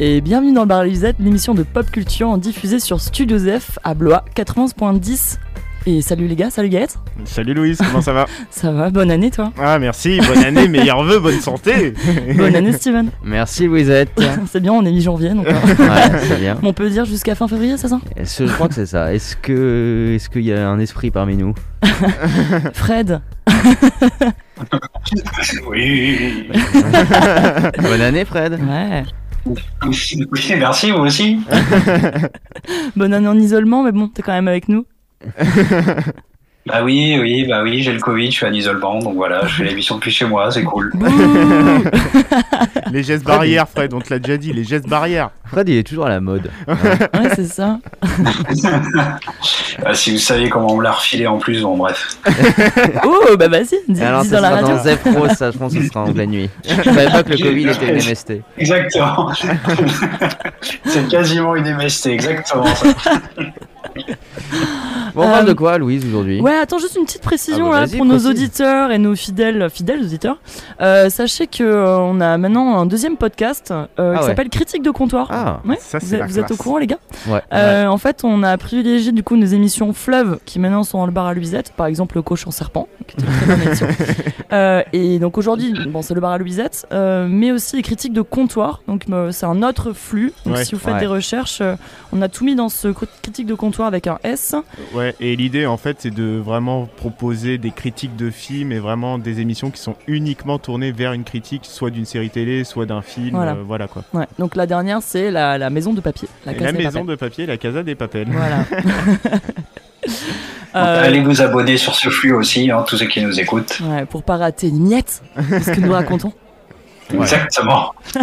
et bienvenue dans le Bar l'émission de pop culture diffusée sur Studio F à Blois 91.10. Et salut les gars, salut Gaët. Salut Louise, comment ça va Ça va, bonne année toi. Ah merci, bonne année, meilleurs vœux, bonne santé. bonne année Steven. Merci Louisette. c'est bien, on est mi-janvier donc. ouais, c'est bien. On peut dire jusqu'à fin février, c'est ça? Je crois que c'est ça. Est-ce que est-ce qu'il y a un esprit parmi nous? Fred. oui. bonne année Fred. Ouais. Oui, merci, vous aussi. Bonne année en isolement, mais bon, t'es quand même avec nous. Bah oui, oui, bah oui, j'ai le Covid, je suis en isolement, donc voilà, je fais l'émission depuis chez moi, c'est cool. les gestes barrières, Fred, on te l'a déjà dit, les gestes barrières. Fred, il est toujours à la mode. ouais, c'est ça. bah, si vous saviez comment on l'a refilé en plus, bon, bref. oh, bah vas-y, dis, Alors, dis ça dans la radio. dans Zepro, ça, je pense que ce sera en pleine nuit. Je savais pas que le Covid était une MST. Exactement. c'est quasiment une MST, exactement ça. Bon, on parle de quoi, Louise, aujourd'hui? Ouais, attends, juste une petite précision Ah bah, là, vas-y, pour nos précise. auditeurs et nos fidèles, fidèles auditeurs. Euh, sachez que euh, on a maintenant un deuxième podcast euh, Ah qui ouais. s'appelle Critique de comptoir. Ah, Ouais, Ça, vous, c'est êtes- la vous êtes au classe. courant les gars? Ouais. Euh, En fait, on a privilégié du coup nos émissions fleuves qui maintenant sont dans le bar à Louisette, par exemple le coach en serpent, qui une très bonne émission. Euh, et donc aujourd'hui, bon, c'est le bar à Louisette, euh, mais aussi les critiques de comptoir. Donc euh, c'est un autre flux. Donc Ouais. si vous faites Ouais. des recherches, euh, on a tout mis dans ce cr- critique de comptoir avec un S. Ouais, et l'idée en fait, c'est de vraiment proposer des critiques de films et vraiment des émissions qui sont uniquement tournées vers une critique, soit d'une série télé, soit d'un film. Voilà. euh, voilà quoi. Ouais. Donc la dernière, c'est la, la maison de papier. La, maison Papel. de papier, la Casa des Papels. Voilà. Donc, Euh, Allez vous abonner sur ce flux aussi, hein, tous ceux qui nous écoutent. ouais, pour pas rater une miette de ce que nous racontons. Ouais. Exactement.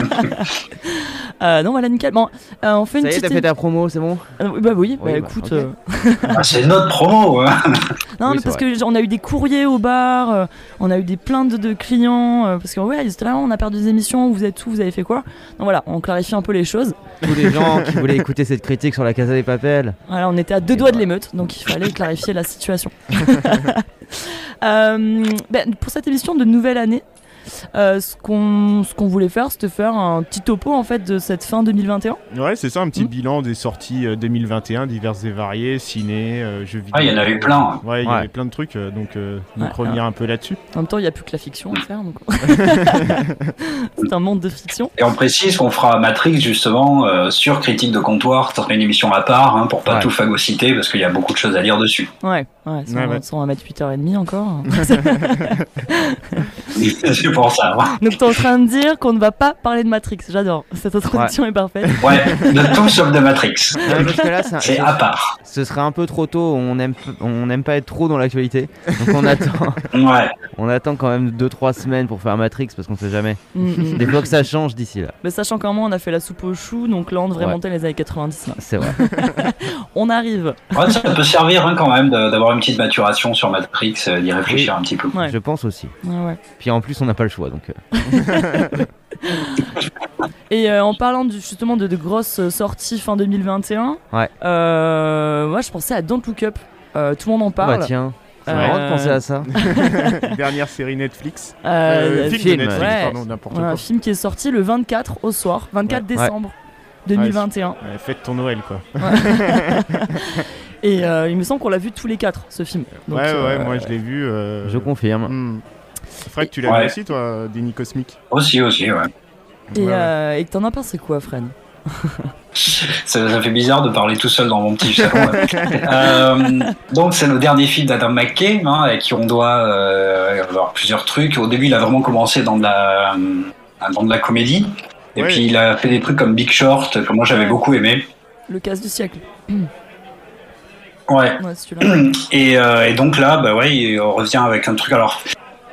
Euh, non, voilà, nickel. Bon, euh, on fait une Ça y est, petite. t'as fait ta promo, c'est bon? Euh, oui, bah oui, bah, bah, écoute. euh, Ah, c'est notre promo. Hein. Non, Oui, mais parce vrai. que j- on a eu des courriers au bar, euh, on a eu des plaintes de clients, euh, parce que ouais, ils étaient là, on a perdu des émissions, vous êtes où, vous avez fait quoi? Donc voilà, on clarifie un peu les choses. Tous les gens qui voulaient écouter cette critique sur la Casa des Papels. Voilà, on était à deux Et doigts de l'émeute, donc il fallait clarifier la situation. Euh, ben, pour cette émission de nouvelle année, euh, ce qu'on ce qu'on voulait faire, c'était faire un petit topo en fait de cette fin 2021. Ouais, c'est ça, un petit Mm. bilan des sorties euh, 2021, diverses et variées, ciné, euh, jeux vidéo. Ah, il y en avait plein. Ouais, il y avait plein de trucs, euh, donc, euh, donc Ouais, revenir un peu là-dessus. En même temps, il n'y a plus que la fiction à faire, donc c'est un monde de fiction. Et on précise qu'on fera Matrix justement euh, sur critique de comptoir. Ça sera une émission à part hein, pour pas Ouais. tout phagocyter parce qu'il y a beaucoup de choses à dire dessus. Ouais, ouais. ça, on va mettre 8h30 encore. pour ça. Donc t'es en train de dire qu'on ne va pas parler de Matrix, j'adore. Cette introduction est parfaite. Ouais, de tout sauf de Matrix. Ouais, c'est à part. ce serait un peu trop tôt. On aime, on n'aime pas être trop dans l'actualité. Donc on attend, Ouais. on attend quand même 2-3 semaines pour faire Matrix parce qu'on sait jamais. Mm, mm. Des fois que ça change d'ici là. Mais sachant qu'en moins on a fait la soupe aux choux, donc là on devrait Ouais. monter les années 90. là. C'est vrai. On arrive. Ouais, ça peut servir hein, quand même de- d'avoir une petite maturation sur Matrix, euh, d'y réfléchir un petit peu. Ouais. Je pense aussi. Ouais, ouais. Puis en plus, on n'a pas le choix donc. euh, Et euh, en parlant du- justement de, de grosses sorties fin 2021, Ouais. euh, moi je pensais à Don't Look Up. Euh, tout le monde en parle. Bah tiens, c'est Euh, marrant de penser à ça. Dernière série Netflix. Euh, Euh, film, film, de Netflix, ouais. pardon, n'importe Ouais, un film qui est sorti le 24 au soir, 24 Ouais. décembre 2021. Ouais, faites ton Noël quoi. Et euh, il me semble qu'on l'a vu tous les quatre, ce film. Donc, ouais, ouais, euh, moi je l'ai vu. euh, Je confirme. hmm. Fred, tu l'as Ouais. vu aussi toi, Déni Cosmique Aussi, aussi, ouais. Et Ouais, ouais. euh, et t'en as pensé quoi, Fred? Ça, ça fait bizarre de parler tout seul dans mon petit salon. Euh, donc c'est le dernier film d'Adam McKay, hein, avec qui on doit euh, avoir plusieurs trucs. Au début, il a vraiment commencé dans de la, dans de la comédie. Et Ouais. puis il a fait des trucs comme Big Short, que moi j'avais Ouais. beaucoup aimé. Le casse du siècle. Ouais. Et, euh, et donc là, bah ouais, il revient avec un truc. Alors,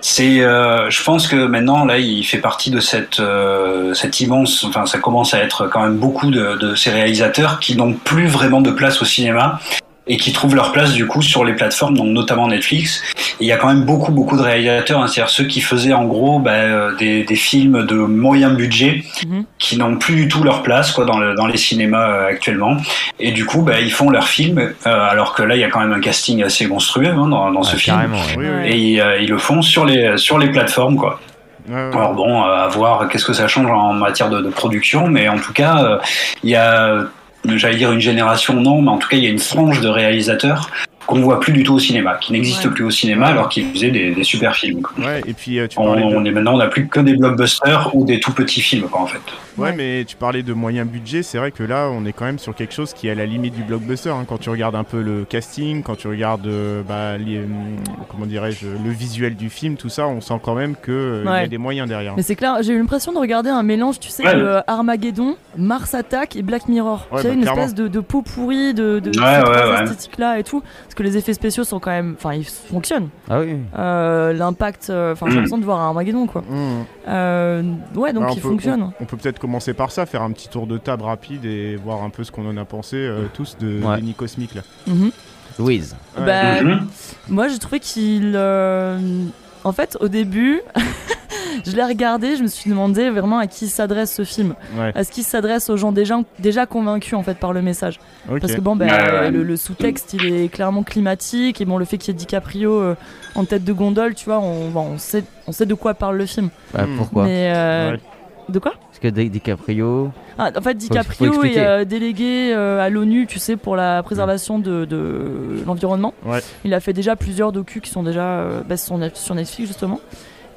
c'est, euh, je pense que maintenant là, il fait partie de cette, euh, cette immense. Enfin, ça commence à être quand même beaucoup de, de ces réalisateurs qui n'ont plus vraiment de place au cinéma et qui trouvent leur place du coup sur les plateformes, donc notamment Netflix. Et il y a quand même beaucoup beaucoup de réalisateurs, hein, c'est-à-dire ceux qui faisaient en gros bah, euh, des, des films de moyen budget Mhm. qui n'ont plus du tout leur place quoi dans, le- dans les cinémas euh, actuellement. Et du coup, bah, ils font leurs films, euh, alors que là, il y a quand même un casting assez monstrueux hein, dans, dans ce Ouais, film. Oui, oui. Et ils, euh, ils le font sur les sur les plateformes quoi. Ouais, ouais. Alors bon, euh, à voir qu'est-ce que ça change en matière de, de production, mais en tout cas, euh, il y a, j'allais dire une génération, non, mais en tout cas, il y a une frange de réalisateurs qu'on ne voit plus du tout au cinéma, qui n'existent Ouais. plus au cinéma alors qu'ils faisaient des, des super films. quoi. Ouais, et puis euh, tu On, parlais de... on est maintenant, on n'a plus que des blockbusters ou des tout petits films, quoi, en fait. Ouais, Ouais. mais tu parlais de moyens budget, c'est vrai que là, on est quand même sur quelque chose qui est à la limite du blockbuster. hein. Quand tu regardes un peu le casting, quand tu regardes, euh, bah, les, hum, comment dirais-je, le visuel du film, tout ça, on sent quand même que euh, il y a des moyens derrière. Mais c'est clair, j'ai eu l'impression de regarder un mélange, tu sais, Ouais. de euh, Armageddon, Mars Attack et Black Mirror. Ouais, tu sais, bah, une clairement. espèce de, de peau pourrie, de, de Ouais, cette ouais, ouais. esthétique-là et tout. Parce que les effets spéciaux sont quand même. Enfin, ils fonctionnent. Ah oui. Euh, L'impact. euh, Enfin, j'ai Mm. l'impression de voir un Armageddon, quoi. Hum. Euh, ouais, donc Bah, on il peut- fonctionne. On, on peut peut-être commencer par ça, faire un petit tour de table rapide et voir un peu ce qu'on en a pensé euh, tous de Ouais. Denis Cosmic là. Mhm. Louise. Ouais. Bah, Mhm. Moi, j'ai trouvé qu'il. En fait, au début, je l'ai regardé, je me suis demandé vraiment à qui s'adresse ce film. Ouais, Est-ce qu'il s'adresse aux gens déjà, déjà convaincus en fait par le message. Parce que bon, ben, le, le sous-texte il est clairement climatique et bon, le fait qu'il y ait DiCaprio euh, en tête de gondole, tu vois, on, bon, on, sait, on sait de quoi parle le film. Bah, Hmm. Pourquoi Mais euh, Ouais. de quoi que Di- DiCaprio. ah, En fait, DiCaprio est euh, délégué euh, à l'ONU, tu sais, pour la préservation de, de l'environnement. Ouais. Il a fait déjà plusieurs docus qui sont déjà euh, bah, sur, Net- sur Netflix justement.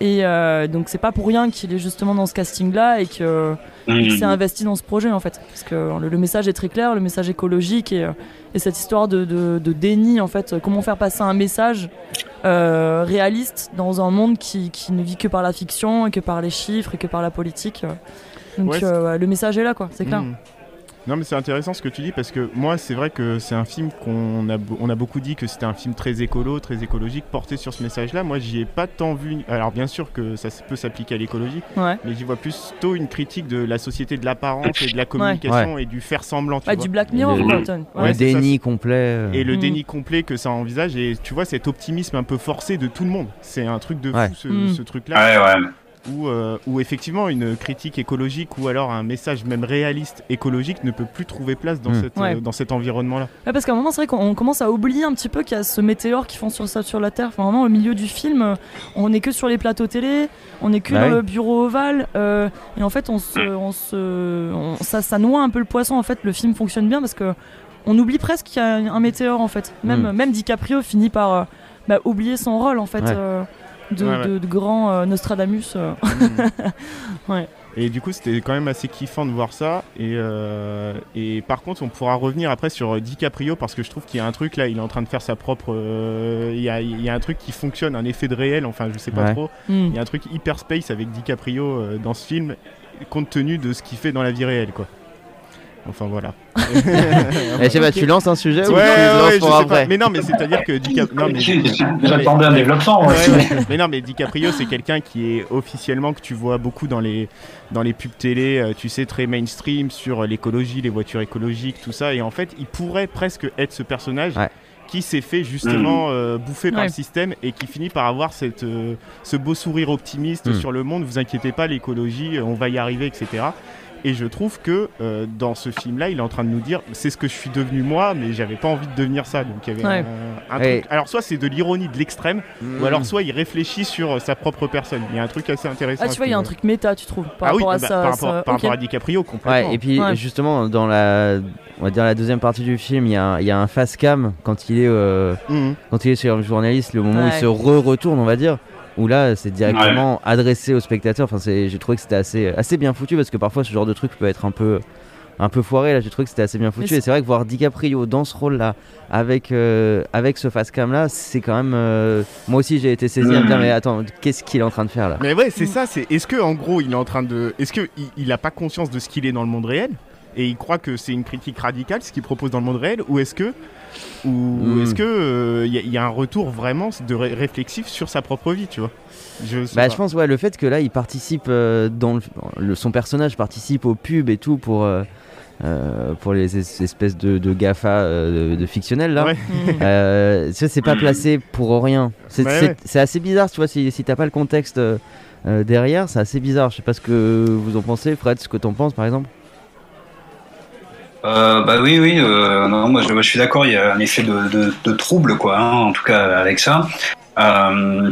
Et euh, donc c'est pas pour rien qu'il est justement dans ce casting-là et que il s'est investi dans ce projet en fait. Parce que le, le message est très clair, le message écologique et, et cette histoire de, de- de déni en fait, comment faire passer un message euh, réaliste dans un monde qui, qui ne vit que par la fiction et que par les chiffres et que par la politique. Donc Ouais, euh, le message est là quoi, c'est clair. Hmm. Non mais c'est intéressant ce que tu dis parce que moi c'est vrai que c'est un film qu'on a, on a beaucoup dit que c'était un film très écolo, très écologique, porté sur ce message-là. Moi j'y ai pas tant vu. Alors bien sûr que ça peut s'appliquer à l'écologie, Ouais. mais j'y vois plutôt une critique de la société de l'apparence et de la communication et du faire semblant. Tu Ouais, vois. du Black Mirror, Le-. Ouais, ça, déni complet. euh. Et le Mm. déni complet que ça envisage et tu vois cet optimisme un peu forcé de tout le monde. C'est un truc de fou ce, Mm. ce truc-là. Où, euh, où effectivement une critique écologique ou alors un message même réaliste écologique ne peut plus trouver place dans, Mm. cette, Ouais. euh, dans cet environnement-là. Ouais, parce qu'à un moment, c'est vrai qu'on commence à oublier un petit peu qu'il y a ce météore qui font sur, ça, sur la Terre. Enfin, vraiment, au milieu du film, euh, on n'est que sur les plateaux télé, on n'est que Bah dans oui. le bureau ovale. euh, et en fait, on se, on se, on- ça, ça noie un peu le poisson. En fait, le film fonctionne bien parce que on oublie presque qu'il y a un météore. En fait, même, Mm. même DiCaprio finit par euh, bah, oublier son rôle en fait. Ouais. De, Ouais, ouais. de- de grand euh, Nostradamus. euh. Ouais. Et du coup, c'était quand même assez kiffant de voir ça. Et, euh, et par contre, on pourra revenir après sur DiCaprio parce que je trouve qu'il y a un truc là, il est en train de faire sa propre. euh, il, y a, il y a un truc qui fonctionne, un effet de réel, enfin, je sais pas Ouais. trop. Mm. Il y a un truc hyper space avec DiCaprio euh, dans ce film, compte tenu de ce qu'il fait dans la vie réelle, quoi. Enfin voilà. Eh, je sais pas, Ok. tu lances un sujet Ouais, ou tu ouais, le lances ouais, pour je sais après pas. Mais non, mais c'est-à-dire que DiCaprio. Non, mais... J'attendais un développement. Ouais. Mais non, mais DiCaprio, c'est quelqu'un qui est officiellement que tu vois beaucoup dans les dans les pubs télé, euh, tu sais, très mainstream sur l'écologie, les voitures écologiques, tout ça. Et en fait, il pourrait presque être ce personnage. Ouais. Qui s'est fait justement euh, bouffer par le système et qui finit par avoir cette, euh, ce beau sourire optimiste Mm. sur le monde. Vous inquiétez pas, l'écologie, on va y arriver, etc. Et je trouve que euh, dans ce film-là, il est en train de nous dire c'est ce que je suis devenu moi, mais j'avais pas envie de devenir ça. Donc il y avait Ouais. un, truc. Alors soit c'est de l'ironie de l'extrême, ou alors soit il réfléchit sur euh, sa propre personne. Il y a un truc assez intéressant. Ah, à tu vois, il y a un truc méta, tu trouves, par ah oui, rapport à bah, ça. par, rapport, ça- par rapport à DiCaprio complètement. Ouais, et puis Ouais. justement, dans la, on va dire la deuxième partie du film, il y a un, il y a un face cam quand il est, euh, Mhm. quand il est sur le journaliste, le moment où il se re-retourne, on va dire, où là c'est directement adressé au spectateur. Enfin, c'est, j'ai trouvé que c'était assez, assez bien foutu parce que parfois ce genre de truc peut être un peu, un peu foiré. Là, j'ai trouvé que c'était assez bien foutu. Et c'est vrai que voir DiCaprio dans ce rôle-là, avec, euh, avec ce face cam là, c'est quand même. euh, Moi aussi, j'ai été saisi à me dire, Mhm. mais attends, qu'est-ce qu'il est en train de faire là? Mais ouais, c'est Mm. ça. C'est est-ce que en gros, il est en train de, est-ce que il, il a pas conscience de ce qu'il est dans le monde réel? Et il croit que c'est une critique radicale ce qu'il propose dans le monde réel, ou est-ce que, ou Mm. est-ce que euh, il y, a- il y a un retour vraiment de ré- réflexif sur sa propre vie, tu vois? Je Bah, je pense ouais le fait que là il participe euh, dans le, le- son personnage participe aux pubs et tout pour euh, euh, pour les es- espèces de, de Gafa euh, de, de fictionnels là. Ouais. Mm. Euh, ça c'est pas placé pour rien. C'est Ouais, assez bizarre tu vois si, si t'as pas le contexte euh, euh, derrière c'est assez bizarre. Je sais pas ce que vous en pensez Fred, ce que t'en penses par exemple. Euh, bah oui, oui. euh, non, moi, je, suis d'accord. Il y a un effet de, de, de trouble, quoi. hein, en tout cas, avec ça. Euh,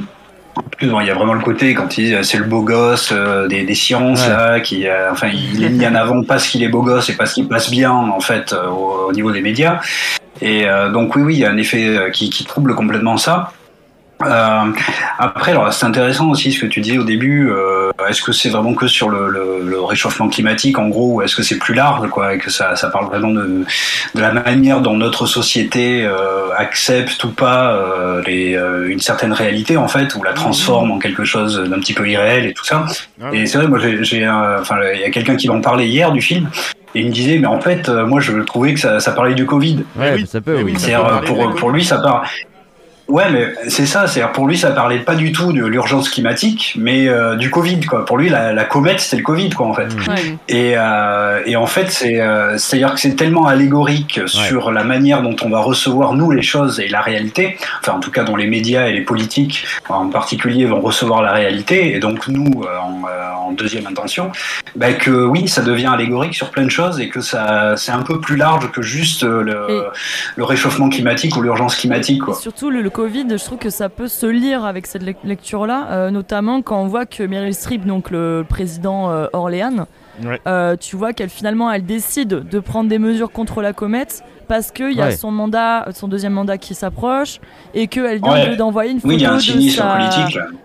il y a vraiment le côté quand il c'est le beau gosse euh, des, des, sciences là, qui, euh, enfin, il est mis en avant parce qu'il est beau gosse et parce qu'il passe bien en fait euh, au, niveau des médias. Et donc oui, oui, il y a un effet qui, qui trouble complètement ça. Euh, après, alors c'est intéressant aussi ce que tu dis au début. Euh, est-ce que c'est vraiment que sur le, le, le, réchauffement climatique, en gros, ou est-ce que c'est plus large, quoi, et que ça, ça parle vraiment de, de la manière dont notre société euh, accepte ou pas euh, les, euh, une certaine réalité, en fait, ou la transforme en quelque chose d'un petit peu irréel et tout ça. Ah et c'est vrai, moi, j'ai, enfin, il y a quelqu'un qui m'en parlait hier du film. Et il me disait, mais en fait, moi, je trouvais que ça, ça parlait du Covid. Ouais, oui, ça peut. Oui, c'est pour, pour lui, ça part. Ouais, mais c'est ça. C'est pour lui, ça parlait pas du tout de l'urgence climatique, mais euh, du Covid, quoi. Pour lui, la, la comète, c'était le Covid, quoi, en fait. Mmh. Et, euh, et en fait, c'est euh, à dire que c'est tellement allégorique sur la manière dont on va recevoir nous les choses et la réalité. Enfin, en tout cas, dont les médias et les politiques, en particulier, vont recevoir la réalité, et donc nous, euh, en, euh, en, deuxième intention, bah, que oui, ça devient allégorique sur plein de choses et que ça c'est un peu plus large que juste le, le réchauffement climatique ou l'urgence climatique, quoi. surtout le Covid, je trouve que ça peut se lire avec cette lecture-là, euh, notamment quand on voit que Meryl Streep, donc le président euh, Orléans, euh, tu vois qu'elle finalement elle décide de prendre des mesures contre la comète parce qu'il y a son mandat, son deuxième mandat qui s'approche et qu'elle vient d'envoyer une photo de, sa,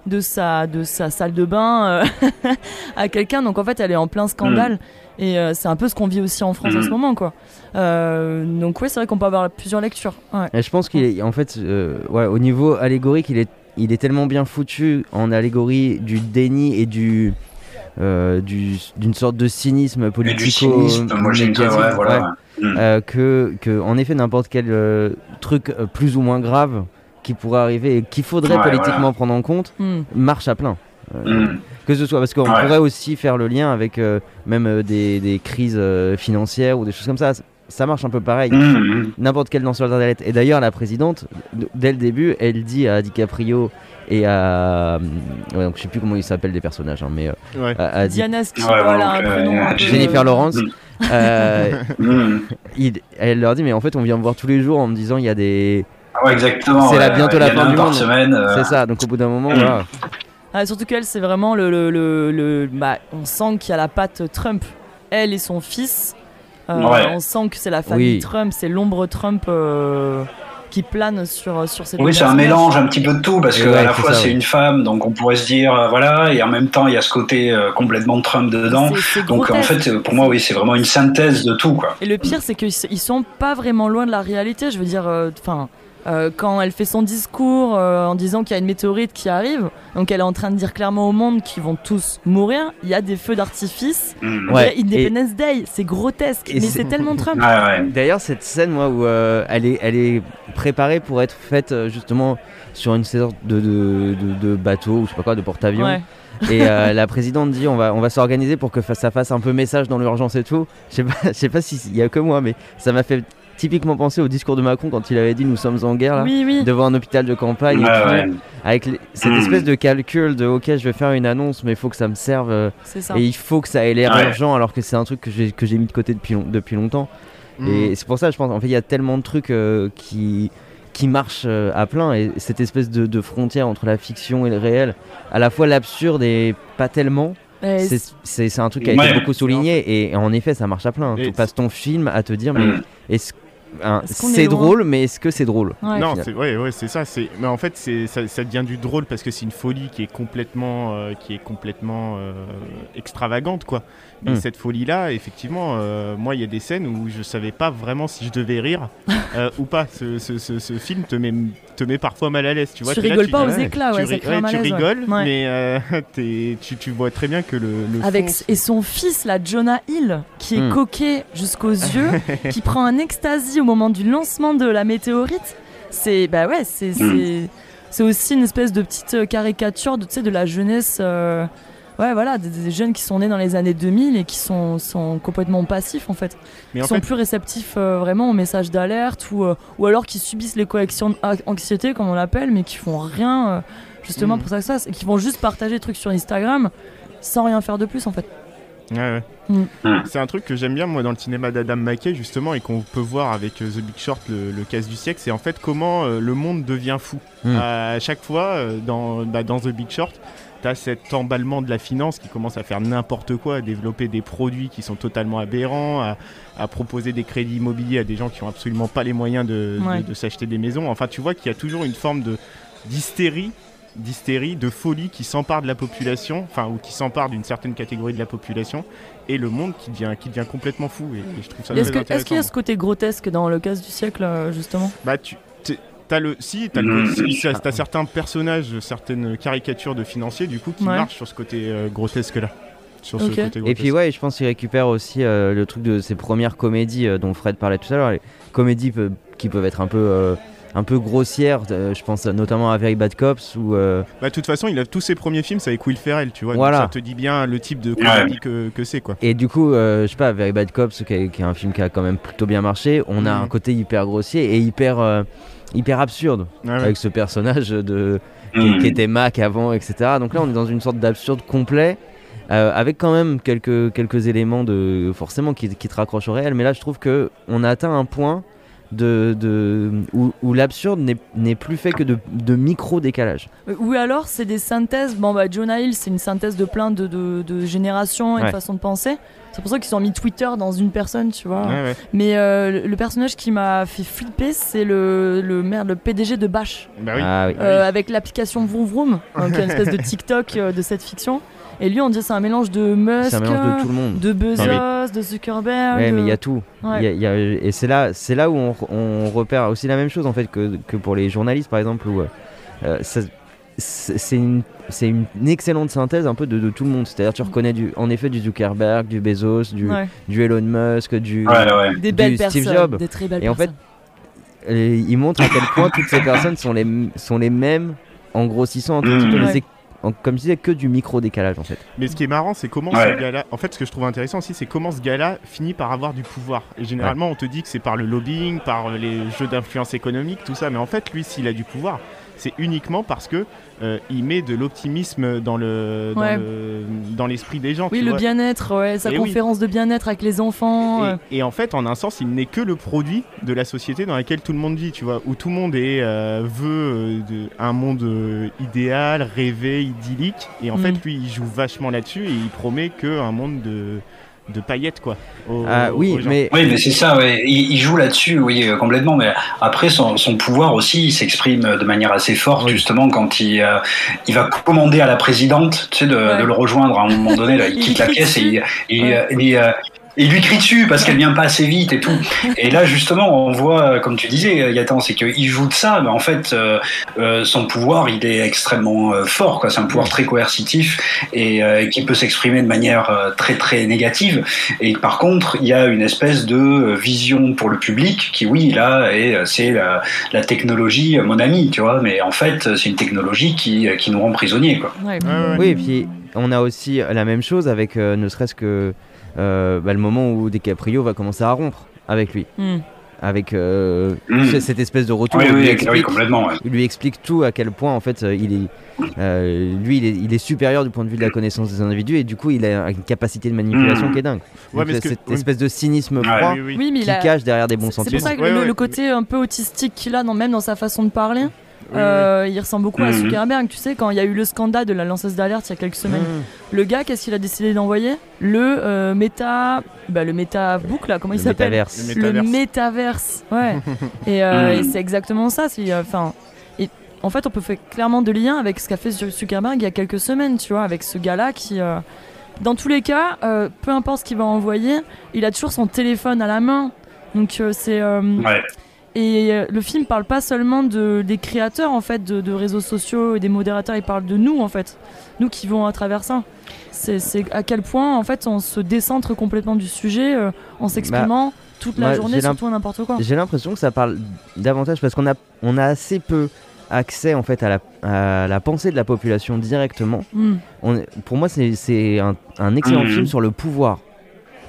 de, sa, de sa salle de bain à quelqu'un. Donc en fait elle est en plein scandale. Mm. Et c'est un peu ce qu'on vit aussi en France en ce mm. moment, quoi. Euh, donc oui, c'est vrai qu'on peut avoir plusieurs lectures. Et je pense qu'il est, en fait, euh, ouais, au niveau allégorique, il est, il est tellement bien foutu en allégorie du déni et du, euh, d'une sorte de cynisme politico que, que, en effet n'importe quel truc plus ou moins grave qui pourrait arriver et qu'il faudrait politiquement prendre en compte hmm. marche à plein. Hmm. Que ce soit parce qu'on pourrait aussi faire le lien avec même des, des crises financières ou des choses comme ça ça marche un peu pareil. Mmh, mmh. N'importe quel danseur d'Internet. Et d'ailleurs, la présidente, dès le début, elle dit à DiCaprio et à. Ouais, donc je sais plus comment ils s'appellent des personnages, hein, mais. Euh, à, Diana voilà, un prénom. Jennifer Lawrence. Mmh. Euh, elle leur dit, mais en fait, on vient me voir tous les jours en me disant, il y a des. Ah ouais, exactement. C'est bientôt la fin du monde. Euh. C'est ça, donc au bout d'un moment, voilà. Ah, surtout qu'elle, c'est vraiment le. le, le, bah, on sent qu'il y a la patte Trump. Elle et son fils euh, on sent que c'est la famille Trump, c'est l'ombre Trump euh, qui plane sur, sur cette Oui, c'est un mélange un petit peu de tout, parce qu'à la fois c'est une femme, donc on pourrait se dire, euh, voilà, et en même temps il y a ce côté complètement Trump dedans. donc en fait, pour moi, oui, c'est vraiment une synthèse de tout. Quoi. Et le pire, c'est qu'ils sont pas vraiment loin de la réalité. Je veux dire, enfin. Euh, quand elle fait son discours euh, en disant qu'il y a une météorite qui arrive, donc elle est en train de dire clairement au monde qu'ils vont tous mourir, il y a des feux d'artifice, mmh. ouais. Independence Day, c'est grotesque, mais c'est tellement Trump. D'ailleurs, cette scène, moi, où euh, elle, est, elle est préparée pour être faite justement sur une sorte de, de, de, bateau, ou je sais pas quoi, de porte-avions. Et la présidente dit on va, on va s'organiser pour que ça fasse un peu message dans l'urgence et tout. Je sais pas, je sais pas s'il y a que moi, mais ça m'a fait typiquement pensé au discours de Macron quand il avait dit nous sommes en guerre devant un hôpital de campagne avec cette hmm. espèce de calcul de ok je vais faire une annonce mais il faut que ça me serve euh, et il faut que ça ait l'air urgent alors que c'est un truc que j'ai que j'ai mis de côté depuis depuis longtemps hmm. et c'est pour ça je pense en fait il y a tellement de trucs euh, qui qui marchent euh, à plein et cette espèce de, de, frontière entre la fiction et le réel à la fois l'absurde et pas tellement c'est un truc qui a été beaucoup souligné et, en effet ça marche à plein. Tu passes ton film à te dire mais hmm. C'est drôle, mais est-ce que c'est drôle Non, c'est ouais, ouais, c'est ça. C'est mais en fait, c'est ça, ça, devient du drôle parce que c'est une folie qui est complètement, euh, qui est complètement euh, extravagante, quoi. Et hmm. cette folie-là, effectivement, euh, moi, il y a des scènes où je savais pas vraiment si je devais rire ou pas. Ce, ce, ce, film te met, te met parfois mal à l'aise, tu vois. Tu rigoles pas aux éclats, ouais, ça crée Tu rigoles, mais tu, tu, vois très bien que le, avec et son fils, la Jonah Hill, qui est hmm. coquet jusqu'aux yeux, qui prend un ecstasy au moment du lancement de la météorite, c'est bah ouais, c'est mm. c'est aussi une espèce de petite euh, caricature de, de la jeunesse. Euh, ouais, voilà, des, jeunes qui sont nés dans les années 2000 et qui sont, sont complètement passifs en fait. Mais sont plus réceptifs euh, vraiment aux messages d'alerte ou, ou alors qui subissent les collections d'anxiété, comme on l'appelle, mais qui font rien justement mm. pour ça que ça, et qui vont juste partager des trucs sur Instagram sans rien faire de plus en fait. Ouais, ouais. Mm. Mm. C'est un truc que j'aime bien moi dans le cinéma d'Adam McKay justement et qu'on peut voir avec euh, The Big Short, le, le casse du siècle, c'est en fait comment euh, le monde devient fou. À chaque fois euh, dans, bah, dans The Big Short, t'as cet emballement de la finance qui commence à faire n'importe quoi, à développer des produits qui sont totalement aberrants, à, à proposer des crédits immobiliers à des gens qui ont absolument pas les moyens de, de- Ouais. de s'acheter des maisons. Enfin, tu vois qu'il y a toujours une forme de d'hystérie d'hystérie, de folie qui s'empare de la population, enfin ou qui s'empare d'une certaine catégorie de la population, et le monde qui devient, qui devient complètement fou. Et, et je trouve ça Est-ce qu'il y a ce côté grotesque dans le casse du siècle, euh, justement? Bah tu T'as le, si, t'as, le, si, t'as- t'as certains personnages, certaines caricatures de financiers du coup qui Ouais. marchent sur ce côté euh, grotesque là. Sur ce Et puis ouais, je pense qu'il récupère aussi euh, le truc de ses premières comédies euh, dont Fred parlait tout à l'heure, les comédies qui peuvent être un peu euh, un peu grossières. euh, je pense notamment à Very Bad Cops ou euh, Bah, de toute façon, il a tous ses premiers films, c'est avec Will Ferrell, tu vois. donc ça te dit bien le type de comédie que, que c'est quoi. et du coup, euh, je sais pas, Very Bad Cops, qui est, qui est un film qui a quand même plutôt bien marché. On a Mhm. un côté hyper grossier et hyper euh, hyper absurde Ouais, ouais. avec ce personnage de qui, Mm. qui était Mac avant, etc. Donc là, on est dans une sorte d'absurde complet. euh, avec quand même quelques, quelques éléments de forcément qui, qui te raccrochent au réel mais là je trouve que on a atteint un point de, de où, où l'absurde n'est- n'est plus fait que de, de micro décalage Euh, Ou alors, c'est des synthèses. Bon, bah, Jonah Hill, c'est une synthèse de plein de, de, de générations et Ouais. de façons de penser. C'est pour ça qu'ils ont mis Twitter dans une personne, tu vois. Ouais, ouais. Mais euh, le- personnage qui m'a fait flipper, c'est le, le, merde, le PDG de Bash. Bah oui. ah oui Euh, avec l'application Vroom Vroom, qui est une espèce de TikTok euh, de cette fiction. Et lui, on dit c'est un mélange de Musk, c'est un mélange de tout le monde de Bezos, de Zuckerberg. Ouais, mais il y a tout. Ouais. Il y a- il y a- et c'est là, c'est là où on, on repère aussi la même chose en fait que, que pour les journalistes par exemple où euh, c'est c'est une, excellente synthèse un peu de, de tout le monde. C'est-à-dire tu reconnais du, en effet du Zuckerberg, du Bezos, du, Ouais. du Elon Musk, du Ouais, ouais. Des du belles Steve personnes, Jobs. des très belles Et en fait. Et il montre à quel point toutes ces personnes sont les, sont les mêmes en grossissant un tout petit peu, en- comme je disais que du micro décalage en fait. Mais ce qui est marrant, c'est comment Ouais. ce gars-là. En fait, ce que je trouve intéressant aussi, c'est comment ce gars-là finit par avoir du pouvoir. Et généralement, on te dit que c'est par le lobbying, par les jeux d'influence économique, tout ça. Mais en fait, lui, s'il a du pouvoir, c'est uniquement parce que euh, il met de l'optimisme dans le dans Ouais. le- dans l'esprit des gens. Oui, le bien-être, ouais, sa Et oui. conférence de bien-être avec les enfants. euh, Et, en fait, en un sens, il n'est que le produit de la société dans laquelle tout le monde vit, tu vois, où tout le monde est, euh, veut euh, de- un monde idéal, rêvé, idyllique. Et en Mm. fait, lui, il joue vachement là-dessus et il promet que un monde de, de paillettes, quoi. aux- Ah oui, aux mais Oui, mais c'est ça, ouais. il, il joue là-dessus, oui, euh, complètement. Mais après, son, son pouvoir aussi, il s'exprime de manière assez forte, Oui. justement, quand il, euh, il va commander à la présidente, tu sais, de, Ouais. de le rejoindre à un moment donné. Là, il quitte la pièce et il, il, Ouais. il, il lui crie dessus parce qu'elle vient pas assez vite et tout. Et là, justement, on voit, comme tu disais, Gaëtan, c'est qu'il joue de ça, mais en fait, euh, euh, son pouvoir, il est extrêmement euh, fort. C'est un pouvoir très coercitif et euh, qui peut s'exprimer de manière euh, très très négative. Et par contre, il y a une espèce de vision pour le public qui, oui, là, est, c'est la, la technologie, mon ami, tu vois. Mais en fait, c'est une technologie qui, qui nous rend prisonniers, quoi. ouais. Oui, et puis on a aussi la même chose avec euh, ne serait-ce que euh, bah, le moment où DiCaprio va commencer à rompre avec lui, Hmm. avec euh, Mm. c- cette espèce de retour. Oui, où lui oui, oui, explique, complètement. ouais. il lui explique tout à quel point en fait euh, il est, euh, lui il est, il est supérieur du point de vue de la connaissance des individus et du coup il a une capacité de manipulation Mm. qui est dingue. Ouais, Donc, mais ce que- cette oui. espèce de cynisme froid Oui, oui. Oui, mais qui a- cache derrière des bons C'est c'est sentiments. pour ça que Ouais, le, ouais, le côté un peu autistique qu'il a, dans, même dans sa façon de parler, Oui, euh, il ressemble beaucoup à Mhm. Zuckerberg. Tu sais, quand il y a eu le scandale de la lanceuse d'alerte il y a quelques semaines, Mmh. le gars, qu'est-ce qu'il a décidé d'envoyer? Le euh, méta. Bah, le métabook, là, comment il Le s'appelle? Métaverse. Le Le Métaverse. ouais. et euh, Mm. et c'est exactement ça. c'est, euh, Enfin, en fait, on peut faire clairement de lien avec ce qu'a fait Zuckerberg il y a quelques semaines, tu vois, avec ce gars-là qui, euh, dans tous les cas, euh, peu importe ce qu'il va envoyer, il a toujours son téléphone à la main. Donc euh, c'est euh, Ouais. Et euh, le film parle pas seulement de, des créateurs en fait de, de réseaux sociaux et des modérateurs, il parle de nous en fait, nous qui vont à travers ça. C'est à quel point en fait on se décentre complètement du sujet euh, en s'exprimant toute la journée sur tout et n'importe quoi. J'ai l'impression que ça parle davantage parce qu'on a, on a assez peu accès en fait à la, à la pensée de la population directement. Hmm. On pour moi, c'est- c'est un, un excellent Mhm. film sur le pouvoir.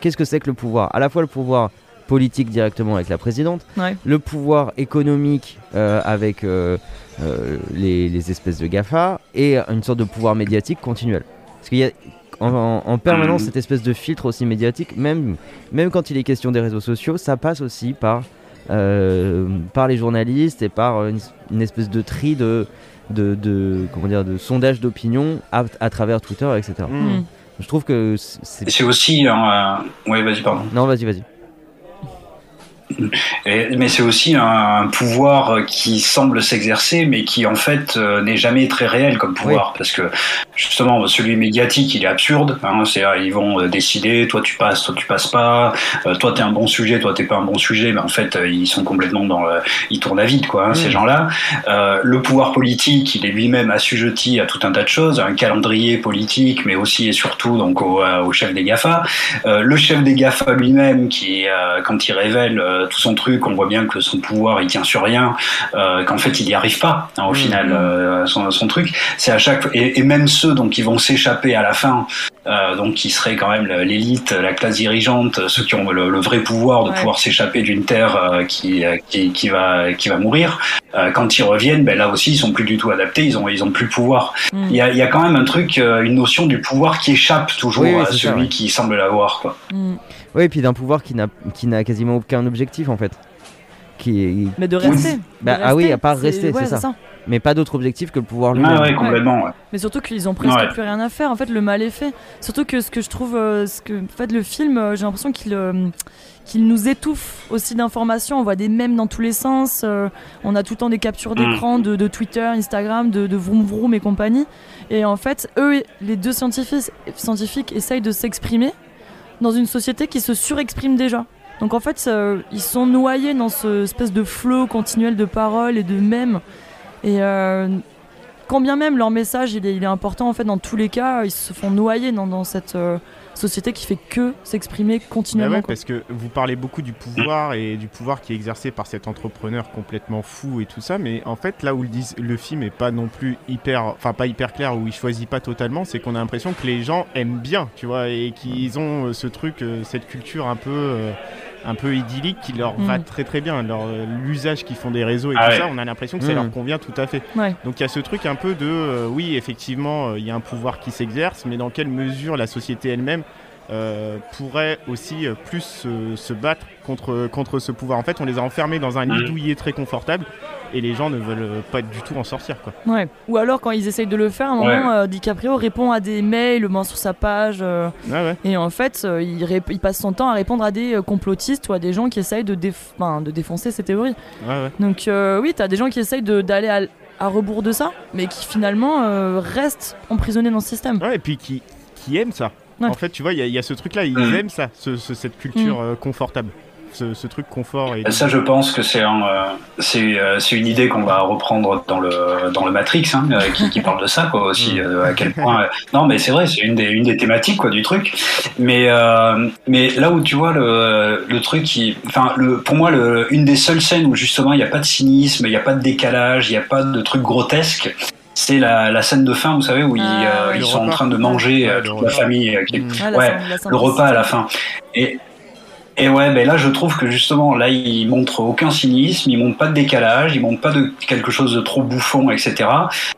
Qu'est-ce que c'est que le pouvoir? À la fois le pouvoir politique directement avec la présidente, Ouais. le pouvoir économique euh, avec euh, euh, les, les espèces de GAFA et une sorte de pouvoir médiatique continuel. Parce qu'il y a, en, permanence cette espèce de filtre aussi médiatique, même, même quand il est question des réseaux sociaux, ça passe aussi par, par les journalistes et par une, espèce de tri de, de, comment dire, de sondage d'opinion à, à, travers Twitter, etc. Mm. Je trouve que c'est. C'est aussi. Un... Ouais, vas-y, pardon. Non, vas-y, vas-y mais c'est aussi un, pouvoir qui semble s'exercer, mais qui en fait euh, n'est jamais très réel comme pouvoir, parce que justement celui médiatique, il est absurde. Hein, c'est ils vont euh, décider, toi tu passes, toi tu passes pas, euh, toi t'es un bon sujet, toi t'es pas un bon sujet, mais en fait ils sont complètement dans, le, ils tournent à vide quoi, hein, ces gens-là. le pouvoir politique, il est lui-même assujetti à tout un tas de choses, un calendrier politique, mais aussi et surtout donc au, au chef des Gafa. le chef des Gafa lui-même, qui quand il révèle tout son truc, on voit bien que son pouvoir il tient sur rien, euh, qu'en fait il n'y arrive pas hein, au mmh. final euh, son, truc. C'est à chaque et, même ceux donc qui vont s'échapper à la fin, euh, donc qui seraient quand même l'élite, la classe dirigeante, ceux qui ont le, vrai pouvoir de pouvoir s'échapper d'une terre qui, qui, va qui va mourir. quand ils reviennent, ben là aussi ils sont plus du tout adaptés, ils ont ils ont plus le pouvoir. Mmh. Il y, a, y, a, quand même un truc, une notion du pouvoir qui échappe toujours à celui qui semble l'avoir quoi. Mmh. Oui, et puis d'un pouvoir qui n'a, qui n'a quasiment aucun objectif en fait. Qui Mais de rester. Bah, ah oui, à part rester, c'est ça. Mais pas d'autre objectif que le pouvoir lui-même. Ah ouais, complètement. Mais surtout qu'ils ont presque plus rien à faire. En fait, le mal est fait. Surtout que ce que je trouve, euh, ce que, en fait, le film, euh, j'ai l'impression qu'il euh, qu'il nous étouffe aussi d'informations. On voit des mèmes dans tous les sens. on a tout le temps des captures mm. d'écran de, de, Twitter, Instagram, de, de Vroom Vroom et compagnie. Et en fait, eux, les deux scientifiques, scientifiques essayent de s'exprimer dans une société qui se surexprime déjà. Donc en fait, ils sont noyés dans ce espèce de flot continuel de paroles et de mèmes. Et euh, quand bien même leur message il est, important en fait dans tous les cas, ils se font noyer dans, cette euh, société qui fait que s'exprimer continuellement. Bah parce que vous parlez beaucoup du pouvoir et du pouvoir qui est exercé par cet entrepreneur complètement fou et tout ça, mais en fait là où le, le film est pas non plus hyper, enfin pas hyper clair, où il choisit pas totalement, c'est qu'on a l'impression que les gens aiment bien, tu vois, et qu'ils ont euh, ce truc, euh, cette culture un peu euh, un peu idyllique qui leur va mm. très très bien. L'usage qu'ils font des réseaux et ah tout ça, on a l'impression que ça leur mm. convient tout à fait. Donc il y a ce truc un peu de, oui, effectivement, il y a un pouvoir qui s'exerce, mais dans quelle mesure la société elle-même euh, pourrait aussi euh, plus se battre contre, contre ce pouvoir. En fait, on les a enfermés dans un lit douillet très confortable et les gens ne veulent pas du tout en sortir. Quoi. Ouais. Ou alors, quand ils essayent de le faire, à un moment, euh, DiCaprio répond à des mails, le met sur sa page. Et en fait, il, il, passe son temps à répondre à des complotistes ou à des gens qui essayent de, de défoncer ses théories. Donc, oui, tu as des gens qui essayent d'aller à, à, rebours de ça, mais qui finalement restent emprisonnés dans ce système. Ouais, et puis qui, qui aiment ça. En fait, tu vois, il y, a ce truc-là, ils mm. aiment ça, cette culture mm. euh, confortable. Ce, truc confort. Et... Ça, je pense que c'est un, euh, euh, c'est, une idée qu'on va reprendre dans le, dans le Matrix, hein, qui, parle de ça, quoi, aussi, mm. à quel point. non, mais c'est vrai, c'est une des, une des thématiques, quoi, du truc. Mais, mais là où tu vois le, le truc qui. Enfin, le, pour moi, le, une des seules scènes où justement il n'y a pas de cynisme, il n'y a pas de décalage, il n'y a pas de truc grotesque, c'est la, scène de fin, vous savez, où ils, ah, euh, sont en train de manger euh, toute la famille, euh, ouais, le repas à la fin. Et, et ouais, ben là, je trouve que justement, là, il montre aucun cynisme, il montre pas de décalage, il montre pas de quelque chose de trop bouffon, etc.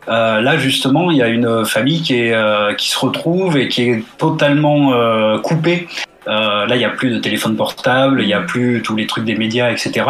là, justement, il y a une famille qui est qui se retrouve et qui est totalement coupée euh, là, il n'y a plus de téléphone portable, il n'y a plus tous les trucs des médias, etc.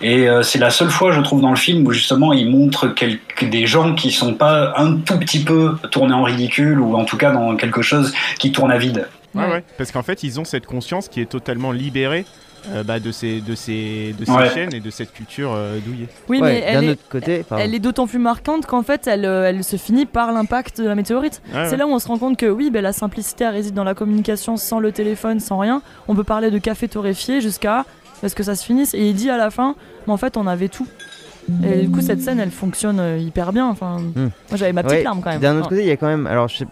Et euh, c'est la seule fois, je trouve, dans le film où justement il montre des gens qui sont pas un tout petit peu tournés en ridicule ou en tout cas dans quelque chose qui tourne à vide. Ouais, ouais. Parce qu'en fait, ils ont cette conscience qui est totalement libérée euh, bah, de ces, de ces, de ces chaînes et de cette culture euh, douillée. Oui, mais elle est, côté, elle est d'autant plus marquante qu'en fait, elle, euh, elle se finit par l'impact de la météorite. c'est là où on se rend compte que oui, bah, la simplicité réside dans la communication sans le téléphone, sans rien. On peut parler de café torréfié jusqu'à ce que ça se finisse. Et il dit à la fin, mais en fait, on avait tout. Et du coup, cette scène, elle fonctionne hyper bien. Enfin, hmm. Moi, j'avais ma petite larme quand même. D'un autre côté, il y a quand même. Alors, je,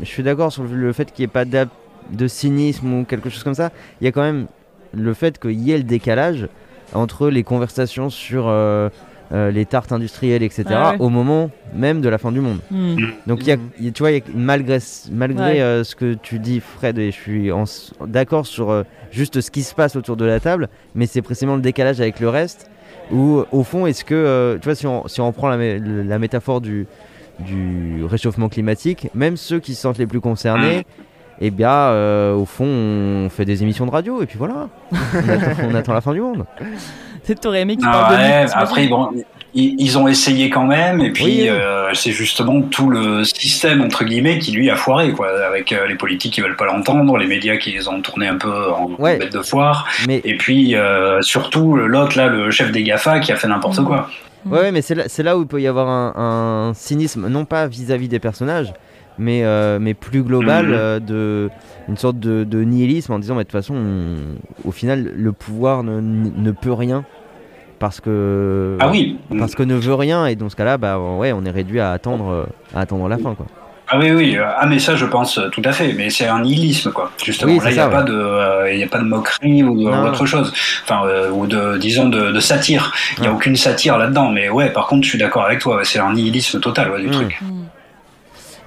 je suis d'accord sur le fait qu'il n'y ait pas de cynisme ou quelque chose comme ça. Il y a quand même le fait qu'il y ait le décalage entre les conversations sur euh, euh, les tartes industrielles, etc., au moment même de la fin du monde. Hmm. Donc, il y a, tu vois, malgré, malgré euh, ce que tu dis, Fred, et je suis d'accord sur juste ce qui se passe autour de la table, mais c'est précisément le décalage avec le reste, où au fond, est-ce que, tu vois, si on, si on prend la, la métaphore du, du réchauffement climatique, même ceux qui se sentent les plus concernés, et eh bien, euh, au fond, on fait des émissions de radio et puis voilà. on, attend, la fin du monde. T'aurais aimé qu'ils ah ouais, Après, bon, ils, ont essayé quand même, et puis euh, c'est justement tout le système entre guillemets qui lui a foiré, quoi, avec euh, les politiques qui veulent pas l'entendre, les médias qui les ont tournés un peu en bête de foire, et puis surtout l'autre là, le chef des Gafa, qui a fait n'importe mm. quoi. Ouais, mais c'est là, là, où il peut y avoir un, un cynisme, non pas vis-à-vis des personnages, mais, euh, mais plus global, mhm. euh, de, une sorte de, nihilisme en disant, mais de toute façon, au final, le pouvoir ne, ne, peut rien. Parce que, ah oui. parce que ne veut rien, et dans ce cas-là, bah, ouais, on est réduit à attendre, à attendre la fin. Quoi. Ah oui, oui, ah, mais ça je pense tout à fait, mais c'est un nihilisme quoi, justement. Là il n'y a, pas de, euh, a pas de moquerie ou, autre chose, enfin, ou de, disons, de, satire. Il n'y a aucune satire là-dedans, mais ouais, par contre je suis d'accord avec toi, c'est un nihilisme total du mm. truc.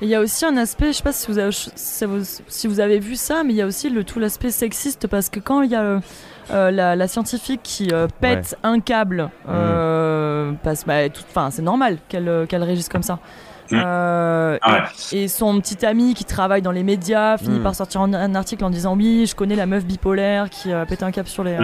Mm. Il y a aussi un aspect, je sais pas si vous avez, si vous avez vu ça, mais il y a aussi le, tout l'aspect sexiste parce que quand il y a euh, euh, la, scientifique qui euh, pète un câble, mmh. parce, bah, c'est normal qu'elle qu'elle réagisse comme ça. Mmh. Ah et, son petit ami qui travaille dans les médias finit mmh. par sortir un, article en disant oui je connais la meuf bipolaire qui a pété un câble sur les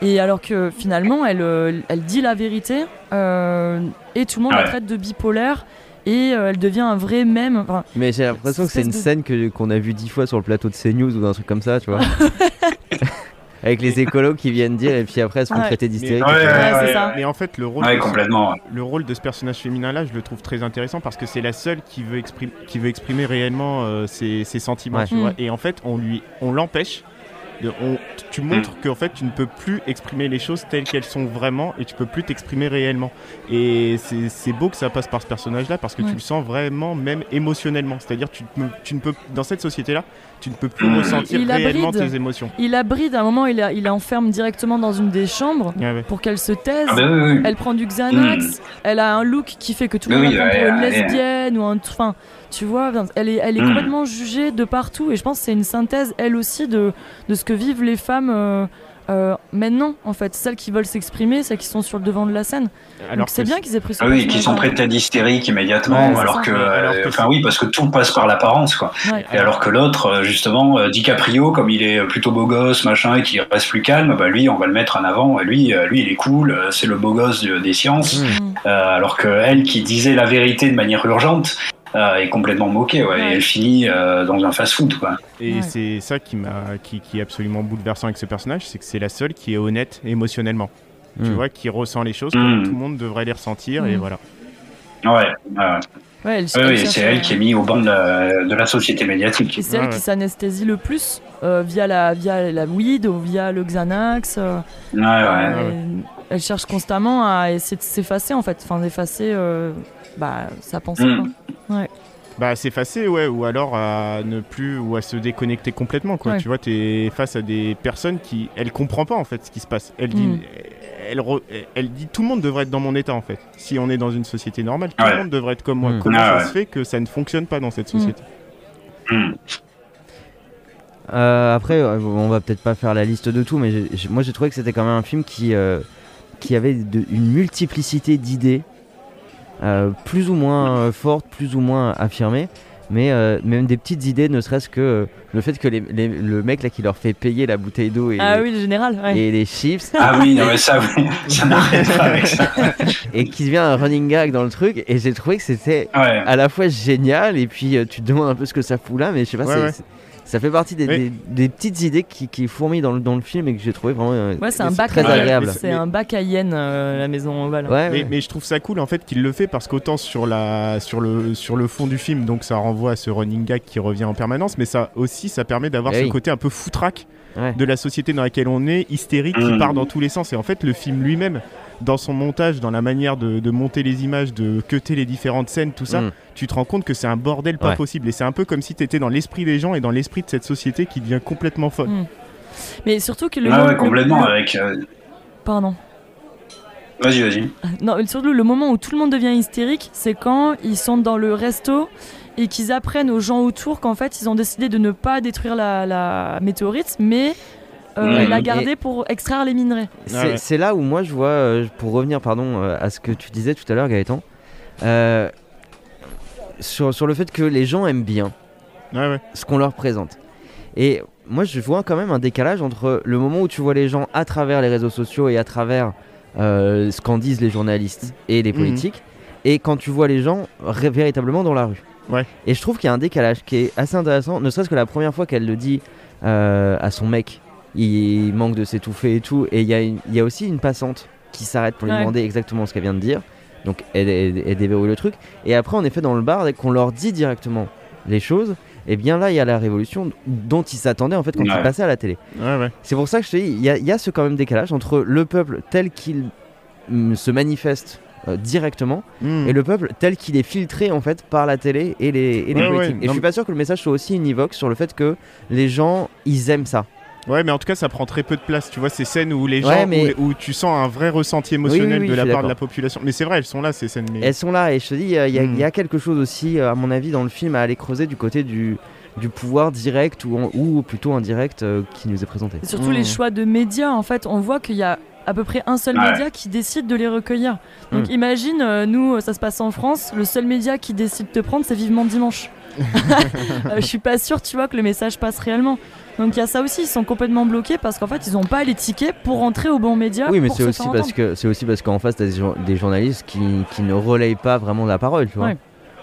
et alors que finalement elle, elle dit la vérité et tout le monde la traite de bipolaire et euh, elle devient un vrai mème. mais j'ai l'impression que c'est une scène que, qu'on a vue dix fois sur le plateau de CNews ou un truc comme ça, tu vois. Avec les écolos qui viennent dire et puis après elles se font traiter d'hystérique. Mais en fait, le rôle, complètement. le rôle de ce personnage féminin là, je le trouve très intéressant parce que c'est la seule qui veut, exprimer, qui veut exprimer réellement euh, ses, sentiments. Tu vois mm. et en fait, on lui, on l'empêche tu montres mm. qu'en fait tu ne peux plus exprimer les choses telles qu'elles sont vraiment et tu peux plus t'exprimer réellement. Et c'est beau que ça passe par ce personnage-là parce que tu le sens vraiment, même émotionnellement. C'est-à-dire tu, tu ne peux dans cette société-là, tu ne peux plus ressentir réellement tes émotions. Il abride à un moment, il, a, il enferme directement dans une des chambres pour qu'elle se taise. Ah bah elle prend du Xanax, mm. elle a un look qui fait que tout le monde a une lesbienne ou un. Enfin, tu vois, elle est, elle est hmm. complètement jugée de partout et je pense que c'est une synthèse, elle aussi, de, de ce que vivent les femmes euh, euh, maintenant, en fait. Celles qui veulent s'exprimer, celles qui sont sur le devant de la scène. Alors c'est bien qu'ils aient pris ce ah Oui, qui sont prêtes à d'hystérique immédiatement, alors, que, euh, enfin oui, parce que tout passe par l'apparence, quoi. Et alors que l'autre, justement, DiCaprio, comme il est plutôt beau gosse, machin, et qu'il reste plus calme, bah lui, on va le mettre en avant. Et lui, lui, il est cool, c'est le beau gosse des sciences. Hmm. alors que elle, qui disait la vérité de manière urgente, euh, est complètement moquée, ouais, et elle finit euh, dans un fast-food, quoi. Et c'est ça qui m'a, qui, qui, est absolument bouleversant avec ce personnage, c'est que c'est la seule qui est honnête émotionnellement. Tu mm. vois, qui ressent les choses comme mm. tout le monde devrait les ressentir, et mm. voilà. Ouais. ouais c'est elle qui est mise au banc de la, société médiatique. c'est elle qui s'anesthésie le plus euh, via, la, via la weed ou via le Xanax. ouais, ouais. Elle, cherche constamment à essayer de s'effacer en fait, enfin d'effacer bah, ça pense mm. pas. Ouais. Bah, s'effacer, ouais, ou alors à ne plus, ou à se déconnecter complètement, quoi. Tu vois, tu es face à des personnes qui, elle comprend pas, en fait, ce qui se passe. Elle dit, mm. elle, elle, dit, tout le monde devrait être dans mon état, en fait. Si on est dans une société normale, tout le monde devrait être comme moi. Mm. Comment ah ça se fait que ça ne fonctionne pas dans cette société? Euh, après, on va peut-être pas faire la liste de tout, mais moi j'ai trouvé que c'était quand même un film qui, euh, qui avait une multiplicité d'idées plus ou moins euh, fortes, plus ou moins affirmées, mais euh, même des petites idées, ne serait-ce que le fait que les, le mec là qui leur fait payer la bouteille d'eau et, ah oui, le général, et les chips. Ah oui, non, mais ça, ça n'arrête pas avec ça. et qui devient un running gag dans le truc, et j'ai trouvé que c'était à la fois génial, et puis tu te demandes un peu ce que ça fout là, mais je sais pas, c'est ça fait partie des, petites idées qui, qui fourmillent dans le, dans le film et que j'ai trouvé vraiment euh, ouais, c'est un bac très agréable. C'est un bac à Yen, euh, la maison ovale. mais, mais, je trouve ça cool en fait qu'il le fait parce qu'autant sur, la, sur, le, sur le fond du film, donc ça renvoie à ce running gag qui revient en permanence, mais ça aussi ça permet d'avoir eh ce côté un peu foutraque de la société dans laquelle on est, hystérique, qui mmh. part dans tous les sens. Et en fait, le film lui-même dans son montage, dans la manière de, monter les images, de cuter les différentes scènes, tout ça, mm. tu te rends compte que c'est un bordel pas possible. Et c'est un peu comme si tu étais dans l'esprit des gens et dans l'esprit de cette société qui devient complètement folle. Mm. Mais surtout que le. Ah ouais, complètement avec. Euh, Pardon. Vas-y, vas-y. Non, surtout le moment où tout le monde devient hystérique, c'est quand ils sont dans le resto et qu'ils apprennent aux gens autour qu'en fait ils ont décidé de ne pas détruire la, la météorite, mais euh, la garder pour extraire les minerais. C'est là où moi je vois, euh, pour revenir pardon euh, à ce que tu disais tout à l'heure Gaëtan, sur, sur, le fait que les gens aiment bien. ce qu'on leur présente. Et moi, je vois quand même un décalage entre le moment où tu vois les gens à travers les réseaux sociaux et à travers euh, ce qu'en disent les journalistes et les mhm. politiques, et quand tu vois les gens véritablement dans la rue. Ouais. Et je trouve qu'il y a un décalage qui est assez intéressant, ne serait-ce que la première fois qu'elle le dit euh, à son mec, il manque de s'étouffer et tout, et il y, y, a aussi une passante qui s'arrête pour lui demander exactement ce qu'elle vient de dire. Donc elle, elle, déverrouille le truc. Et après, en effet, dans le bar, dès qu'on leur dit directement les choses, et eh bien là, il y a la révolution dont ils s'attendaient en fait quand ils passaient à la télé. C'est pour ça que je te dis, il y, a ce quand même décalage entre le peuple tel qu'il mm, se manifeste euh, directement hmm. et le peuple tel qu'il est filtré en fait par la télé et les, et politiques. et je suis pas sûr que le message soit aussi univoque sur le fait que les gens ils aiment ça. Ouais, mais en tout cas, ça prend très peu de place. Tu vois, ces scènes où les gens, où, tu sens un vrai ressenti émotionnel de la part de la population. Mais c'est vrai, elles sont là, ces scènes. Elles sont là, et je te dis, il y, a hmm. quelque chose aussi, euh, à mon avis, dans le film à aller creuser du côté du, du pouvoir direct ou, ou plutôt indirect euh, qui nous est présenté. surtout les hmm. choix de médias, en fait, on voit qu'il y a à peu près un seul média qui décide de les recueillir. Donc hmm. imagine, euh, nous, ça se passe en France, le seul média qui décide de te prendre, c'est Vivement Dimanche. je suis pas sûr, tu vois, que le message passe réellement. Donc il y a ça aussi, ils sont complètement bloqués parce qu'en fait ils n'ont pas les tickets pour rentrer au bon média. Oui, mais c'est aussi, parce que c'est aussi parce qu'en face t'as des, des journalistes qui, qui, ne relayent pas vraiment la parole, tu vois.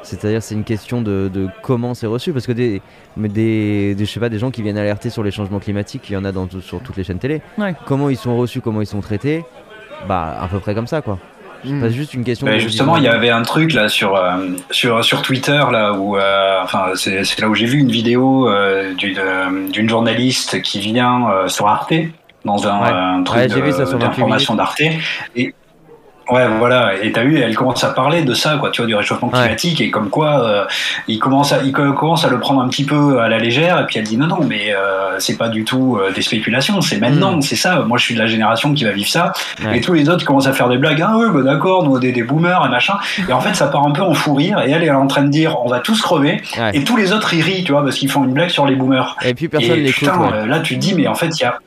C'est-à-dire c'est une question de, de comment c'est reçu parce que des, des, je sais pas, des gens qui viennent alerter sur les changements climatiques, il y en a dans, sur toutes les chaînes télé. Comment ils sont reçus, comment ils sont traités, bah à peu près comme ça quoi. Juste une question. justement, il y avait un truc là sur euh, sur sur Twitter là où euh, enfin c'est là où j'ai vu une vidéo euh, d'une journaliste qui vient sur Arte dans un, truc d'information d'Arte. Et Ouais, voilà. Et t'as vu, elle commence à parler de ça, quoi, tu vois, du réchauffement climatique et comme quoi euh, il commence à, il commence à le prendre un petit peu à la légère. Et puis elle dit non, non, mais euh, c'est pas du tout euh, des spéculations, c'est maintenant, mm. c'est ça. Moi, je suis de la génération qui va vivre ça. Et tous les autres commencent à faire des blagues. Ah ouais, bah d'accord, nous des, des boomers et machin. Et en fait, ça part un peu en fou rire. Et elle est en train de dire, on va tous crever. Et tous les autres ils rient, tu vois, parce qu'ils font une blague sur les boomers. Et puis personne l'écoute. Là, tu te dis, mais en fait, il y a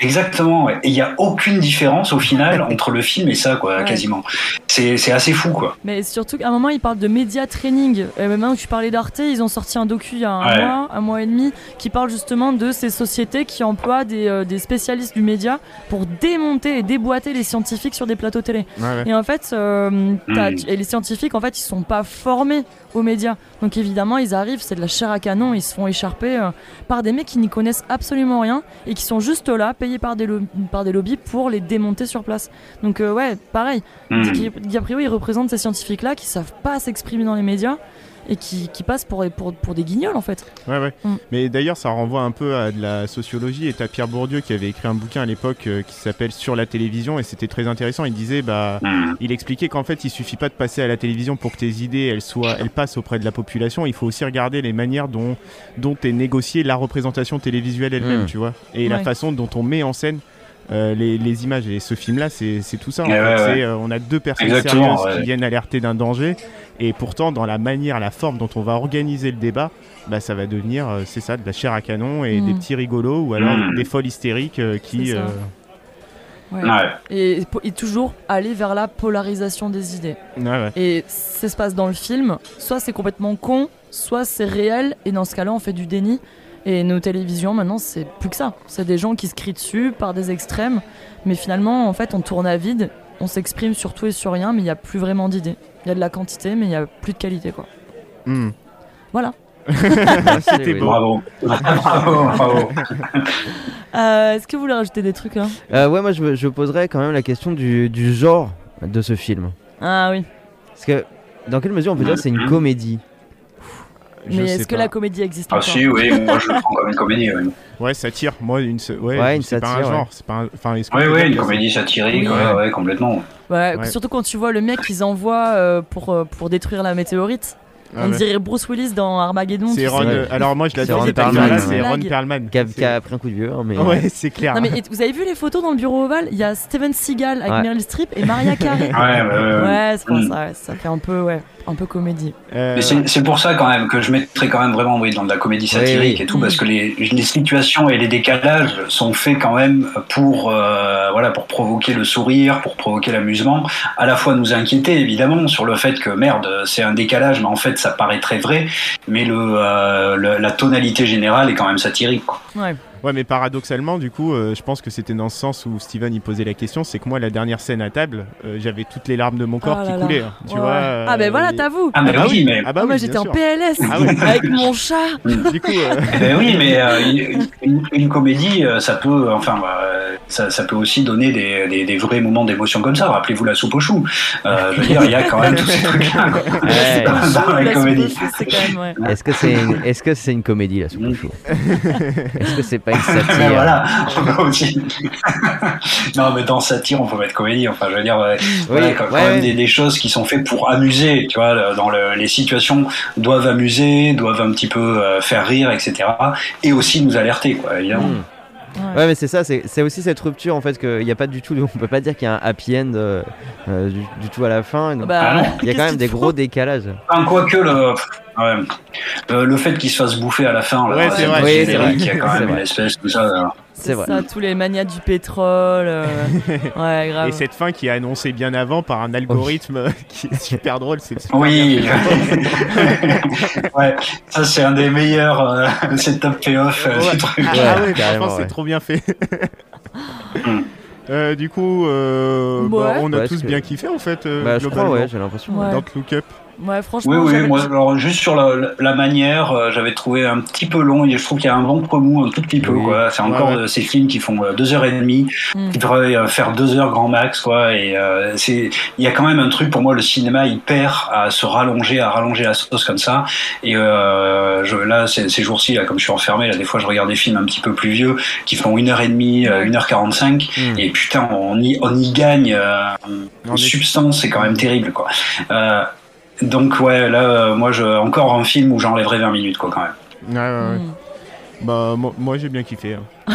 Exactement, et il n'y a aucune différence au final entre le film et ça, quoi, quasiment. C'est assez fou, quoi. Mais surtout qu'à un moment, ils parlent de média training. Et maintenant que tu parlais d'Arte, ils ont sorti un docu il y a un mois, un mois et demi, qui parle justement de ces sociétés qui emploient des, euh, des spécialistes du média pour démonter et déboîter les scientifiques sur des plateaux télé. et en fait, euh, hmm. et les scientifiques, en fait, ils sont pas formés aux médias. Donc évidemment, ils arrivent, c'est de la chair à canon, ils se font écharper euh, par des mecs qui n'y connaissent absolument rien et qui sont juste là, payés par des, par des lobbies pour les démonter sur place. Donc euh, ouais, pareil. Mmh. DiCaprio, il représente ces scientifiques-là qui savent pas s'exprimer dans les médias et qui, qui passent pour, pour, pour, des guignols en fait. Ouais, ouais. Mm. Mais d'ailleurs, ça renvoie un peu à de la sociologie. Et t'as Pierre Bourdieu qui avait écrit un bouquin à l'époque euh, qui s'appelle Sur la télévision et c'était très intéressant. Il disait, bah, mm. il expliquait qu'en fait, il suffit pas de passer à la télévision pour que tes idées elles, soient, elles passent auprès de la population. Il faut aussi regarder les manières dont, dont est négociée la représentation télévisuelle elle-même, mm. tu vois, et la façon dont on met en scène euh, les, les, images. Et ce film-là, c'est tout ça. En fait. Euh, on a deux personnes sérieuses qui viennent alerter d'un danger. Et pourtant, dans la manière, la forme dont on va organiser le débat, bah, ça va devenir, euh, c'est ça, de la chair à canon et des mm. petits rigolos ou alors mm. des folles hystériques qui. Et, et, toujours aller vers la polarisation des idées. Et ça se passe dans le film, soit c'est complètement con, soit c'est réel, et dans ce cas-là, on fait du déni. Et nos télévisions, maintenant, c'est plus que ça. C'est des gens qui se crient dessus par des extrêmes. Mais finalement, en fait, on tourne à vide. On s'exprime sur tout et sur rien, mais il n'y a plus vraiment d'idées. Il y a de la quantité, mais il n'y a plus de qualité, quoi. Hmm. Voilà. C'était beau. Bravo. bravo, bravo. Euh, Est-ce que vous voulez rajouter des trucs là euh, Ouais, moi je, je, poserais quand même la question du, du, genre de ce film. Ah oui. Parce que dans quelle mesure on peut dire que c'est une comédie? Mais est-ce que la comédie existe ah, si, oui, moi je le prends comme une comédie. Ouais, satire. Moi, une, ouais, c'est pas un genre. C'est pas Enfin, oui, oui, une comédie satirique, ouais, ouais, complètement. Ouais, surtout quand tu vois le mec qu'ils envoient euh, pour, euh, pour détruire la météorite. On dirait Bruce Willis dans Armageddon. C'est Ron. Alors moi je Perlman. C'est Ron Perlman. Qui a, pris un coup de vieux. Hein, mais... Ouais, c'est clair. Non, mais vous avez vu les photos dans le bureau ovale? Il y a Steven Seagal avec Meryl Streep et Maria Carey. ouais, ouais, ouais. Ouais, mm. ça. Ça fait un peu, ouais un peu comédie. Euh... c'est pour ça quand même que je mettrais quand même vraiment oui, dans de la comédie satirique et tout, parce que les, les, situations et les décalages sont faits quand même pour, euh, voilà, pour provoquer le sourire, pour provoquer l'amusement, à la fois nous inquiéter évidemment sur le fait que merde, c'est un décalage, mais en fait ça paraît très vrai, mais le, la tonalité générale est quand même satirique. Quoi. Ouais. Ouais, mais paradoxalement, du coup, euh, je pense que c'était dans ce sens où Steven il posait la question, c'est que moi, la dernière scène à table, euh, j'avais toutes les larmes de mon corps Oh qui là coulaient. là. hein, tu Ouais. vois, ah ben euh, voilà, et- t'avoues. Ah, mais Ah oui, mais Ah bah Ah, moi j'étais en. PLS Ah oui. avec mon chat. Du coup, euh, Eh ben oui, mais euh, une, une- une comédie, euh, ça peut, enfin, euh, ça, ça peut aussi donner des, des, des vrais moments d'émotion comme ça. Rappelez-vous la soupe aux choux. Euh, je veux dire, il y a quand même tous ces trucs-là. Ouais. Dans la comédie. aux choux. Est-ce que c'est une... est-ce que c'est une comédie la soupe au chou? Est-ce que c'est pas satire voilà, on peut aussi. non, mais dans satire, on peut mettre comédie. Enfin, je veux dire, ouais, voilà, quand, même ouais. des, des choses qui sont faites pour amuser. Tu vois, dans le- les situations doivent amuser, doivent un petit peu euh, faire rire, etc. Et aussi nous alerter, quoi, évidemment. Hmm. Ouais. Ouais, mais c'est ça, c'est aussi cette rupture en fait qu'il n'y a pas du tout, on peut pas dire qu'il y a un happy end euh, euh, du, du tout à la fin. donc Bah, Ah il y a quand même des gros décalages. Enfin, quoique le, ouais. le, le fait qu'il se fasse bouffer à la fin, là, Ouais, c'est le vrai. Oui, c'est vrai. il y a quand C'est même une espèce de ça. là. C'est C'est vrai. ça, tous les manias du pétrole. euh, Ouais, grave. et cette fin qui est annoncée bien avant par un algorithme qui est super drôle, c'est super Oui, ouais, ça c'est un des meilleurs euh, setup payoff euh, Ouais. du truc. Ah, Ouais, ah ouais, carrément, franchement, c'est trop bien fait. Euh, du coup, euh, bah, on a Ouais, tous que- bien kiffé en fait. euh, Bah, je crois, globalement. ouais, j'ai l'impression. Ouais. Dans Look Up. Ouais, franchement. Oui, oui, moi, alors, juste sur la, la manière, euh, j'avais trouvé un petit peu long et je trouve qu'il y a un vent remous un tout petit peu. Oui. quoi. C'est encore Ouais, ouais. euh, ces films qui font euh, deux heures et demie, Hmm. qui devraient euh, faire deux heures grand max. Quoi, et euh, c'est, il y a quand même un truc pour moi, le cinéma, il perd à se rallonger, à rallonger la sauce comme ça. Et euh, je, là, ces, ces jours-ci, là, comme je suis enfermé, là, des fois, je regarde des films un petit peu plus vieux qui font une heure et demie, une heure quarante-cinq. Hmm. Et putain, on y, on y gagne euh, En substance, c'est quand même terrible, quoi. Donc ouais, là, euh, moi, je, encore un film où j'enlèverais 20 minutes, quoi, quand même. Ouais, ouais, ouais. Hmm. Bah, moi, moi, j'ai bien kiffé. hein.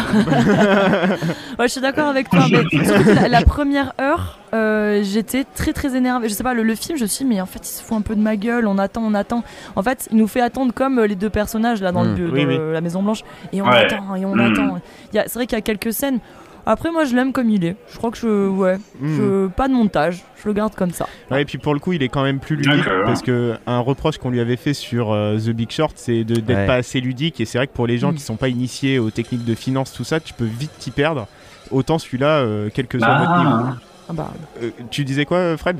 Ouais, je suis d'accord avec toi. Mais surtout la, la première heure, euh, j'étais très très énervée. Je sais pas, le, le film, je me suis dit, mais en fait, il se fout un peu de ma gueule. On attend, on attend. En fait, il nous fait attendre comme euh, les deux personnages là dans, le, Oui, dans oui. le- la Maison Blanche. Et on Ouais. attend, et on Mm. attend. C'est vrai qu'il y a quelques scènes. Après, moi, je l'aime comme il est. Je crois que je. Ouais. Hmm. Je, pas de montage. Je le garde comme ça. Ouais, et puis pour le coup, il est quand même plus ludique D'accord. parce que un reproche qu'on lui avait fait sur euh, The Big Short, c'est de- d'être Ouais. pas assez ludique. Et c'est vrai que pour les gens Mm. qui sont pas initiés aux techniques de finance, tout ça, tu peux vite t'y perdre. Autant celui-là, euh, quel que soit Ah. votre niveau. Ah bah. Euh, tu disais quoi, Fred?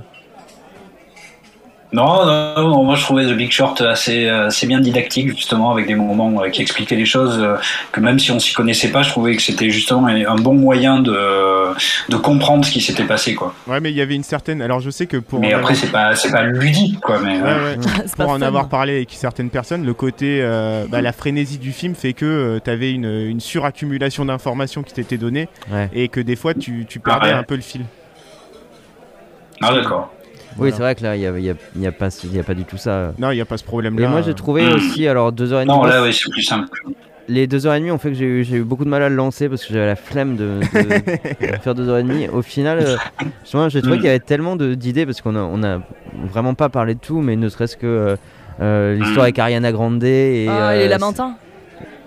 Non, non, non, moi je trouvais The Big Short assez, euh, assez bien didactique, justement, avec des moments euh, qui expliquaient les choses euh, que même si on s'y connaissait pas, je trouvais que c'était justement un bon moyen de, de comprendre ce qui s'était passé, quoi. Ouais, mais il y avait une certaine. Alors, je sais que pour. Mais après, avoir- c'est pas, c'est pas ludique, quoi, mais. Ouais, ouais. Pour en fun. avoir parlé avec certaines personnes, le côté, euh, bah, la frénésie du film fait que tu avais une, une suraccumulation d'informations qui t'étaient données Ouais. et que des fois tu, tu perdais Ah ouais. un peu le fil. Ah, d'accord. Oui, c'est vrai que là, il n'y a, y a- il y a, pas il y a pas du tout ça. Non, il n'y a pas ce problème-là. Et moi, j'ai trouvé Hmm. aussi, alors 2h30. Non, là, oui, c'est plus simple. Les 2h30 ont fait que j'ai eu, beaucoup de mal à le lancer parce que j'avais la flemme de, de- faire 2h30. Au final, euh, justement, j'ai trouvé Mm. qu'il y avait tellement d'idées parce qu'on a, on a vraiment pas parlé de tout, mais ne serait-ce que euh, euh, l'histoire Mm. avec Ariana Grande et. Ah, et euh, les Lamentins.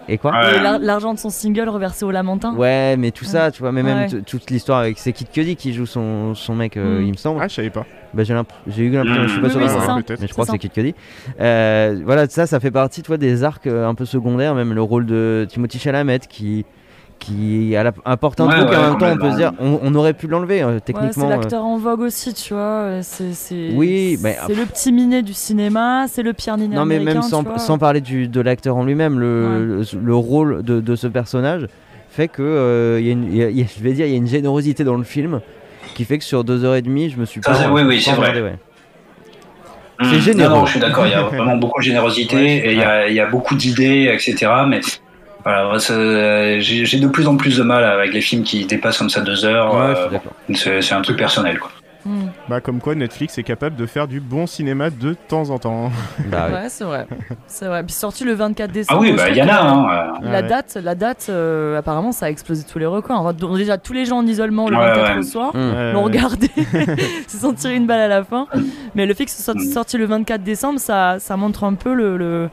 Et quoi Ouais. L'argent de son single reversé aux Lamentins. Ouais, mais tout ça, tu vois, mais même toute l'histoire avec c'est Kid Cudi qui joue son, son mec, euh, Mm. il me semble. Ah, je savais pas. Bah, j'ai j'ai eu l'impression, je suis pas Mm. sûr Oui, ça, mais je crois C'est que c'est Kid Cudi. Euh, voilà, ça, ça fait partie, toi, des arcs euh, un peu secondaires, même le rôle de Timothy Chalamet qui qui apporte un Ouais, truc et en même temps on peut se dire on, on aurait pu l'enlever euh, Ouais, c'est techniquement. euh, l'acteur en vogue aussi, tu vois. euh, C'est, Oui, mais c'est le petit minet du cinéma, c'est le Pierre Ninet non mais même sans, sans parler du, de l'acteur en lui-même, le, le, le rôle de, de ce personnage fait que euh, il y a une- il y a- il y a- je vais dire il y a une générosité dans le film qui fait que sur deux heures et demie je me suis pas c'est- oui, oui, c'est vrai. Hum, C'est généreux. Non, non, je suis d'accord, il y a vraiment beaucoup de générosité Ouais, et il y a, il y a beaucoup d'idées, etc. Mais voilà, c'est- j'ai de plus en plus de mal avec les films qui dépassent comme ça deux heures. Ouais, euh, c'est un truc personnel, quoi. Hmm. Bah, comme quoi Netflix est capable de faire du bon cinéma de temps en temps. Bah, ouais. C'est vrai. C'est vrai. Puis sorti le 24 décembre. Ah oui, bah il y en a. la- Hein, euh. La Ouais. date, la date euh, apparemment, ça a explosé tous les records. Enfin, donc, déjà, tous les gens en isolement le Ouais, 24 ouais. au soir. Euh, l'ont regardé, se sont tiré une balle à la fin. Mais le fait que ce soit Mm. sorti le 24 décembre, ça, ça montre un peu le, le-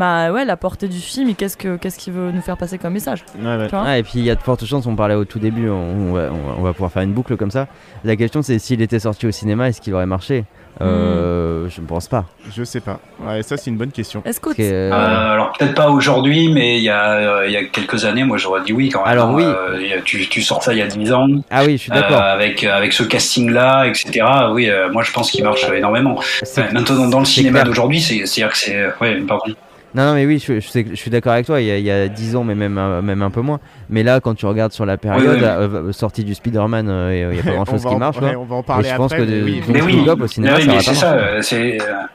bah ouais, la portée du film et qu'est-ce que qu'est-ce qu'il veut nous faire passer comme message. ouais, ouais. Tu vois Ah, et puis il y a de fortes chances, on parlait au tout début, on, on va, on va- on va pouvoir faire une boucle comme ça. La question c'est s'il était sorti au cinéma, est-ce qu'il aurait marché? Euh, Je ne pense pas. Je sais pas. Ouais, ça c'est une bonne question. Est-ce que euh, Euh, alors peut-être pas aujourd'hui, mais il y, a, euh, il y a quelques années, moi j'aurais dit oui quand même. Alors, hein. oui. Euh, tu, tu sors ça il y a 10 ans, Ah oui, je suis euh, d'accord. avec, avec ce casting-là, etc. Oui, euh, moi je pense qu'il marche énormément. Maintenant dans le cinéma d'aujourd'hui, c'est c'est-à-dire que c'est... Ouais, pardon. Non, non, mais oui, je, je sais- je suis d'accord avec toi. Il y, a, il y a 10 ans, mais même, euh, même un peu moins. Mais là, quand tu regardes sur la période, Oui, oui. euh, sortie du Spider-Man, euh, il n'y a pas grand chose On va qui en- marche. ouais, on va en parler Et je pense après. que mais de- oui, Mais oui, au cinéma, mais oui, ça mais aurait c'est ça.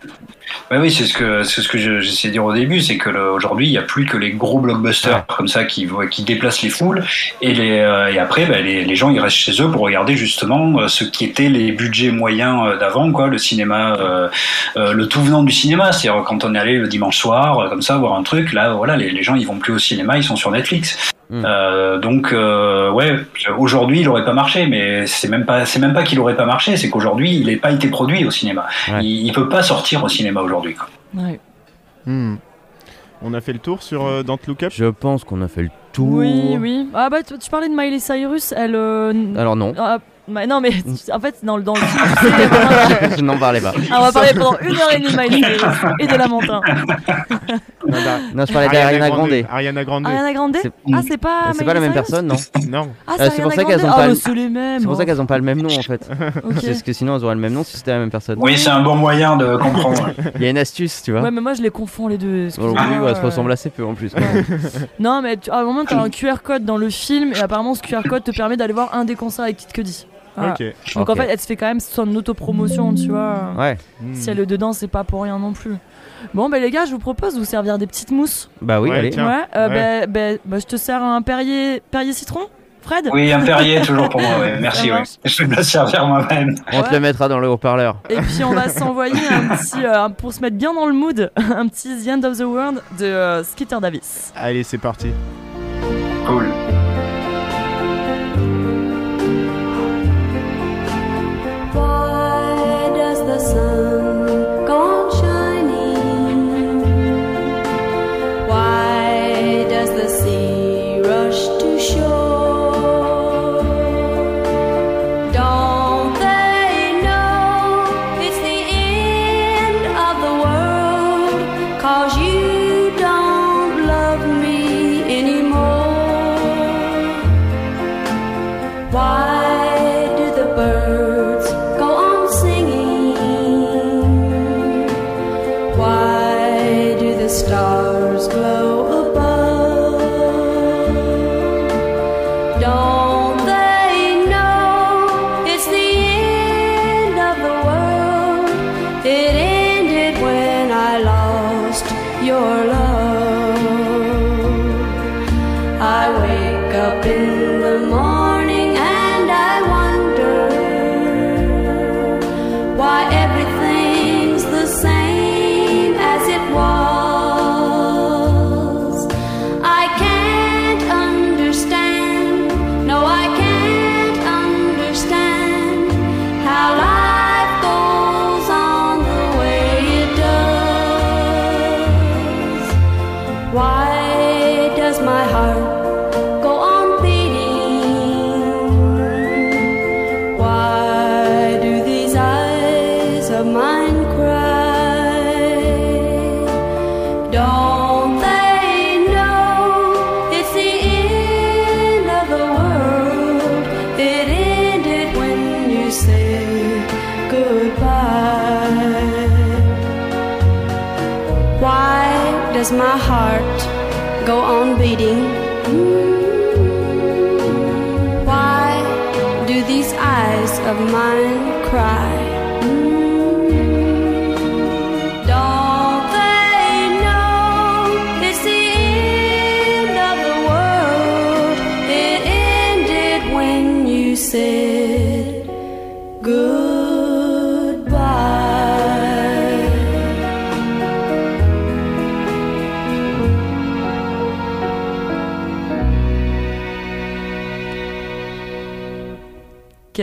Ouais, oui, c'est ce que c'est ce que je- j'essaie de dire au début, c'est que aujourd'hui il n'y a plus que les gros blockbusters Ouais. comme ça qui qui déplacent les foules et les euh, et après bah, les, les gens ils restent chez eux pour regarder justement euh, ce qui étaient les budgets moyens euh, d'avant quoi, le cinéma, euh, euh, le tout venant du cinéma, c'est-à-dire quand on est allé le dimanche soir comme ça voir un truc, là voilà les, les gens ils vont plus au cinéma, ils sont sur Netflix. Mm. Euh, donc euh, ouais, aujourd'hui il aurait pas marché, mais c'est même pas c'est même pas qu'il aurait pas marché, c'est qu'aujourd'hui il n'a pas été produit au cinéma. Ouais. Il, il peut pas sortir au cinéma aujourd'hui. quoi. Ouais. Hmm. On a fait le tour sur euh, Don't Look Up. Je pense qu'on a fait le tour. Oui, oui. Ah bah tu, tu parlais de Miley Cyrus, elle. euh, Alors non, ah, bah, non mais en fait dans le dans le film, tu sais, vraiment- je n'en parlais pas. Ah, on va parler pendant une heure et demie de Miley Cyrus et de Lamentin. Non, d'Ar- Non, je parlais d'Ariana Grande. Ariana Grande. Ariana Grande C'est- Ah c'est pas. C'est Miley pas la même Cyrus personne, non Non. Ah Euh, c'est c'est pour Ariana ça qu'elles Grande ont pas Ah le- bah, c'est les mêmes. C'est pour ça qu'elles n'ont pas le même nom en fait. Ok. Parce que sinon elles auraient le même nom si c'était la même personne. Oui, c'est un bon moyen de comprendre. Il y a une astuce, tu vois. Ouais mais moi je les confonds les deux. Oh, oui, ouais, elles se Euh, ressemblent assez peu en plus. Ouais. Non, mais tu- à un moment, t'as un QR code dans le film et apparemment, ce QR code te permet d'aller voir un des concerts avec Kid Cudi. Donc en fait, elle se fait quand même son autopromotion, tu vois. Ouais. Si elle est dedans, c'est pas pour rien non plus. Bon, bah les gars, je vous propose de vous servir des petites mousses. bah oui, Ouais, allez. tiens. ouais, euh, ouais. bah, bah, bah, je te sers un Perrier, Perrier citron, Fred Oui, un Perrier toujours pour moi. ouais. Merci. Ouais. Je vais me la servir moi-même. On te le mettra dans le haut-parleur. Et puis on va s'envoyer un petit, euh, pour se mettre bien dans le mood, un petit The End of the World de euh, Skeeter Davis. Allez, c'est parti. Cool.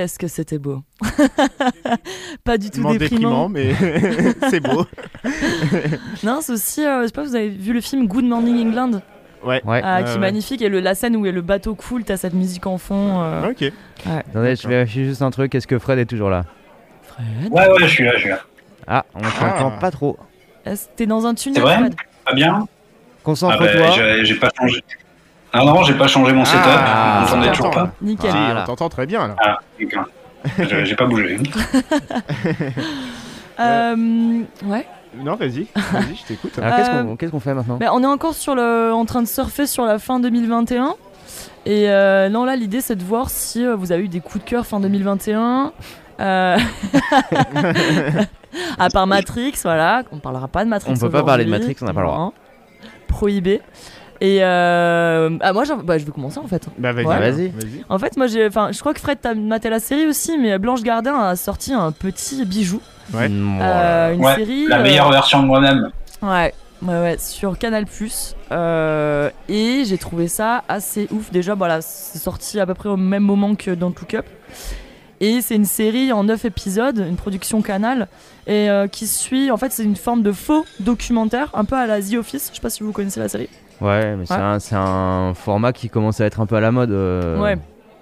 Qu'est-ce que c'était beau. pas du tout déprimant. déprimant, mais c'est beau. Non, c'est aussi, euh, je sais pas, vous avez vu le film Good Morning England, Ouais. Ouais. ah, Ouais, qui est ouais. magnifique, et le, la scène où le bateau coule, t'as cette musique en fond. euh, Ok. Attendez, je vérifie juste un truc. Est-ce que Fred est toujours là? Fred? Ouais, ouais, je suis là, je suis là. Ah, on t'entend Ah. pas trop. Est-ce que T'es dans un tunnel C'est vrai? Fred? Pas bien? Ah Concentre-toi. bah, j'ai- j'ai pas changé. Ah non, j'ai pas changé mon setup. Ah, Vous m'entendez toujours pas Nickel. Voilà. on t'entend très bien là. Ah, J'ai pas bougé. Euh, ouais. Non, vas-y, vas-y, je t'écoute. Alors qu'est-ce Euh, qu'on qu'est-ce qu'on fait maintenant Mais on est encore sur le, en train de surfer sur la fin 2021. Et euh, non, là, l'idée, c'est de voir si euh, vous avez eu des coups de cœur fin 2021. Euh, à part Matrix, voilà. On parlera pas de Matrix. On peut pas parler de. Matrix, on n'a pas le droit. Prohibé. Et euh, ah, moi, bah, je vais commencer en fait. Bah vas-y, Ouais. Vas-y. vas-y. En fait, moi, j'ai, enfin, je crois que Fred t'a maté la série aussi, mais Blanche Gardin a sorti un petit bijou, Ouais. Mm, Euh, une Ouais, série. La euh, meilleure version de moi-même. Ouais, ouais, ouais, sur Canal euh, et j'ai trouvé ça assez ouf. Déjà, voilà, c'est sorti à peu près au même moment que Don't Look Up. Et c'est une série en 9 épisodes, une production Canal, et euh, qui suit. En fait, c'est une forme de faux documentaire, un peu à la The Office. Je sais pas si vous connaissez la série. Ouais, mais c'est Ouais. un, c'est un format qui commence à être un peu à la mode. euh, ouais.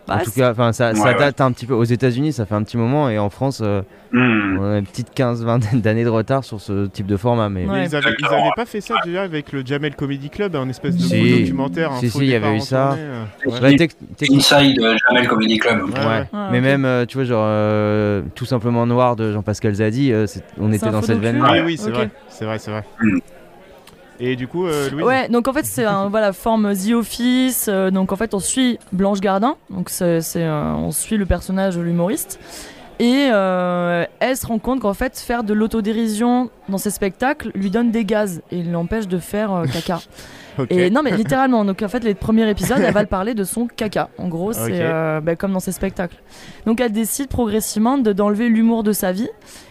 En Bah, tout cas, enfin, ça, ça Ouais, ouais. date un petit peu aux États-Unis, ça fait un petit moment, et en France, euh, Hmm. on a une petite 15-20 d'années de retard sur ce type de format. Mais Ouais. Mais ils, avaient, ils Exactement. avaient pas fait ça déjà avec le Jamel Comedy Club, un espèce de Si. documentaire. un Si, si, il y avait eu ça. tournée, euh, Inside Jamel Comedy Club. Ouais, Ouais. ouais. Mais même, euh, tu vois, genre, euh, tout simplement noir de Jean-Pascal Zadi, euh, on était dans cette veine-là. Oui, oui, c'est vrai, c'est vrai, c'est vrai. Mm. Et du coup, euh, Louise Ouais, donc en fait c'est un voilà forme The Office. euh, donc en fait on suit Blanche Gardin. Donc c'est c'est, euh, on suit le personnage de l'humoriste et euh, elle se rend compte qu'en fait faire de l'autodérision dans ses spectacles lui donne des gaz et l'empêche de faire euh, caca. Ok. Et non mais littéralement. Donc en fait les premiers épisodes elle va le parler de son caca. En gros c'est Ok. euh, bah, comme dans ses spectacles. Donc elle décide progressivement de d'enlever l'humour de sa vie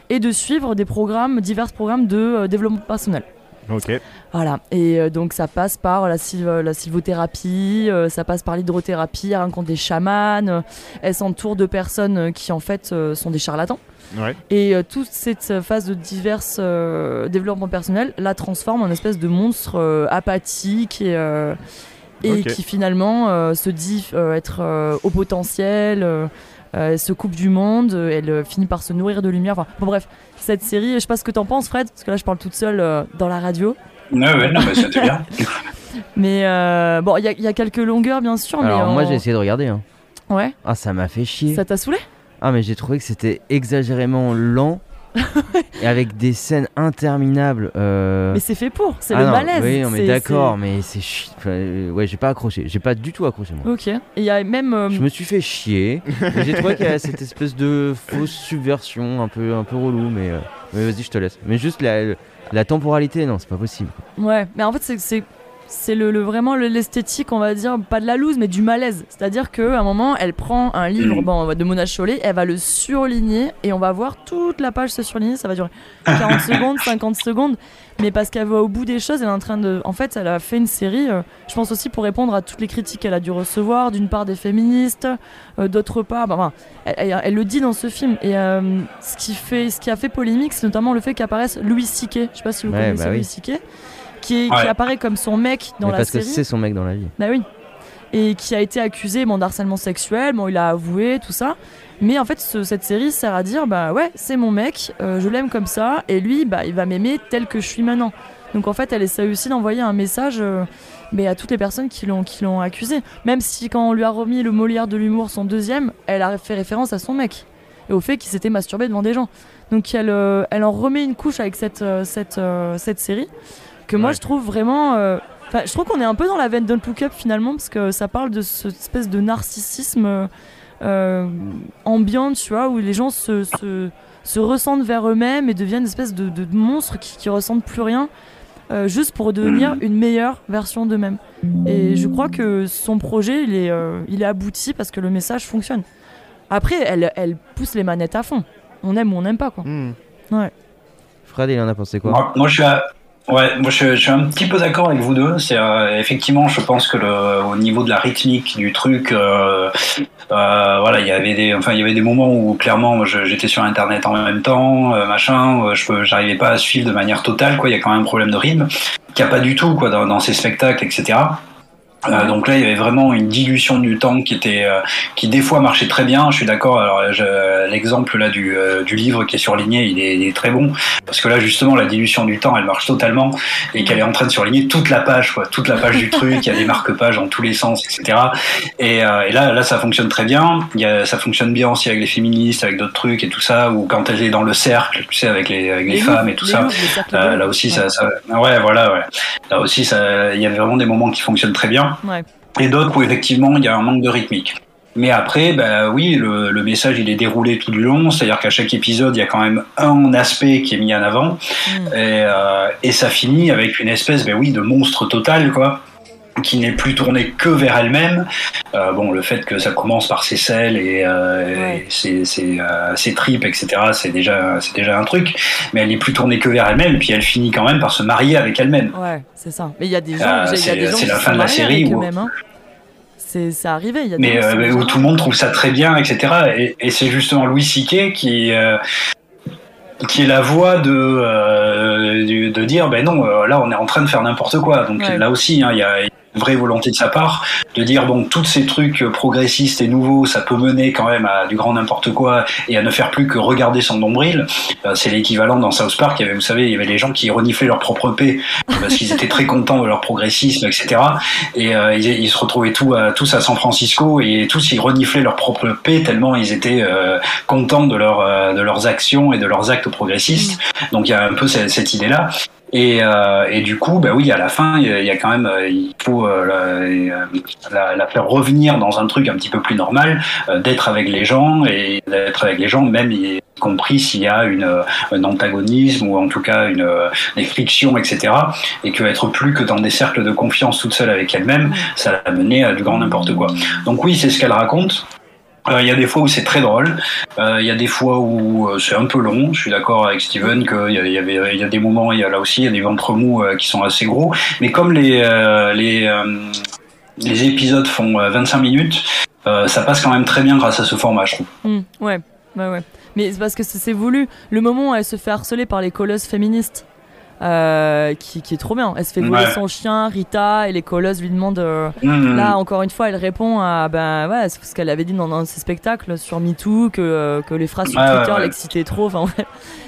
et de suivre des programmes divers programmes de euh, développement personnel. Ok. Voilà, et euh, donc ça passe par la, sylv- la sylvothérapie, euh, ça passe par l'hydrothérapie, elle rencontre des chamans, euh, elle s'entoure de personnes euh, qui en fait euh, sont des charlatans. Ouais. Et euh, toute cette phase de divers euh, développement personnel la transforme en espèce de monstre euh, apathique et, euh, qui finalement euh, se dit euh, être euh, au potentiel. euh, euh, elle se coupe du monde, euh, elle euh, finit par se nourrir de lumière. Enfin, bon, bref, cette série, je sais pas ce que t'en penses, Fred, parce que là je parle toute seule euh, dans la radio. Ouais, ouais, non, mais c'était bien. Mais euh, bon, il y, a- il y a quelques longueurs, bien sûr. Alors, mais moi, on- j'ai essayé de regarder. hein. Ouais, Ah, ça m'a fait chier. ça t'a saoulé? Ah, mais j'ai trouvé que c'était exagérément lent et avec des scènes interminables. euh, Mais c'est fait pour, c'est ah le non, malaise. Oui, non, mais c'est- d'accord, mais c'est chi- enfin, euh, ouais, j'ai pas accroché. J'ai pas du tout accroché, moi. Ok. Et il y a même. euh, Je me suis fait chier. j'ai trouvé qu'il y a cette espèce de fausse subversion un peu, un peu relou, mais, euh, mais vas-y, je te laisse. Mais juste la, la temporalité, non, c'est pas possible. Ouais, mais en fait, c'est. C'est... Le, le- vraiment le- l'esthétique, on va dire, pas de la loose, mais du malaise. C'est-à-dire qu'à un moment, elle prend un livre Mhm. bon, de Mona Chollet, elle va le surligner et on va voir toute la page se surligner. Ça va durer 40 secondes, 50 secondes. Mais parce qu'elle va au bout des choses, elle est en train de. En fait, elle a fait une série, euh, je pense aussi pour répondre à toutes les critiques qu'elle a dû recevoir, d'une part des féministes, euh, d'autre part. bah, elle, elle- elle le dit dans ce film. Et euh, ce, qui fait, ce qui a fait polémique, c'est notamment le fait qu'apparaisse Louis C.K. Je sais pas si vous Ouais, connaissez bah oui. Louis C.K. Qui, est- qui Ouais. apparaît comme son mec dans mais la parce que série. c'est son mec dans la vie. Bah oui. Et qui a été accusé bon, d'harcèlement sexuel, bon, il a avoué, tout ça. Mais en fait, ce- cette série sert à dire bah ouais, c'est mon mec, euh, je l'aime comme ça, et lui, bah, il va m'aimer tel que je suis maintenant. Donc en fait, elle essaie aussi d'envoyer un message euh, mais à toutes les personnes qui l'ont qui l'ont accusé. Même si quand on lui a remis le Molière de l'humour, son deuxième, elle a fait référence à son mec et au fait qu'il s'était masturbé devant des gens. Donc elle, euh, elle en remet une couche avec cette, euh, cette, euh, cette série que moi Ouais. je trouve vraiment. euh, Enfin, je trouve qu'on est un peu dans la veine Don't Look Up finalement parce que ça parle de cette espèce de narcissisme euh, euh, ambiant, tu vois, où les gens se, se, se ressentent vers eux-mêmes et deviennent une espèce de, de monstres qui, qui ressentent plus rien. euh, juste pour devenir une meilleure version d'eux-mêmes. Et je crois que son projet, il est, euh, il est abouti parce que le message fonctionne. Après, elle, elle pousse les manettes à fond. On aime ou on n'aime pas, quoi. Hmm. Fred, il en a pensé quoi? Moi, moi, je suis à- Ouais, moi je, je suis un petit peu d'accord avec vous deux. C'est euh, effectivement, je pense que le, au niveau de la rythmique du truc, euh, euh, voilà, il y avait des, enfin, il y avait des moments où clairement, j'étais sur Internet en même temps, euh, machin, euh, je j'arrivais pas à suivre de manière totale, quoi. Il y a quand même un problème de rythme qu'il n'y a pas du tout, quoi, dans, dans ces spectacles, etc. Euh, donc là, il y avait vraiment une dilution du temps qui était, euh, qui des fois marchait très bien. Je suis d'accord. Alors je- l'exemple là du, euh, du livre qui est surligné, il est, il est très bon parce que là justement la dilution du temps, elle marche totalement et qu'elle est en train de surligner toute la page, quoi, toute la page du truc. Il y a des marque-pages dans tous les sens, etc. Et, euh, et là, là, ça fonctionne très bien. Il y a, ça fonctionne bien aussi avec les féministes, avec d'autres trucs et tout ça. Ou quand elle est dans le cercle, tu sais, avec les, avec les, Les femmes et tout ça. Euh, là aussi, Ouais. ça, ça, ouais, voilà, ouais. Là aussi, ça, il y avait vraiment des moments qui fonctionnent très bien Ouais. et d'autres où effectivement il y a un manque de rythmique. Mais après, bah oui, le, le message il est déroulé tout du long, c'est-à-dire qu'à chaque épisode il y a quand même un aspect qui est mis en avant, Mm. et, euh, et ça finit avec une espèce, ben oui, de monstre total quoi, qui n'est plus tourné que vers elle-même. Euh, bon, le fait que ça commence par ses selles et, euh, Ouais. et ses, ses, euh, ses tripes, etc., c'est déjà, c'est déjà un truc, mais elle n'est plus tournée que vers elle-même, puis elle finit quand même par se marier avec elle-même. Ouais, c'est ça. Mais il y a des gens, c'est- qui la se fin de la série où- hein. C'est arrivé. Y a mais qui où tout le monde trouve ça très bien, etc. Et, et c'est justement Louis C.K. qui qui est la voix de euh, de dire ben non euh, là on est en train de faire n'importe quoi donc Ouais. là aussi hein, il y a vraie volonté de sa part de dire bon tous ces trucs progressistes et nouveaux ça peut mener quand même à du grand n'importe quoi et à ne faire plus que regarder son nombril Euh, c'est l'équivalent dans South Park il y avait vous savez il y avait les gens qui reniflaient leur propre paix parce qu'ils étaient très contents de leur progressisme etc et euh, ils, ils se retrouvaient tous à, tous à San Francisco et tous ils reniflaient leur propre paix tellement ils étaient euh, contents de, leur, euh, de leurs actions et de leurs actes progressistes. Donc il y a un peu cette, cette idée-là. Et, euh, et du coup, bah oui, à la fin, il y a- il y a quand même, euh, il faut euh, la, euh, la, la faire revenir dans un truc un petit peu plus normal, euh, d'être avec les gens et d'être avec les gens, même y compris s'il y a une, euh, un antagonisme ou en tout cas une, des frictions, etc. Et que être plus que dans des cercles de confiance toute seule avec elle-même, ça l'a mené à du grand n'importe quoi. Donc oui, c'est ce qu'elle raconte. Euh, Il y a des fois où c'est très drôle, Euh, il y a des fois où euh, c'est un peu long. Je suis d'accord avec Steven qu'il y, a- des moments, il y a là aussi, il y a des ventres mous qui sont assez gros. Mais comme les épisodes font euh, 25 minutes, ça passe quand même très bien grâce à ce format, je trouve. Mm, ouais, ouais. Mais c'est parce que c'est voulu. Le moment où elle se fait harceler par les colosses féministes, euh, qui, qui est trop bien. Elle se fait voler Ouais. son chien, Rita, et les colosses lui demandent. euh, Mmh. Là, encore une fois, elle répond à ben ouais, c'est ce qu'elle avait dit dans un de ses spectacles sur MeToo, que, euh, que les phrases sur Twitter ouais. l'excitaient trop. Enfin, ouais.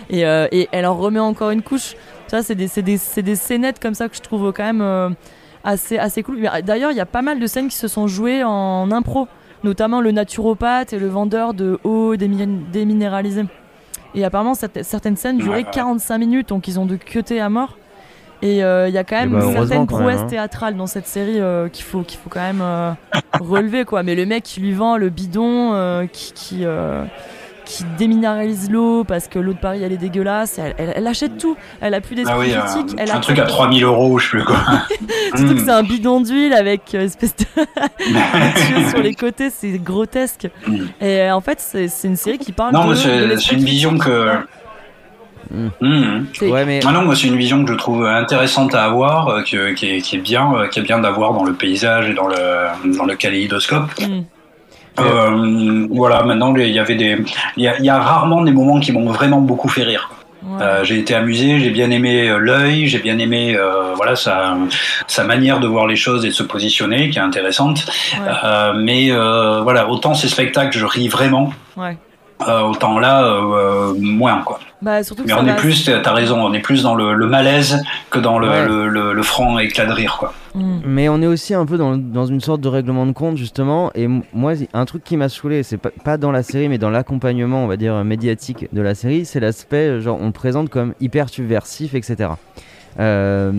et, et elle en remet encore une couche. Ça, c'est des, c'est des, c'est des scénettes comme ça que je trouve quand même assez, assez cool. D'ailleurs, il y a pas mal de scènes qui se sont jouées en impro, notamment le naturopathe et le vendeur de eau démi- déminéralisée. Et apparemment, certaines scènes duraient ouais. 45 minutes, donc ils ont dû cuter à mort. Et euh, il y a quand Eh même une certaine même, hein. théâtrale dans cette série euh, qu'il faut, qu'il faut quand même euh, relever. quoi. Mais le mec qui lui vend le bidon, euh, qui, qui, euh, qui déminéralise l'eau parce que l'eau de Paris elle est dégueulasse, elle, elle- elle achète tout. Elle a plus d'esprit Ah oui, critique. un, elle un truc à accepte- 3000 euros, je sais plus quoi. Surtout que c'est un bidon d'huile avec euh, espèce de tuyau sur les côtés, c'est grotesque. Mm. Et euh, en fait, c'est c'est une série qui parle Non, de, c'est une vision que. Mm. Mm. C'est- Ouais, mais Ah non, moi c'est une vision que je trouve intéressante à avoir, euh, qui, est, qui est bien, euh, qui est bien d'avoir dans le paysage et dans le dans le kaléidoscope. Euh, voilà, maintenant il y avait des, il y a, il y a rarement des moments qui m'ont vraiment beaucoup fait rire. Ouais. Euh, j'ai été amusé, j'ai bien aimé euh, l'œil, j'ai bien aimé euh, voilà sa sa manière de voir les choses et de se positionner, qui est intéressante. Ouais. Mais voilà, autant ces spectacles, je ris vraiment, Ouais. Euh, autant là euh, euh, moins quoi. Bah, surtout que Mais on est plus, t'as t'as raison, on est plus dans le, le malaise que dans le, Ouais. le, le- le franc éclat de rire, quoi. Mm. Mais on est aussi un peu dans, dans une sorte de règlement de compte justement. Et moi, un truc qui m'a saoulé, c'est pas, pas dans la série, mais dans l'accompagnement, on va dire médiatique de la série, c'est l'aspect genre on le présente comme hyper subversif, etc. Euh,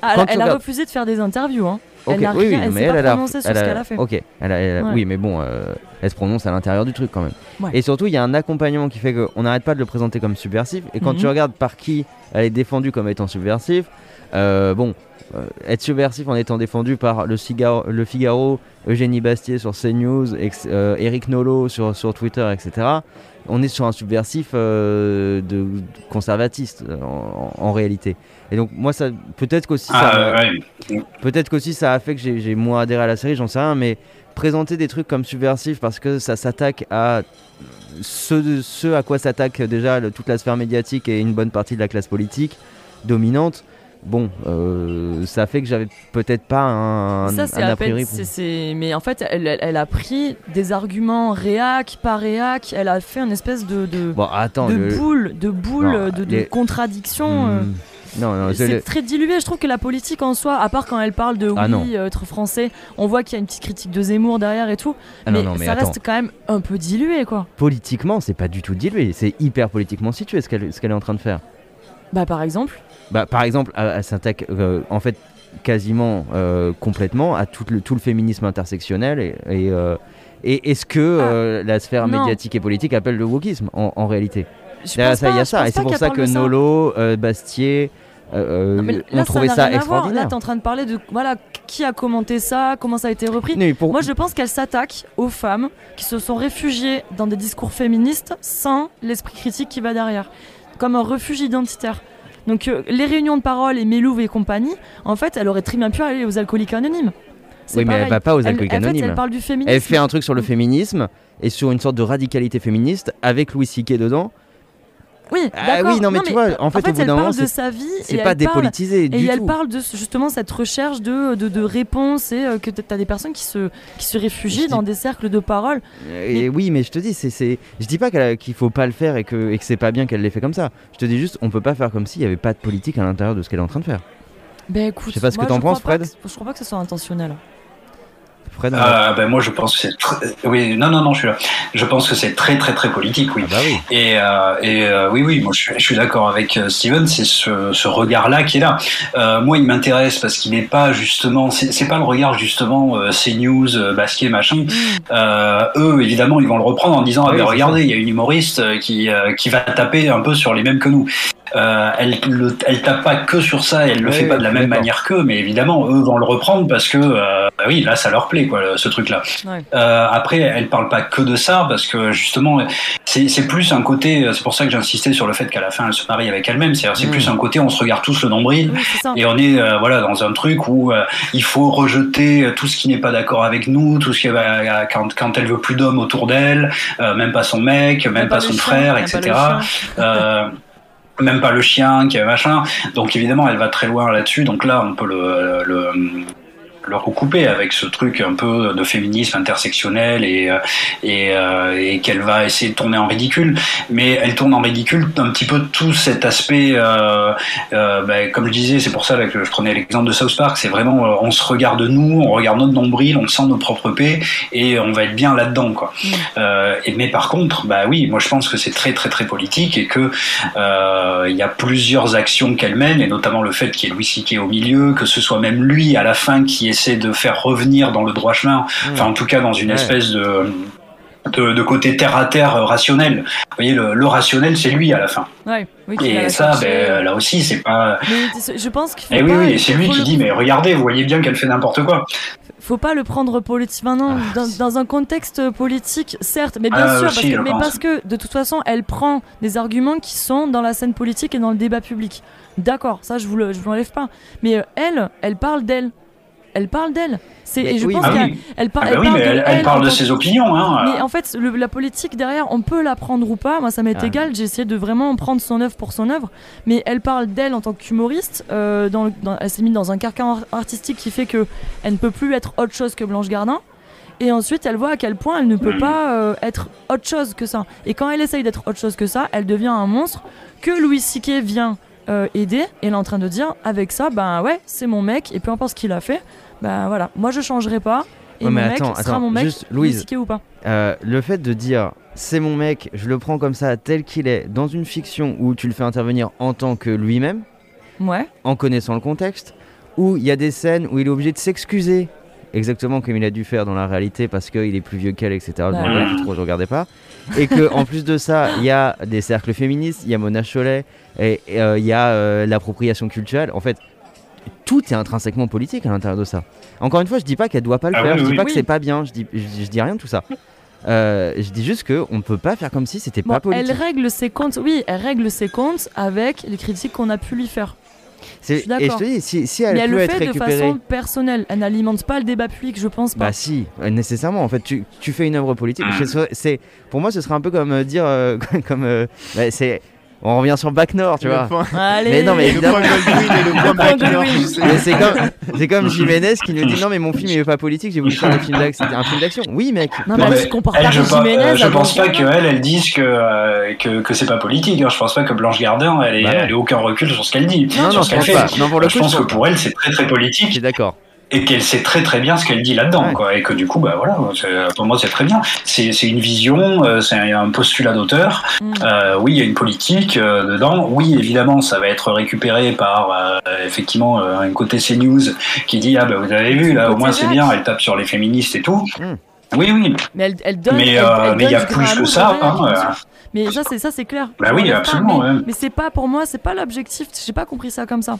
Ah, elle, elle a refusé de faire des interviews. Hein. Ok, Elle n'a oui, rien- oui, elle mais elle, a- elle ce a- qu'elle a fait. Ok, elle a- Ouais. oui, mais bon, euh, elle se prononce à l'intérieur du truc quand même. Ouais. Et surtout, il y a un accompagnement qui fait qu'on n'arrête pas de le présenter comme subversif. Et quand Mhm. tu regardes par qui elle est défendue comme étant subversif, bon, euh, être subversif en étant défendu par le, Figaro, le Figaro, Eugénie Bastier sur CNews, ex- euh, Eric Nolot sur, sur Twitter, etc. On est sur un subversif euh, de, de conservatiste euh, en, en réalité. Et donc moi, ça peut-être qu'aussi ça, Ah, ouais. Peut-être qu'aussi ça a fait que j'ai moins adhéré à la série, j'en sais rien, mais présenter des trucs comme subversifs parce que ça s'attaque à ce, ce à quoi s'attaque déjà le- toute la sphère médiatique et une bonne partie de la classe politique dominante, bon, euh, ça fait que j'avais peut-être pas un, ça, un Mais en fait, elle, elle- elle a pris des arguments réac, pas réac. Elle a fait une espèce de, de, Bon, attends, de le- boule, de boule, Non, de, de les- contradiction. euh. Hmm. Non, non, c'est le- très dilué. Je trouve que la politique en soi, à part quand elle parle de Ah oui, euh, être français, on voit qu'il y a une petite critique de Zemmour derrière et tout. Ah mais, non, mais ça attends. reste quand même un peu dilué, quoi. Politiquement, c'est pas du tout dilué, c'est hyper politiquement situé ce qu'elle ce qu'elle est en train de faire. Bah, par exemple. Bah, par exemple, elle, s'attaque euh, en fait quasiment euh, complètement à tout le, tout le féminisme intersectionnel et, et, euh, et est-ce que euh, la sphère Ah. non. médiatique et politique appelle le wokisme en, en réalité? Ça, il y a ça, et c'est pour ça que ça. Nolo, euh, Bastier euh, Non, là, ça, voir. extraordinaire. Là, t'es en train de parler de voilà qui a commenté ça, comment ça a été repris. Non, mais pour- Moi, je pense qu'elle s'attaque aux femmes qui se sont réfugiées dans des discours féministes sans l'esprit critique qui va derrière, comme un refuge identitaire. Donc, euh, les réunions de parole et Mélouve et compagnie, en fait, elle aurait très bien pu aller aux alcooliques anonymes. Oui, mais elle va pas aux Elle- alcooliques en fait, anonymes. elle parle du féminisme. Elle fait un truc sur le féminisme et sur une sorte de radicalité féministe avec Louis C.K. dedans. Oui, Ah oui, non, mais tu vois, en fait, au bout elle moment, parle de sa vie C'est et pas elle parle dépolitisé Et elle parle de justement cette recherche de, de, de réponses et euh, que tu as des personnes qui se, qui se réfugient dis- dans des cercles de parole. Et oui, mais je te dis, c'est, je dis pas qu'il faut pas le faire et que, et que c'est pas bien qu'elle l'ait fait comme ça. Je te dis juste, on peut pas faire comme s'il y avait pas de politique à l'intérieur de ce qu'elle est en train de faire. Ben écoute, Je sais pas ce que t'en penses, Fred que- Je crois pas que ce soit intentionnel. Fred, Ah, ben moi je pense que c'est très... oui non non non je suis là je pense que c'est très très très politique oui. Ah bah oui. et, euh, et euh, oui oui moi je suis, d'accord avec euh, Steven c'est ce, ce regard là qui est là. Euh, moi il m'intéresse parce qu'il n'est pas justement c'est pas le regard justement euh, CNews Basquiat machin. Euh, eux évidemment ils vont le reprendre en disant ah Oui, ben regardez il y a une humoriste qui euh, qui va taper un peu sur les mêmes que nous euh, elle le, elle tape pas que sur ça elle le Oui, fait pas de la même manière qu'eux mais évidemment eux vont le reprendre parce que euh, bah oui là ça leur plaît quoi ce truc là Ouais. euh, après, elle parle pas que de ça parce que justement, c'est c'est plus un côté. C'est pour ça que j'insistais sur le fait qu'à la fin, elle se marie avec elle-même. C'est-à-dire, c'est Mm. plus un côté, on se regarde tous le nombril. Et on est euh, voilà dans un truc où euh, il faut rejeter tout ce qui n'est pas d'accord avec nous, tout ce qui va quand quand elle veut plus d'hommes autour d'elle, euh, même pas son mec, même pas, son chien, frère, etc. même pas le chien qui est machin. Donc évidemment, elle va très loin là-dessus. Donc là, on peut le, le le recouper avec ce truc un peu de féminisme intersectionnel et euh, et, euh, et qu'elle va essayer de tourner en ridicule mais elle tourne en ridicule un petit peu tout cet aspect euh, euh, ben, comme je disais c'est pour ça que je prenais l'exemple de South Park c'est vraiment on se regarde nous on regarde notre nombril on sent nos propres paix et on va être bien là-dedans quoi Mm. euh, et, mais par contre bah oui moi je pense que c'est très très très politique et que il y a plusieurs actions qu'elle mène et notamment le fait qu'il y ait Louis C.K. au milieu que ce soit même lui à la fin qui essaie de faire revenir dans le droit chemin. Enfin en tout cas dans une Ouais. espèce de, de de côté terre à terre euh, rationnel. Vous voyez le, le rationnel c'est lui à la fin. Ouais, oui, et ça ben, là aussi c'est pas Mais je pense qu'il faut et oui pas- oui il c'est lui qui le- dit mais regardez vous voyez bien qu'elle fait n'importe quoi. Faut pas le prendre politiquement non Ah, dans, un contexte politique certes mais bien Ah, sûr aussi, parce que, mais pense. parce que de toute façon elle prend des arguments qui sont dans la scène politique et dans le débat public. D'accord ça je vous le, je vous l'enlève pas. Mais euh, elle elle parle d'elle elle parle d'elle c'est je oui, pense qu'elle oui. elle, par- Ah elle oui parle de elle, elle elle parle en de tant ses opinions hein mais en fait, le- la politique derrière, on peut la prendre ou pas. Moi, ça m'est Ah. égal. J'ai essayé de vraiment prendre son œuvre pour son œuvre. Mais elle parle d'elle en tant qu'humoriste. euh, dans le- dans- elle s'est mise dans un carcan ar- artistique qui fait que elle ne peut plus être autre chose que Blanche Gardin. Et ensuite, elle voit à quel point elle ne peut Mhm. pas euh, être autre chose que ça. Et quand elle essaye d'être autre chose que ça, elle devient un monstre que Louis C.K. vient euh, aider. Et elle est en train de dire, avec ça, ben ouais, c'est mon mec. Et peu importe ce qu'il a fait, ben voilà, moi je changerai pas. Et Ouais, mon mais mec attends, sera attends, mon mec, juste, Louis Louise. Ou pas. Euh, le fait de dire c'est mon mec, je le prends comme ça tel qu'il est dans une fiction où tu le fais intervenir en tant que lui-même, Ouais. en connaissant le contexte, où il y a des scènes où il est obligé de s'excuser, exactement comme il a dû faire dans la réalité parce qu'il est plus vieux qu'elle, etc. Bah ouais. trop, je regardais pas. Et que en plus de ça, il y a des cercles féministes, il y a Mona Chollet, et et, euh, il y a euh, l'appropriation culturelle. En fait, tout est intrinsèquement politique à l'intérieur de ça. Encore une fois, je dis pas qu'elle doit pas le Ah faire, oui, je dis oui. pas que Oui. c'est pas bien, je dis, je, je dis rien de tout ça. Euh, je dis juste que on ne peut pas faire comme si c'était Bon, pas politique. elle règle ses comptes, oui, elle règle ses comptes avec les critiques qu'on a pu lui faire. C'est- je suis et je d'accord. te dis, si, si elle Mais elle peut le être fait de façon personnelle. Elle n'alimente pas le débat public, je pense pas. bah si, nécessairement. En fait, tu, tu fais une œuvre politique. Mm. C'est- C'est pour moi, ce serait un peu comme euh, dire, euh, comme euh, bah, c'est on revient sur Bac Nord, tu Le vois. point- Allez. Mais non, mais Le évidemment. c'est comme, c'est comme Jiménez qui nous dit non mais mon film il est pas politique, j'ai voulu faire un film d'action. un film d'action. Oui mec. Non, Non, mais mais elle se Elle, pas je, Jiménez. euh, je pense pas qu'elle, elle dise que, euh, que, que c'est pas politique. hein. Je pense pas que Blanche Gardin, elle ait, Bah non. elle ait aucun recul sur ce qu'elle dit. Non, sur non, ce je qu'elle fait. Non, pour le je coup, pense je que pour elle, c'est très très Je politique suis d'accord. Et qu'elle sait très très bien ce qu'elle dit là-dedans. Ouais. Quoi, et que du coup, bah voilà, pour moi, c'est très bien. C'est c'est une vision, euh, c'est un, postulat d'auteur. Mm. Euh, oui, il y a une politique euh, dedans. Oui, évidemment, ça va être récupéré par euh, effectivement euh, un côté CNews qui dit ah bah vous avez vu là, au moins c'est bien, elle tape sur les féministes et tout. Mm. Oui, oui. Mais elle, elle donne. Mais, euh, il y a plus que ça, hein. Mais ça, c'est ça, c'est clair. Bah oui, pas, absolument, mais, ouais. mais c'est pas pour moi, c'est pas l'objectif. J'ai pas compris ça comme ça.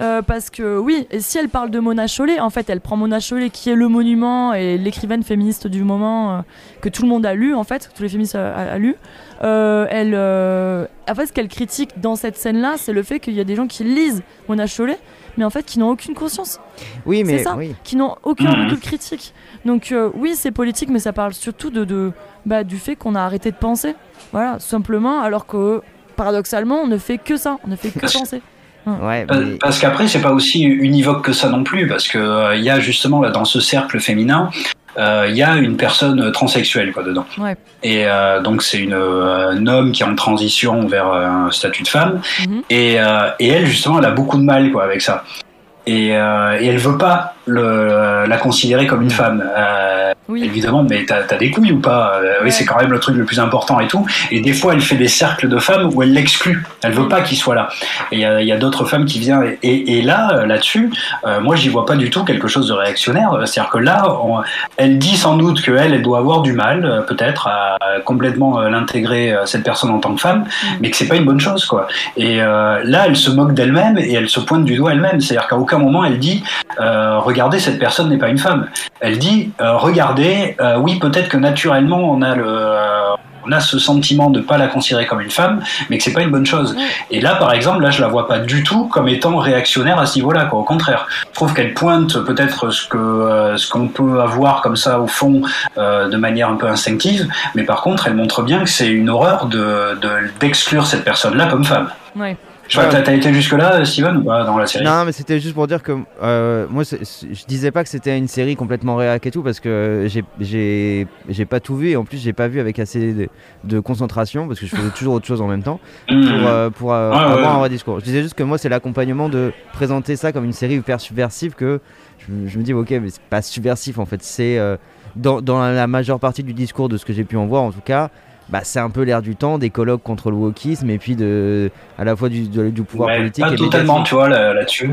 Euh, parce que oui, et si elle parle de Mona Chollet, en fait, elle prend Mona Chollet, qui est le monument et l'écrivaine féministe du moment euh, que tout le monde a lu, en fait, que tous les féministes a, a- a lu. Euh, elle, euh, en fait, ce qu'elle critique dans cette scène-là, c'est le fait qu'il y a des gens qui lisent Mona Chollet, mais en fait, qui n'ont aucune conscience Oui mais C'est ça. oui. qui n'ont aucun Mhm. recul critique. Donc euh, oui, c'est politique, mais ça parle surtout de, de bah, du fait qu'on a arrêté de penser. Voilà, tout simplement, alors que paradoxalement, on ne fait que ça, on ne fait que Parce- penser. Ouais, Pa- mais- Parce qu'après, c'est pas aussi univoque que ça non plus, parce que euh, il y a justement là dans ce cercle féminin, euh, il y a une personne transsexuelle quoi dedans. Ouais. Et euh, donc c'est une euh, un homme qui est en transition vers euh, un statut de femme, Mhm. et, euh, et elle justement, elle a beaucoup de mal quoi avec ça. Et, euh, et elle veut pas le, la considérer comme une femme. Euh, Oui. Évidemment, mais t'as as des couilles ou pas? Euh, Ouais. Oui, c'est quand même le truc le plus important et tout. Et des fois, elle fait des cercles de femmes où elle l'exclut. Elle veut Mm. pas qu'il soit là. Et il y a, d'autres femmes qui viennent. Et, et là, euh, là-dessus, euh, moi, j'y vois pas du tout quelque chose de réactionnaire. C'est-à-dire que là, on- elle dit sans doute que elle, elle doit avoir du mal, euh, peut-être, à complètement l'intégrer cette personne en tant que femme, mais que c'est pas une bonne chose, quoi. Et là, elle se moque d'elle-même et elle se pointe du doigt elle-même. C'est-à-dire qu'à aucun moment, elle dit euh, regardez, cette personne n'est pas une femme. Elle dit euh, regardez, euh, oui, peut-être que naturellement, on a le euh, on a ce sentiment de pas la considérer comme une femme, mais que c'est pas une bonne chose. Et là, par exemple, là, je la vois pas du tout comme étant réactionnaire à ce niveau-là. Quoi. Au contraire, je trouve qu'elle pointe peut-être ce que euh, ce qu'on peut avoir comme ça au fond euh, de manière un peu instinctive, mais par contre, elle montre bien que c'est une horreur de de- d'exclure cette personne-là comme femme. Ouais. Je t'as- t'as été jusque-là, Steven, ou pas, dans la série? Non, mais c'était juste pour dire que euh, moi, je disais pas que c'était une série complètement réac et tout parce que j'ai- j'ai j'ai pas tout vu et en plus j'ai pas vu avec assez de, de concentration parce que je faisais toujours autre chose en même temps pour, Mmh. euh, pour euh, Ouais, ouais, avoir un vrai discours. Je disais juste que moi, c'est l'accompagnement de présenter ça comme une série hyper subversive que je, me- je me dis, ok, mais c'est pas subversif en fait, c'est euh, dans, dans la majeure partie du discours de ce que j'ai pu en voir en tout cas. Bah, c'est un peu l'air du temps, des colloques contre le wokisme et puis de, à la fois du, de- du pouvoir Ouais, politique pas et totalement, tu vois, là- là-dessus.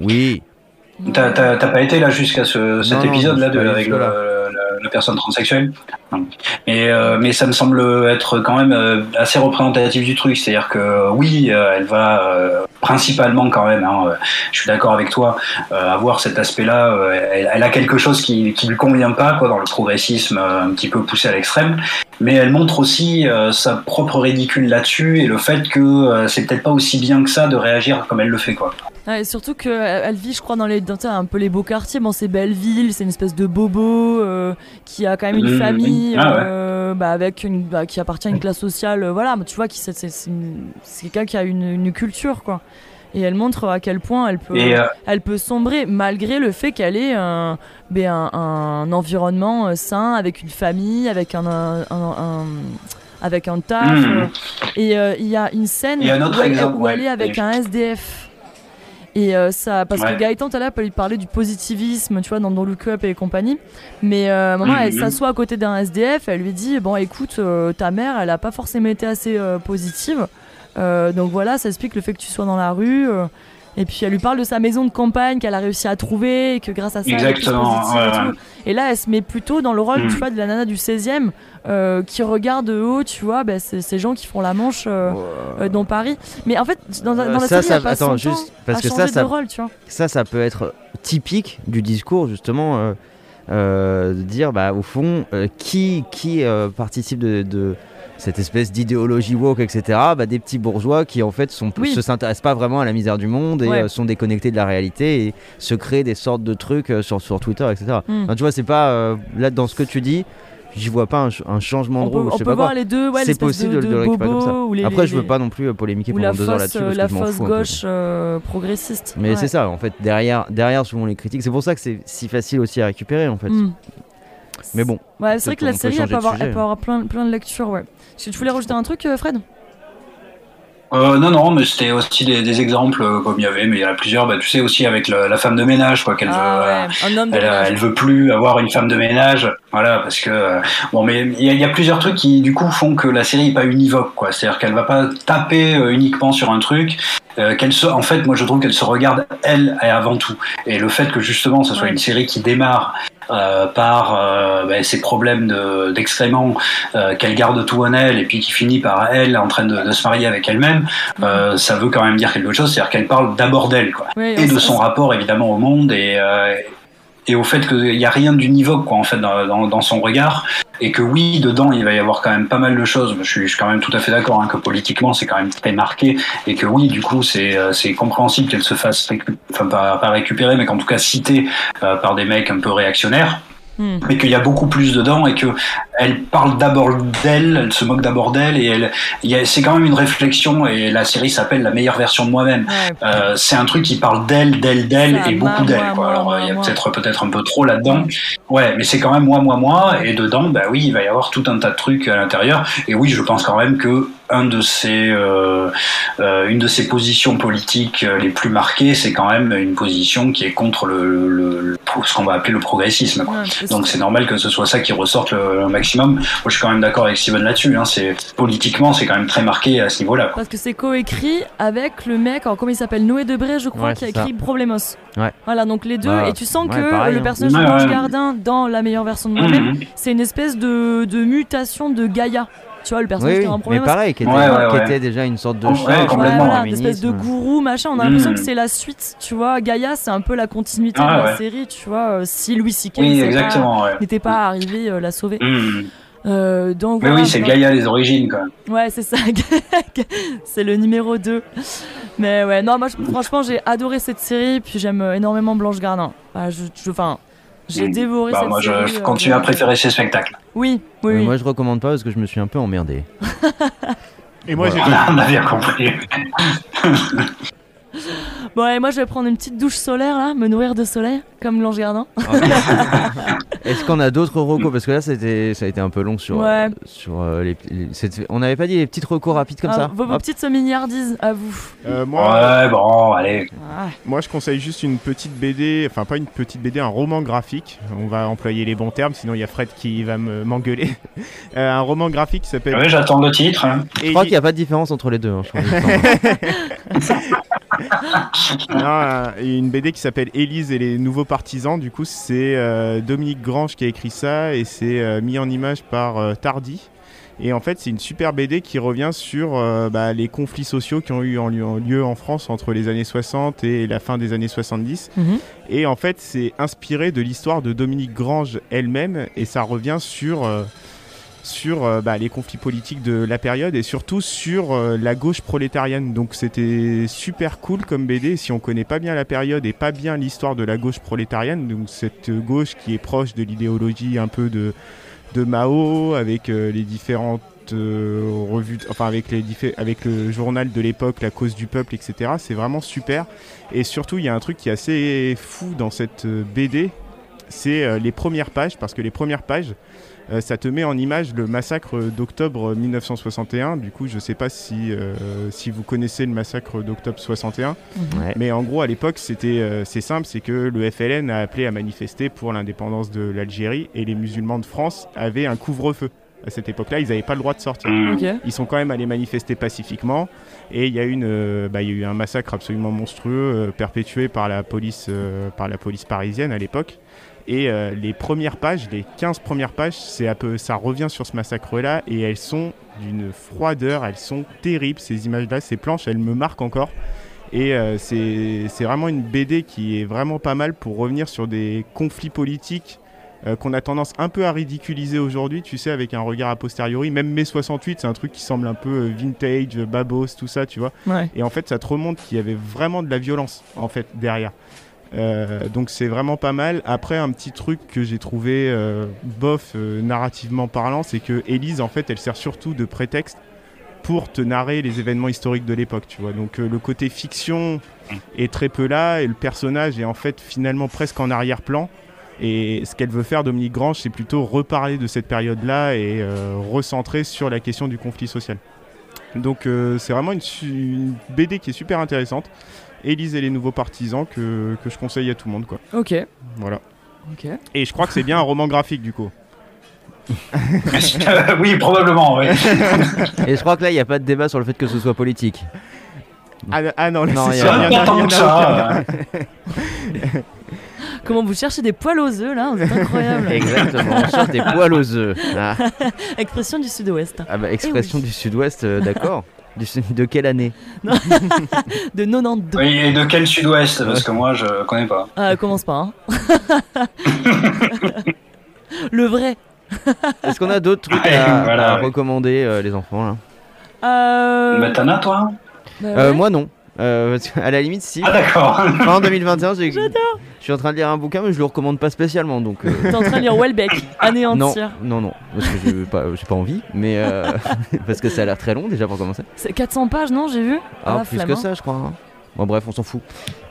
Oui, T'as pas été là jusqu'à ce, cet épisode-là avec le, la personne transsexuelle mais, euh, mais ça me semble être quand même euh, assez représentatif du truc. C'est-à-dire que euh, oui, euh, elle va euh, principalement quand même, hein, je suis d'accord avec toi, euh, avoir cet aspect-là. elle, a quelque chose qui, qui lui convient pas quoi, dans le progressisme un petit peu poussé à l'extrême. Mais elle montre aussi sa propre ridicule là-dessus et le fait que c'est peut-être pas aussi bien que ça de réagir comme elle le fait. quoi. Ouais, et surtout qu'elle elle vit, je crois, dans les, un peu les beaux quartiers. Bon, c'est Belleville, c'est une espèce de bobo euh, qui a quand même une Mhm. famille Ah ouais. euh, bah, avec une, bah, qui appartient à une classe sociale. euh, voilà, mais tu vois, qui c'est quelqu'un qui a une, une culture, quoi. Et elle montre à quel point elle peut, Et, euh, elle peut sombrer malgré le fait qu'elle ait un, ben, un, un environnement euh, sain, avec une famille, avec un, un, avec un taf. Euh, et euh, il y a une scène un où, elle, exemple, où elle ouais. est avec un SDF. Et euh, ça, parce Ouais. que Gaëtan tout à l'heure il parlait du positivisme, tu vois, dans Don't Look Up et compagnie. Mais euh, à un moment, elle s'assoit à côté d'un SDF, elle lui dit Bon, écoute, euh, ta mère, elle a pas forcément été assez euh, positive. Euh, donc voilà, ça explique le fait que tu sois dans la rue. Et puis elle lui parle de sa maison de campagne qu'elle a réussi à trouver, et que grâce à ça, elle Exactement, positive ouais, et ouais. Et là, elle se met plutôt dans le rôle, Mm. tu vois, de la nana du 16e euh, qui regarde de haut, tu vois, bah, ces gens qui font la manche euh, euh, dans Paris. Mais en fait, dans, dans la ça, série, ça- elle passe attends, son juste, temps parce à que changer ça, ça- rôle, tu vois. ça, ça peut être typique du discours, justement, euh, euh, de dire, bah, au fond, euh, qui, qui euh, participe de, de cette espèce d'idéologie woke, etc., bah, des petits bourgeois qui, en fait, sont, Oui. se s'intéressent pas vraiment à la misère du monde et Ouais. euh, sont déconnectés de la réalité et se créent des sortes de trucs euh, sur, sur Twitter, etc. Mm. Enfin, tu vois, c'est pas, euh, là, dans ce que tu dis, j'y vois pas un, un changement de ou on peut pas quoi. voir les deux, ouais, c'est possible de, de, de le récupérer comme ça. les, Après, les- je veux pas non plus polémiquer pendant deux heures là-dessus la fausse gauche euh, progressiste. Mais Ouais. c'est ça, en fait, derrière, derrière souvent les critiques. C'est pour ça que c'est si facile aussi à récupérer, en fait. Hmm. Mais bon, Ouais, c'est vrai que la série, elle peut avoir, sujet. elle peut avoir plein, plein de lectures, ouais. Que tu voulais rajouter un truc, euh, Fred Euh, non, non, mais c'était aussi des, des exemples euh, comme il y avait, mais il y en a plusieurs. Bah, tu sais aussi avec le- la femme de ménage, quoi, qu'elle veut. Ah ouais, homme de Elle, veut plus avoir une femme de ménage, voilà, parce que euh, bon, mais il y, a- il y a plusieurs trucs qui du coup font que la série est pas univoque, quoi. C'est-à-dire qu'elle va pas taper euh, uniquement sur un truc, euh, qu'elle se, en fait, moi je trouve qu'elle se regarde elle et avant tout. Et le fait que justement, ce soit Ouais. une série qui démarre euh, par euh, ben, ses problèmes de- d'excréments, euh, qu'elle garde tout en elle, et puis qui finit par elle en train de, de se marier avec elle-même, euh, ça veut quand même dire quelque chose. C'est-à-dire qu'elle parle d'abord d'elle, quoi. Et de son rapport évidemment au monde et et au fait qu'il n'y a rien d'univoque quoi en fait dans, dans, dans son regard et que oui dedans il va y avoir quand même pas mal de choses. Je suis, quand même tout à fait d'accord hein, que politiquement c'est quand même très marqué. Et que oui du coup c'est euh, compréhensible qu'elle se fasse pas récupérer mais qu'en tout cas citée euh, par des mecs un peu réactionnaires Hmm. mais qu'il y a beaucoup plus dedans et que elle parle d'abord d'elle, elle se moque d'abord d'elle et elle, c'est quand même une réflexion et la série s'appelle la meilleure version de moi-même. Ouais. Euh, c'est un truc qui parle d'elle, d'elle, d'elle et beaucoup d'elle. Alors il y a peut-être peut-être un peu trop là-dedans. Ouais, mais c'est quand même moi, moi, moi. Et dedans, bah oui, il va y avoir tout un tas de trucs à l'intérieur. Et oui, je pense quand même que un de ces, euh, euh, une de ces positions politiques euh, les plus marquées, c'est quand même une position qui est contre le, le- le- ce qu'on va appeler le progressisme. quoi. Ouais, parce Donc c'est normal que ce soit ça qui ressorte le, le maximum. Moi, je suis quand même d'accord avec Steven là-dessus. Hein. C'est politiquement, c'est quand même très marqué à ce niveau-là. Parce que c'est coécrit avec le mec, alors comment il s'appelle Noé Debré, je crois, Ouais, qui a ça. écrit Problemos. Ouais. Voilà, donc les deux. Bah, et tu sens ouais, que pareil, le hein. personnage de Blanche. Gardin, dans la meilleure version de moi-même, c'est une espèce de, de mutation de Gaïa. Tu vois, le personnage Oui, qui a un problème. mais pareil, qui était, Ouais, ouais, qui ouais. était déjà une sorte de voilà, espèce de gourou, machin. On a l'impression Mhm. que c'est la suite, tu vois. Gaïa, c'est un peu la continuité Ah, de la ouais. série, tu vois. euh, Si Louis C.K. Oui, n'était pas- arrivé euh, la sauver. Mhm. Euh, donc Mais voilà, oui, c'est. Gaïa les origines, quoi. Ouais, c'est ça. c'est le numéro 2. Mais ouais, non, moi je- franchement, j'ai adoré cette série. Puis j'aime euh, énormément Blanche Gardin. Enfin, je, je- enfin, j'ai Mm. dévoré Bah, cette moi, je, série. je euh, continue à préférer ces spectacles. Oui, oui, Mais oui. Moi, je recommande pas parce que je me suis un peu emmerdé. Et moi, Voilà. j'ai On a bien compris. Bon, et moi je vais prendre une petite douche solaire là, me nourrir de soleil, comme Blanche Gardin. Est-ce qu'on a d'autres recos? Parce que là, c'était, ça a été un peu long sur. Ouais. euh, sur euh, les, on n'avait pas dit les petites recos rapides comme Ah, ça? Vos, vos petites semi-hardies à vous. Euh, moi, Ouais, bon, allez. Ah, moi, je conseille juste une petite BD, enfin pas une petite BD, un roman graphique. On va employer les bons termes, sinon il y a Fred qui va me- m'engueuler. Euh, un roman graphique qui s'appelle. Ouais, j'attends le titre. hein. Je crois qu'il n'y a pas de différence entre les deux. hein, je crois. Non, euh, une BD qui s'appelle Élise et les nouveaux partisans. Du coup, c'est euh, Dominique Grange qui a écrit ça et c'est euh, mis en image par euh, Tardy. Et en fait, c'est une super BD qui revient sur bah, les conflits sociaux qui ont eu en lieu, en lieu en France entre les années 60 et la fin des années 70. mhm. Et en fait, c'est inspiré de l'histoire de Dominique Grange elle-même et ça revient sur, sur euh, bah, les conflits politiques de la période et surtout sur euh, la gauche prolétarienne. Donc c'était super cool comme BD si on connaît pas bien la période et pas bien l'histoire de la gauche prolétarienne, donc cette gauche qui est proche de l'idéologie un peu de, de Mao avec euh, les différentes euh, revues, enfin avec, les avec le journal de l'époque, La cause du peuple, etc. C'est vraiment super. Et surtout, il y a un truc qui est assez fou dans cette BD, c'est les premières pages, parce que les premières pages, euh, ça te met en image le massacre d'octobre 1961. Du coup, je sais pas si, euh, si vous connaissez le massacre d'octobre 61, Ouais. mais en gros, à l'époque, c'était euh, c'est simple, c'est que le FLN a appelé à manifester pour l'indépendance de l'Algérie et les musulmans de France avaient un couvre-feu. À cette époque-là, ils n'avaient pas le droit de sortir. Mhm. Ils sont quand même allés manifester pacifiquement et il y a, une, euh, bah, il y a eu un massacre absolument monstrueux euh, perpétué par la, police, euh, par la police parisienne à l'époque. Et euh, les premières pages, les 15 premières pages, c'est un peu, ça revient sur ce massacre-là et elles sont d'une froideur, elles sont terribles ces images-là, ces planches, elles me marquent encore. Et euh, c'est vraiment une BD qui est vraiment pas mal pour revenir sur des conflits politiques euh, qu'on a tendance un peu à ridiculiser aujourd'hui, tu sais, avec un regard a posteriori. Même mai 68, c'est un truc qui semble un peu euh, vintage, babos, tout ça, tu vois. Ouais. Et en fait, ça te remonte qu'il y avait vraiment de la violence, en fait, derrière. Euh, donc c'est vraiment pas mal. Après, un petit truc que j'ai trouvé euh, bof euh, narrativement parlant, c'est que Élise, en fait, elle sert surtout de prétexte pour te narrer les événements historiques de l'époque, tu vois. Donc le côté fiction est très peu là et le personnage est en fait finalement presque en arrière-plan. Et ce qu'elle veut faire, Dominique Grange, c'est plutôt reparler de cette période-là et recentrer sur la question du conflit social. Donc c'est vraiment une BD qui est super intéressante. Élise et les nouveaux partisans que, que je conseille à tout le monde. Quoi. Ok. Voilà. Ok. Et je crois que c'est bien un roman graphique du coup. oui, probablement. Oui. Et je crois que là, il n'y a pas de débat sur le fait que ce soit politique. Ah, ah non, là, Non, c'est il y a- y en a- y a Comment vous cherchez des poils aux œufs là Vous êtes incroyable. Exactement, on cherche des poils aux œufs. Ah, Expression du sud-ouest. ah bah, expression Eh oui. du sud-ouest, euh, d'accord. De quelle année De 92. Oui, et de quel sud-ouest Parce que moi, je connais pas. Ah, commence pas. Hein. Le vrai. Est-ce qu'on a d'autres trucs Ouais, à, voilà, à ouais. recommander, euh, les enfants là? Euh... Mais t'en as, toi? Bah Euh, ouais. Moi non. Euh, à la limite, si. Ah, d'accord. Fin 2021, j'ai- je suis en train de lire un bouquin, mais je le recommande pas spécialement. Donc, euh, T'es en train de lire Welbeck, non, anéantir. non, non, parce que j'ai pas, j'ai pas envie, mais euh, parce que ça a l'air très long déjà pour commencer. C'est 400 pages, non J'ai vu? Ah, la plus que hein. ça, je crois. hein. Bon, bref, on s'en fout.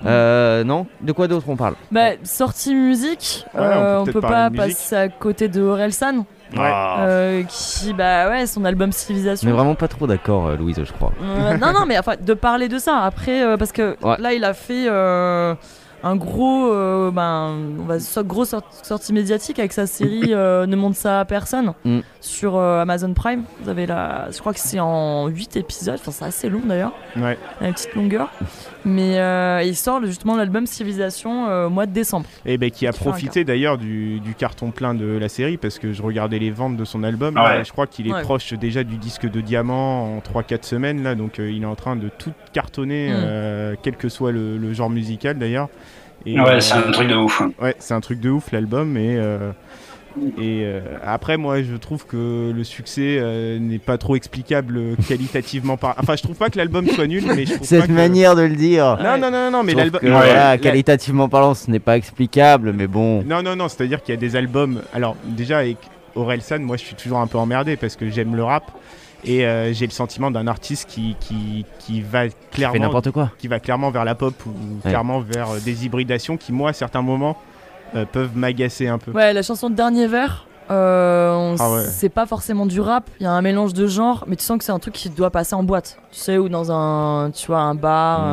Euh, non De quoi d'autre on parle? Bah, sortie musique, Ouais, on euh, peut on peut-être peut pas passer à côté de Orelsan, Ouais. euh, qui, bah ouais, son album Civilisation. On est vraiment pas trop d'accord, euh, Louise, je crois. Euh, non, non, mais enfin, de parler de ça. Après, euh, parce que Ouais. là, il a fait euh, un gros, euh, ben, on va so- sort- sortie médiatique avec sa série euh, Ne montre ça à personne Mm. sur euh, Amazon Prime. Vous avez la, je crois que c'est en 8 épisodes. Enfin, c'est assez long d'ailleurs, Ouais. une petite longueur. Mais euh, il sort justement l'album Civilisation euh, au mois de décembre. Et ben qui a profité d'ailleurs du, du carton plein de la série parce que je regardais les ventes de son album. Ah ouais. je crois qu'il est Ouais. proche déjà du disque de diamant en 3-4 semaines là, donc euh, il est en train de tout cartonner, Mm. euh, quel que soit le, le genre musical d'ailleurs. Et, Ouais, euh, c'est un truc de ouf. Ouais, c'est un truc de ouf l'album et euh, et euh, après moi je trouve que le succès euh, n'est pas trop explicable qualitativement par. Enfin je trouve pas que l'album soit nul, mais je trouve pas Cette que- manière de le dire Non non non non mais l'album. Ouais, voilà, qualitativement parlant, ce n'est pas explicable, mais bon. Non, non, non, c'est-à-dire qu'il y a des albums. Alors, déjà, avec Orelsan, moi je suis toujours un peu emmerdé parce que j'aime le rap et euh, j'ai le sentiment d'un artiste qui, qui, qui va clairement n'importe quoi. qui va clairement vers la pop ou clairement vers des hybridations qui, moi, à certains moments, euh, peuvent m'agacer un peu. Ouais, la chanson de Dernier Verre. euh, on- Ah ouais. C'est pas forcément du rap, il y a un mélange de genres, mais tu sens que c'est un truc qui doit passer en boîte, tu sais, ou dans un, tu vois, un bar. Mmh.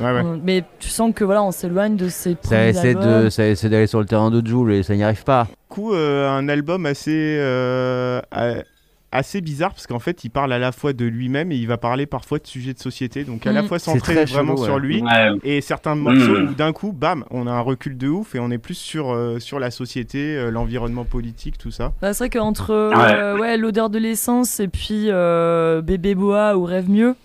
euh, Ouais, ouais. on- mais tu sens que voilà, on s'éloigne de ces Ça premiers essaie albums. de, ça essaie d'aller sur le terrain de Joule et ça n'y arrive pas. Du coup, euh, un album assez, euh, assez bizarre parce qu'en fait, il parle à la fois de lui-même et il va parler parfois de sujets de société, donc à la Mm. fois centré vraiment chelou, sur lui. Ouais. Et certains morceaux Mm. où d'un coup, bam, on a un recul de ouf et on est plus sur, euh, sur la société, euh, l'environnement politique, tout ça. Bah, c'est vrai qu'entre euh, ouais, l'odeur de l'essence et puis euh, Bébé Boa ou Rêve Mieux,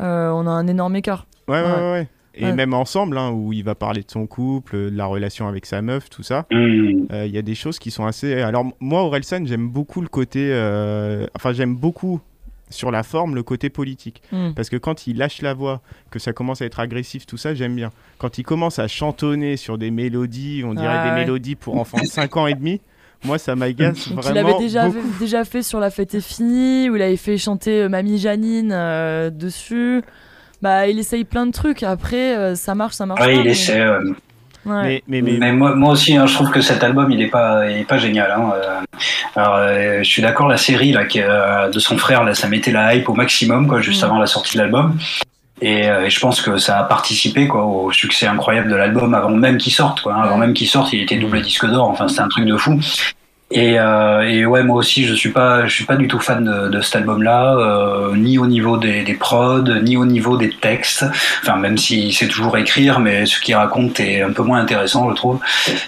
euh, on a un énorme écart. Ouais, ouais, Ouais. Et Ouais. même ensemble, hein, où il va parler de son couple, de la relation avec sa meuf, tout ça. Hmm. Euh, Il y a des choses qui sont assez. Alors, moi, Orelsan, j'aime beaucoup le côté. euh, Enfin, j'aime beaucoup sur la forme le côté politique. Hmm. Parce que quand il lâche la voix, que ça commence à être agressif, tout ça, j'aime bien. Quand il commence à chantonner sur des mélodies, on dirait Ah des ouais. mélodies pour enfants de 5 ans et demi, moi, ça m'agace Donc, il vraiment. avait déjà, beaucoup. déjà fait sur La Fête est finie, où il avait fait chanter euh, Mamie Janine euh, dessus. Bah, il essaye plein de trucs. Après, euh, ça marche, ça marche Ouais, pas. il mais- essaie. euh, Ouais. Mais, mais, mais, Mais moi, moi aussi, hein, je trouve que cet album, il est pas, il est pas génial. Hein. Euh, Alors, euh, je suis d'accord, la série là, qui, euh, de son frère, là, ça mettait la hype au maximum, quoi, juste Mm. avant la sortie de l'album. Et, euh, et je pense que ça a participé quoi, au succès incroyable de l'album avant même qu'il sorte. Quoi, hein. Avant Ouais. même qu'il sorte, il était double disque d'or. Enfin, c'était un truc de fou. Et, euh, et ouais, moi aussi, je suis pas, je suis pas du tout fan de, de cet album-là, euh, ni au niveau des, des prods, ni au niveau des textes. Enfin, même s'il sait toujours écrire, mais ce qu'il raconte est un peu moins intéressant, je trouve.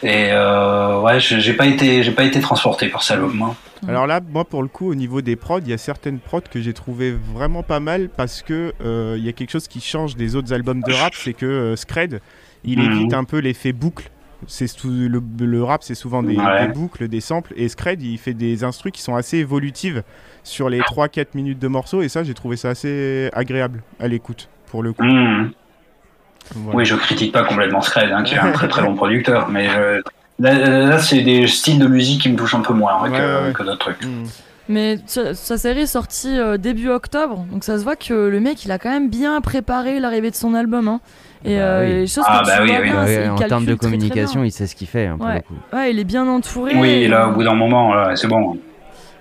Et euh, ouais, j'ai pas été, j'ai pas été transporté par cet album. hein. Alors là, moi pour le coup, au niveau des prods, il y a certaines prods que j'ai trouvé vraiment pas mal parce que il y a quelque chose qui change des autres albums de rap, c'est que Scred, il Mhm. évite un peu l'effet boucle. C'est le, le rap, c'est souvent des, Ouais. des boucles, des samples, et Scred, il fait des instrus qui sont assez évolutives sur les 3-4 minutes de morceaux, et ça, j'ai trouvé ça assez agréable à l'écoute pour le coup. Hmm. Voilà. Oui, je critique pas complètement Scred, hein, qui est un très très bon producteur, mais euh, là, là, c'est des styles de musique qui me touchent un peu moins hein, Ouais, que, ouais. que d'autres trucs. Mm. Mais sa, sa série est sortie euh, début octobre, donc ça se voit que le mec il a quand même bien préparé l'arrivée de son album. Hein. Et Bah euh, oui. les choses Ah, bah oui, oui. bien, Ouais, c'est- il en termes de très, très bien. communication, il sait ce qu'il fait hein, pour Ouais. le coup. Ouais, il est bien entouré. Oui, là, au bout d'un moment, là, c'est bon.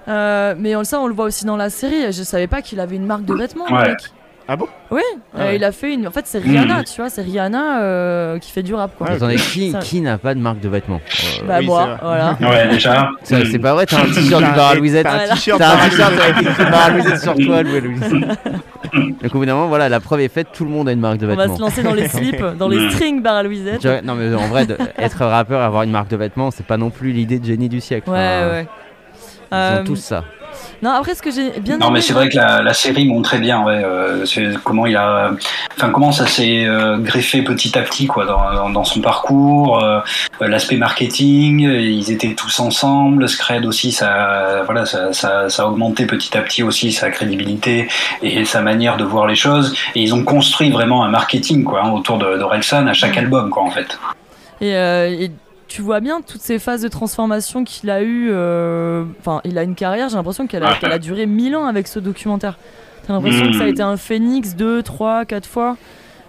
Euh, mais on, ça, on le voit aussi dans la série. Je savais pas qu'il avait une marque de vêtements. le Ouais. mec. Ah bon? Oui, Ah euh, ouais. il a fait une. En fait, c'est Rihanna, Mhm. tu vois, c'est Rihanna euh, qui fait du rap, quoi. Ouais, Attendez, qui, n'a pas de marque de vêtements? Euh, Bah Oui, moi, voilà. Ouais, déjà. C'est pas vrai, t'as un t-shirt du Bar Louisette. T'as un t-shirt avec écrit Bar Louisette sur toi, Louis. Donc au bout d'un moment, voilà, la preuve est faite, tout le monde a une marque de On va vêtements. se lancer dans les slips, dans les strings bar à Louisette. Non mais en vrai, de- être rappeur, avoir une marque de vêtements, c'est pas non plus l'idée de génie du siècle. Ouais, Enfin, ouais. Ils Euh, ont tous ça. Non, après, ce que j'ai bien Non, aimé, mais c'est vrai que la, la série montrait bien, ouais, euh, comment il a, enfin comment ça s'est euh, greffé petit à petit, quoi, dans, dans- dans son parcours, euh, l'aspect marketing, euh, ils étaient tous ensemble, Scred aussi, ça, voilà, ça, ça, ça a augmenté petit à petit aussi sa crédibilité et sa manière de voir les choses, et ils ont construit vraiment un marketing, quoi, hein, autour de d'Orelsan à chaque Mm. album, quoi, en fait. Et, euh, et tu vois bien toutes ces phases de transformation qu'il a eu. euh, Enfin, il a une carrière, j'ai l'impression qu'elle a, duré mille ans avec ce documentaire. T'as l'impression que ça a Mm. été un phénix deux, trois, quatre fois.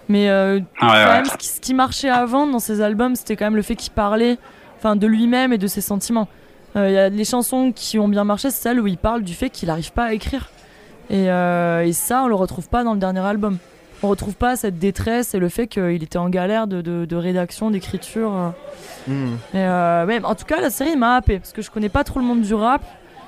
Mais euh, Ouais, quand ouais. même, ce qui, ce qui marchait avant dans ses albums, c'était quand même le fait qu'il parlait enfin, de lui-même et de ses sentiments. Euh, Il y a les chansons qui ont bien marché, c'est celles où il parle du fait qu'il n'arrive pas à écrire. Et, euh, et ça, on le retrouve pas dans le dernier album. On retrouve pas cette détresse et le fait qu'il était en galère de, de- de rédaction, d'écriture. euh. Mm. Et euh, ouais, en tout cas, la série m'a happé parce que je connais pas trop le monde du rap.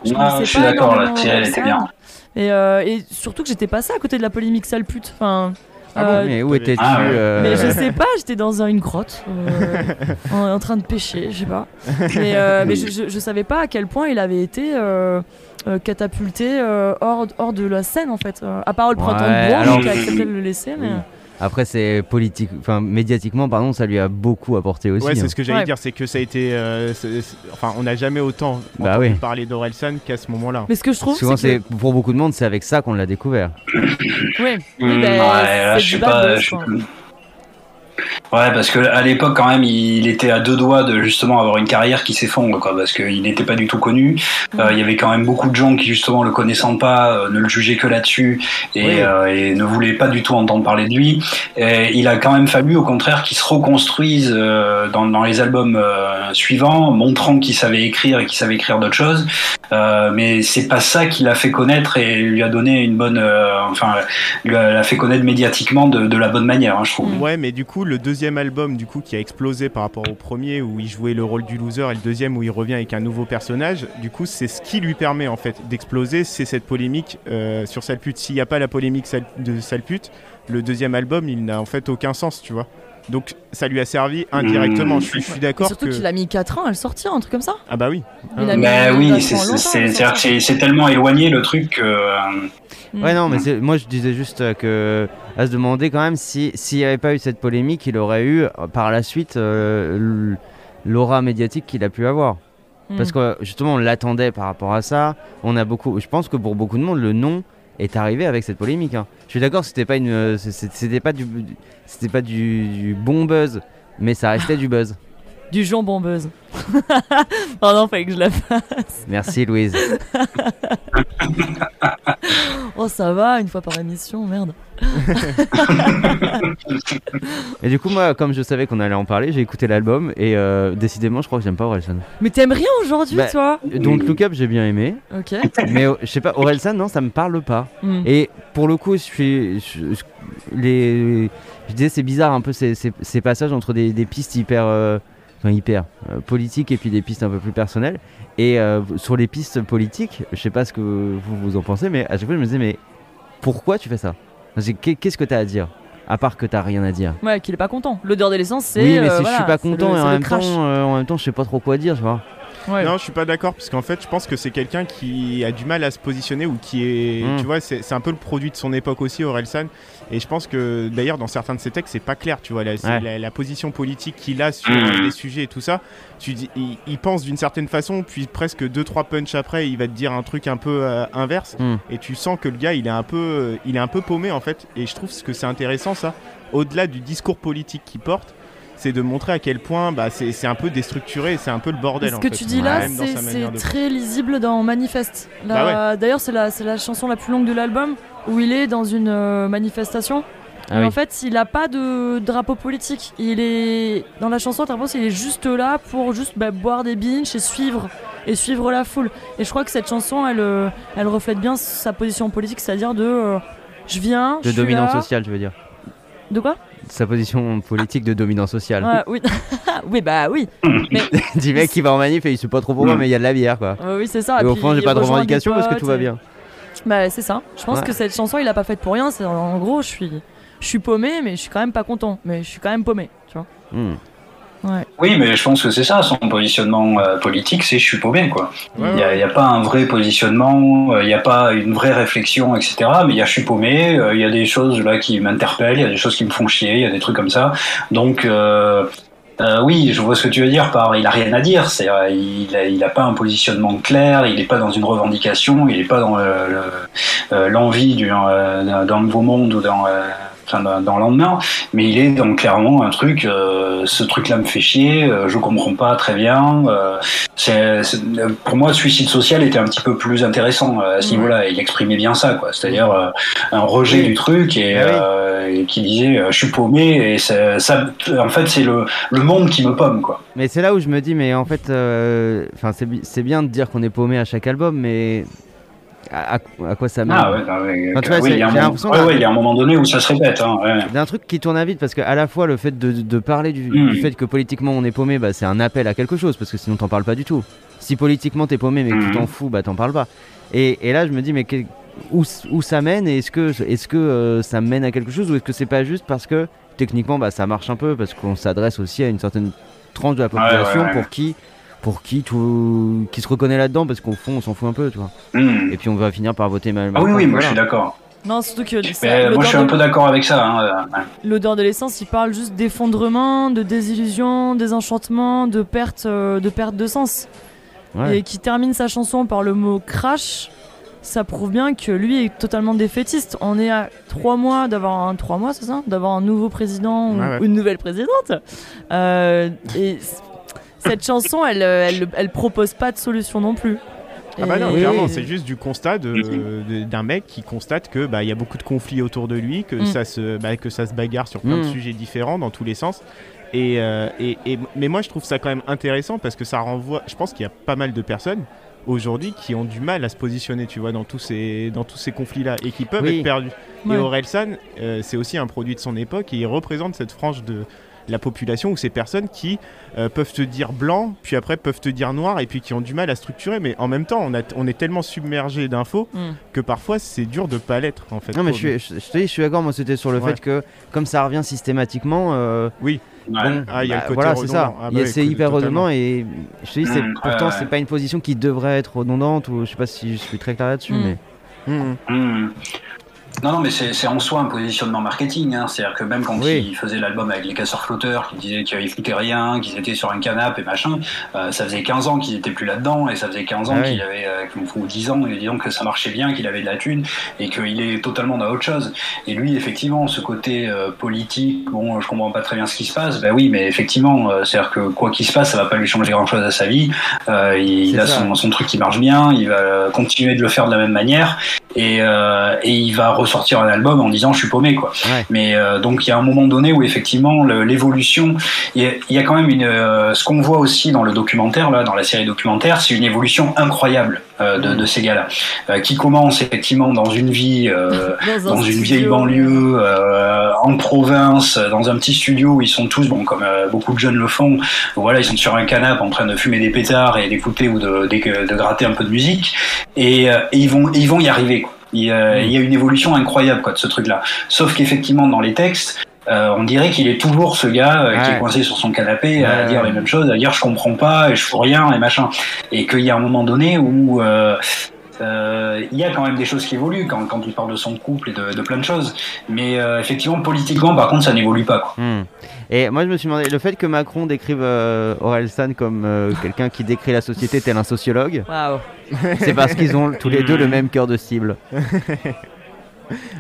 Je Non, je suis d'accord, la série, elle était bien. Et, euh, et surtout que j'étais passé à côté de la polémique sale pute. Enfin, Ah bon, euh, mais où étais-tu Ah euh, mais je sais pas, j'étais dans un- une grotte, euh, en, en train de pêcher, je sais pas. Mais, euh, mais je, je, je savais pas à quel point il avait été euh, catapulté euh, hors, hors de la scène en fait. Euh, à part le printemps Ouais, de Bourges alors- qui a accepté de le laisser, mais. Oui. Après, c'est politique, enfin médiatiquement, pardon, ça lui a beaucoup apporté aussi. Ouais, c'est hein. ce que j'allais Ouais. dire, c'est que ça a été. euh, c'est- c'est- enfin, on n'a jamais autant Bah entendu oui. parler d'Orelsan qu'à ce moment-là. Mais ce que je trouve, Souvent, c'est c'est pour beaucoup de monde, c'est avec ça qu'on l'a découvert. que. Oui, Hmm, ben, ouais, là, je bad pas. je-. Ouais, parce que à l'époque quand même, il était à deux doigts de justement avoir une carrière qui s'effondre, quoi, parce qu'il n'était pas du tout connu. Euh, il y avait quand même beaucoup de gens qui justement le connaissant pas, euh, ne le jugeaient que là-dessus et, Oui. euh, et ne voulaient pas du tout entendre parler de lui. Et il a quand même fallu, au contraire, qu'il se reconstruise euh, dans, dans les albums euh, suivants, montrant qu'il savait écrire et qu'il savait écrire d'autres choses. Euh, mais c'est pas ça qui l'a fait connaître et lui a donné une bonne, euh, enfin, lui a, l'a fait connaître médiatiquement de, de la bonne manière, hein, je trouve. Ouais, mais du coup, le deuxième album, du coup, qui a explosé par rapport au premier où il jouait le rôle du loser, et le deuxième où il revient avec un nouveau personnage, du coup, c'est ce qui lui permet en fait d'exploser, c'est cette polémique euh, sur Salpute. S'il n'y a pas la polémique de Salpute, le deuxième album, il n'a en fait aucun sens, tu vois. Donc, ça lui a servi indirectement. Mmh. Je suis, je suis Et d'accord surtout qu'il a mis 4 ans à le sortir, un truc comme ça. Ah bah oui. Il a Ah, mis- Bah oui, c'est tellement éloigné le truc que. euh. Ouais, non, mais c'est- moi je disais juste euh, que à se demander quand même si s'il n'y avait pas eu cette polémique, il aurait eu euh, par la suite euh, l'aura médiatique qu'il a pu avoir. Mm. Parce que justement, on l'attendait par rapport à ça. On a beaucoup. Je pense que pour beaucoup de monde, le nom est arrivé avec cette polémique. hein. Je suis d'accord, c'était pas une, euh, c'était pas du, c'était pas du bon buzz, mais ça restait du buzz. Du jambon buzz. Pardon, fallait que je la fasse. Merci Louise. Oh, ça va, une fois par émission, merde. Et du coup, moi, comme je savais qu'on allait en parler, j'ai écouté l'album et euh, décidément, je crois que j'aime pas Orelsan. Mais t'aimes rien aujourd'hui, Bah, toi? Donc Look Up, j'ai bien aimé, Ok. mais euh, je sais pas, Orelsan, non, ça me parle pas. Mm. Et pour le coup, je suis, je, je- les, je disais c'est bizarre un peu ces, ces- ces passages entre des, des pistes hyper, euh, enfin hyper euh, politiques et puis des pistes un peu plus personnelles. Et euh, sur les pistes politiques, je sais pas ce que vous vous en pensez, mais à chaque fois je me disais mais pourquoi tu fais ça? Qu'est-ce que t'as à dire? À part que t'as rien à dire. Ouais, qu'il est pas content. L'odeur de l'essence, c'est. Oui, mais euh, voilà, je suis pas le- content et en même, temps, crash. euh, en même temps, je sais pas trop quoi dire, tu vois. Ouais. Non, je suis pas d'accord parce qu'en fait, je pense que c'est quelqu'un qui a du mal à se positionner ou qui est, Mm. tu vois, c'est un peu le produit de son époque aussi, Orelsan. Et je pense que d'ailleurs, dans certains de ses textes, c'est pas clair, tu vois, la, c'est Ouais. la, la position politique qu'il a sur Mm. euh, des sujets et tout ça. Tu dis, il, il pense d'une certaine façon, puis presque deux trois punch après, il va te dire un truc un peu euh, inverse. Mm. Et tu sens que le gars, il est un peu, euh, il est un peu paumé en fait. Et je trouve que c'est intéressant ça, au-delà du discours politique qu'il porte. C'est de montrer à quel point bah, c'est un peu déstructuré, c'est un peu le bordel. Ce en que fait. tu dis là, c'est très lisible dans Manifeste. Bah D'ailleurs, c'est la, chanson la plus longue de l'album où il est dans une euh, manifestation. Ah Et oui. En fait, il a pas de drapeau politique. Il est dans la chanson, qu'il est juste là pour juste bah, boire des binges et suivre et suivre la foule. Et je crois que cette chanson, elle, euh, elle reflète bien sa position politique, c'est-à-dire de euh, je viens, je De suis dominant là. social, tu veux dire. De quoi? Sa position politique de dominant social. Ouais, Oui, oui, bah oui. du mec qui va en manif et il sait pas trop pourquoi, Mm. mais il y a de la bière quoi. Euh, oui, c'est ça. Et au puis fond, j'ai pas de revendication parce que tout va et- bien. Bah c'est ça. Je pense Ouais. que cette chanson, il a pas faite pour rien. C'est en gros, je suis, je suis paumé, mais je suis quand même pas content. Mais je suis quand même paumé, tu vois. Hmm. Ouais. Oui, mais je pense que c'est ça, son positionnement euh, politique, c'est je suis paumé, quoi. Ouais, Il n'y a, il y a pas un vrai positionnement, euh, il n'y a pas une vraie réflexion, etc. Mais il y a je suis paumé, euh, il y a des choses là qui m'interpellent, il y a des choses qui me font chier, il y a des trucs comme ça. Donc, euh, euh, oui, je vois ce que tu veux dire par il a rien à dire. C'est, il, a, il a pas un positionnement clair, il n'est pas dans une revendication, il n'est pas dans le- l'envie du- d'un d'un nouveau monde ou dans euh, enfin, dans, dans le lendemain, mais il est dans clairement un truc. euh, ce truc-là me fait chier, euh, je comprends pas très bien. euh, c'est, c'est- pour moi, Suicide Social était un petit peu plus intéressant euh, à ce Ouais. niveau-là. Il exprimait bien ça, quoi. C'est-à-dire un rejet Oui. du truc et, Ah oui. et qui disait je suis paumé et ça, ça- en fait c'est le, le monde qui me paume, quoi. Mais c'est là où je me dis, mais en fait, enfin, c'est bien de dire qu'on est paumé à chaque album, mais à, quoi ça mène Ah ouais, mais, Enfin, oui, il y a un j'ai moment- l'impression ouais, ouais, il y a un moment donné où ça se répète. Hein, ouais. d'un truc qui tourne à vite parce que à la fois le fait de, de parler du, Mm. du fait que politiquement on est paumé bah, c'est un appel à quelque chose parce que sinon t'en parles pas du tout si politiquement t'es paumé mais que tu Mhm. t'en fous bah t'en parles pas et, et là je me dis mais où, où ça mène et est-ce que, est que euh, ça mène à quelque chose ou est-ce que c'est pas juste parce que techniquement bah, ça marche un peu parce qu'on s'adresse aussi à une certaine tranche de la Ouais, ouais, population ouais. pour qui pour qui tout qui se reconnaît là-dedans parce qu'au fond on s'en fout un peu tu vois Hmm. et puis on va finir par voter mal Ah oui, oui, moi voilà. je suis d'accord. Non, surtout que Mais moi l'odeur je suis un de- peu d'accord avec ça. Hein. l'odeur de l'essence, il parle juste d'effondrement, de désillusion, désenchantement, de perte, euh, de perte de sens. Ouais. Et qui termine sa chanson par le mot crash. Ça prouve bien que lui est totalement défaitiste. On est à trois mois d'avoir un trois mois, c'est ça, d'avoir un nouveau président ou- Ouais, ouais. ou une nouvelle présidente. Euh, et cette chanson, elle, euh, elle, elle propose pas de solution non plus. Ah bah non, Et- clairement, c'est juste du constat d'un mec qui constate que bah il y a beaucoup de conflits autour de lui, que Mm. ça se bah, que ça se bagarre sur plein de Mm. sujets différents dans tous les sens. Et, euh, et, et- mais moi je trouve ça quand même intéressant parce que ça renvoie. Je pense qu'il y a pas mal de personnes aujourd'hui qui ont du mal à se positionner, tu vois, dans tous ces dans tous ces conflits-là et qui peuvent Oui. être perdus. Ouais. Et Orelsan, euh, c'est aussi un produit de son époque et il représente cette frange de la population ou ces personnes qui euh, peuvent te dire blanc, puis après peuvent te dire noir, et puis qui ont du mal à structurer. Mais en même temps, on, a, on est tellement submergé d'infos Mm. que parfois c'est dur de pas l'être en fait. Non mais je, suis, je, je te dis, je suis d'accord, moi c'était sur le Ouais. fait que comme ça revient systématiquement, euh, ouais. bon, Ah, il y a le bah, voilà c'est ça, Ah, bah oui, c'est hyper redondant et je te dis, c'est, Mm, pourtant ouais, c'est pas une position qui devrait être redondante ou je sais pas si je suis très clair là-dessus, Mm. mais. Non, non, mais c'est en soi un positionnement marketing. Hein. C'est-à-dire que même quand Oui. il faisait l'album avec les casseurs flotteurs, qui disaient qu'ils foutaient rien, qu'ils étaient sur un canapé et machin, euh, ça faisait 15 ans qu'ils étaient plus là-dedans, et ça faisait 15 ans Ah oui. qu'il avait, euh, ou 10 ans, et disons que ça marchait bien, qu'il avait de la thune, et qu'il est totalement dans autre chose. Et lui, effectivement, ce côté euh, politique, bon, je comprends pas très bien ce qui se passe, ben oui, mais effectivement, euh, c'est-à-dire que quoi qu'il se passe, ça va pas lui changer grand-chose à sa vie. Euh, il C'est a son, son truc qui marche bien, il va continuer de le faire de la même manière, et, euh, et il va ressortir un album en disant je suis paumé quoi. Ouais. Mais euh, donc il y a un moment donné où effectivement l'évolution, il y, a- il y a quand même une, euh, ce qu'on voit aussi dans le documentaire là, dans la série documentaire, c'est une évolution incroyable euh, de, de ces gars-là, euh, qui commence effectivement dans une vie euh, un dans une studio. vieille banlieue, euh, en province, dans un petit studio où ils sont tous, bon, comme beaucoup de jeunes le font, voilà, ils sont sur un canapé en train de fumer des pétards et d'écouter ou de, de, de gratter un peu de musique, et, euh, et ils vont, ils vont y arriver. Quoi. Il, y a- il y a une évolution incroyable quoi de ce truc-là. Sauf qu'effectivement dans les textes, euh, on dirait qu'il est toujours ce gars euh, qui est coincé sur son canapé à dire les mêmes choses, à dire je comprends pas et je fous rien et machin. Et qu'il y a un moment donné où euh, il y a quand même des choses qui évoluent quand, quand il parle de son couple et de, de plein de choses. Mais euh, effectivement, politiquement, par contre, ça n'évolue pas. Quoi. Hmm. Et moi, je me suis demandé, le fait que Macron décrive euh, Orelsan comme euh, quelqu'un qui décrit la société tel un sociologue, c'est parce qu'ils ont tous les deux le même cœur de cible.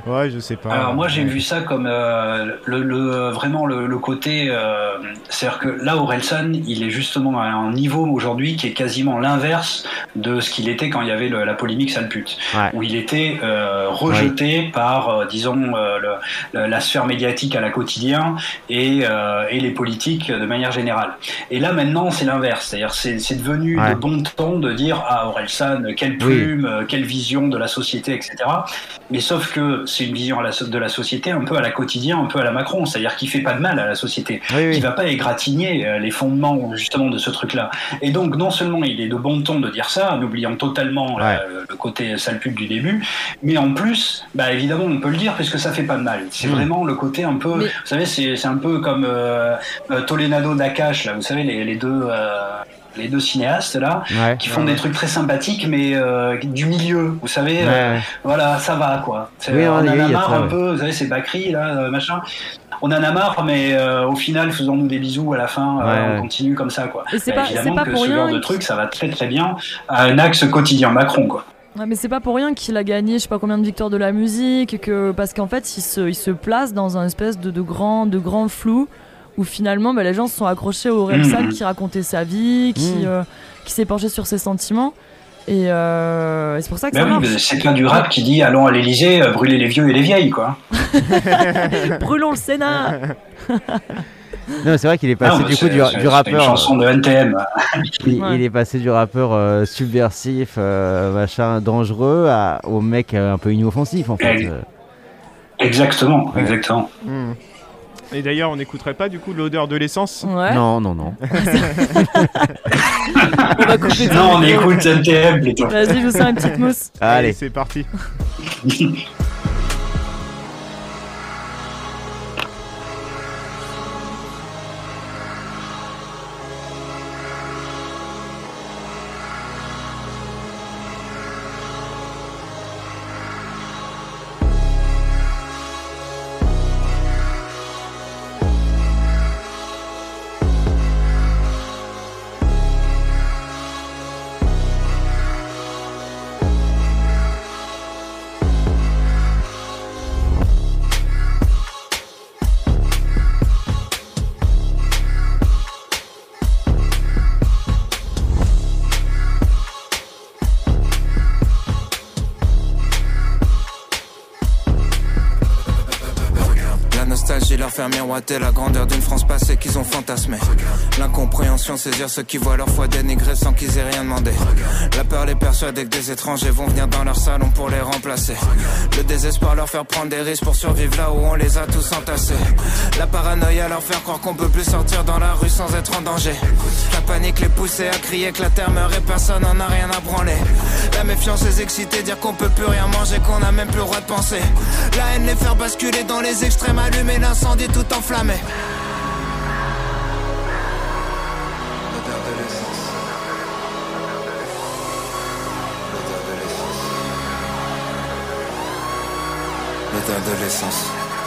Ouais, je sais pas. Alors moi j'ai vu ça comme euh, le, le- vraiment le, le côté, euh, c'est-à-dire que là Orelsan il est justement à un niveau aujourd'hui qui est quasiment l'inverse de ce qu'il était quand il y avait le- la polémique sale pute, Ouais. où il était euh, rejeté par disons le- le- la sphère médiatique à la quotidien et, et les politiques de manière générale. Et là maintenant c'est l'inverse, c'est-à-dire c'est c'est devenu de bon ton de dire ah Orelsan quelle plume, quelle vision de la société etc. Mais sauf que c'est une vision à la so- de la société un peu à la quotidien, un peu à la Macron, c'est-à-dire qu'il fait pas de mal à la société, Oui, qui va pas égratigner euh, les fondements justement de ce truc-là. Et donc non seulement il est de bon ton de dire ça, en oubliant totalement Ouais. euh, le côté sale pute du début, mais en plus, bah évidemment on peut le dire puisque ça fait pas de mal. C'est Mm. vraiment le côté un peu, Mais- vous savez, c'est un peu comme euh, euh, Tolenado Nakash là, vous savez les, les deux. euh, les deux cinéastes là, Ouais. qui font des trucs très sympathiques, mais euh, du milieu, vous savez, Ouais, euh, voilà, ça va quoi. C'est- Oui, on en oui, a marre ça, un peu, vous savez, c'est Bakri là, euh, machin. On en a marre, mais euh, au final, faisons-nous des bisous à la fin, euh, on continue comme ça quoi. Et c'est Bah, pas, c'est évidemment pas que pour ce genre rien. de truc, ça va très très bien à un axe quotidien Macron quoi. Ouais, mais c'est pas pour rien qu'il a gagné je sais pas combien de victoires de la musique, que parce qu'en fait il se, il se place dans un espèce de, de grand de grand flou où finalement bah, les gens se sont accrochés au Relsan Mhm. qui racontait sa vie, qui, Mhm. euh, qui s'est penché sur ses sentiments. Et euh, c'est pour ça que Ben ça oui, c'est plein du rap qui dit allons à l'Elysée, brûler les vieux et les vieilles quoi. Brûlons le Sénat Non, c'est vrai qu'il est passé bah, du coup du, Une rappeur. chanson de NTM. Il, Ouais. il est passé du rappeur euh, subversif, euh, machin dangereux, à, au mec euh, un peu inoffensif en fait. Ouais. Euh, Exactement, exactement. Et d'ailleurs, on n'écouterait pas du coup l'odeur de l'essence Ouais. Non, non, non. On va couper Non, on écoute NTM plutôt. Vas-y, je vous sers une petite mousse. Allez. c'est parti. la grandeur d'une France L'incompréhension saisir ceux qui voient leur foi dénigrée sans qu'ils aient rien demandé. La peur les persuader que des étrangers vont venir dans leur salon pour les remplacer. Le désespoir leur faire prendre des risques pour survivre là où on les a tous entassés. La paranoïa leur faire croire qu'on peut plus sortir dans la rue sans être en danger. La panique les pousser à crier que la terre meurt et personne n'en a rien à branler. La méfiance les exciter, dire qu'on peut plus rien manger, qu'on a même plus le droit de penser. La haine les faire basculer dans les extrêmes, allumer l'incendie tout enflammé. L'odeur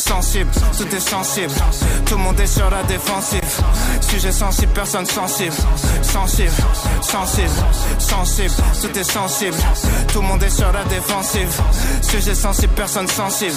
sensible, tout est sensible. Tout le monde est sur la défensive. Sujet sensible, personne sensible. Sensible, sensible, sensible, tout est sensible. Tout le monde est sur la défensive. Sujet sensible, personne sensible.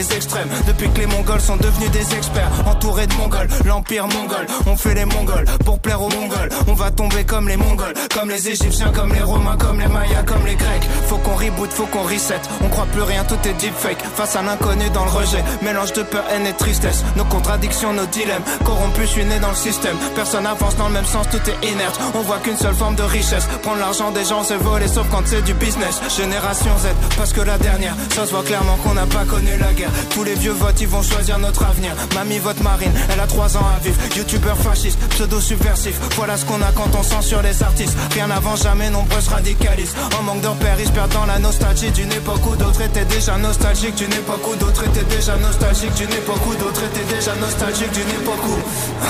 extrêmes. Depuis que les mongols sont devenus des experts. Entourés de mongols, l'empire mongol. On fait les mongols pour plaire aux mongols. On va tomber comme les mongols, comme les égyptiens, comme les romains, comme les mayas, comme les grecs. Faut qu'on reboot, faut qu'on reset. On croit plus rien, tout est deepfake. Face à l'inconnu dans le rejet. Mélange de peur, haine et tristesse. Nos contradictions, nos dilemmes. Corrompus, je suis né dans le système. Personne avance dans le même sens, tout est inerte. On voit qu'une seule forme de richesse. Prendre l'argent des gens, c'est voler, sauf quand c'est du business. Génération Z, parce que la dernière, ça se voit clairement qu'on n'a pas connu la guerre. Tous les vieux votent, ils vont choisir notre avenir. Mamie vote Marine, elle a 3 ans à vivre. Youtubeur fasciste, pseudo subversif. Voilà ce qu'on a quand on censure les artistes. Rien n'avant jamais, nombreux se radicalisent. En manque de repères, ils perdent dans la nostalgie d'une époque où d'autres étaient déjà nostalgiques. D'une époque où d'autres étaient déjà nostalgiques. D'une époque où d'autres étaient déjà nostalgiques. D'une époque où. Ah,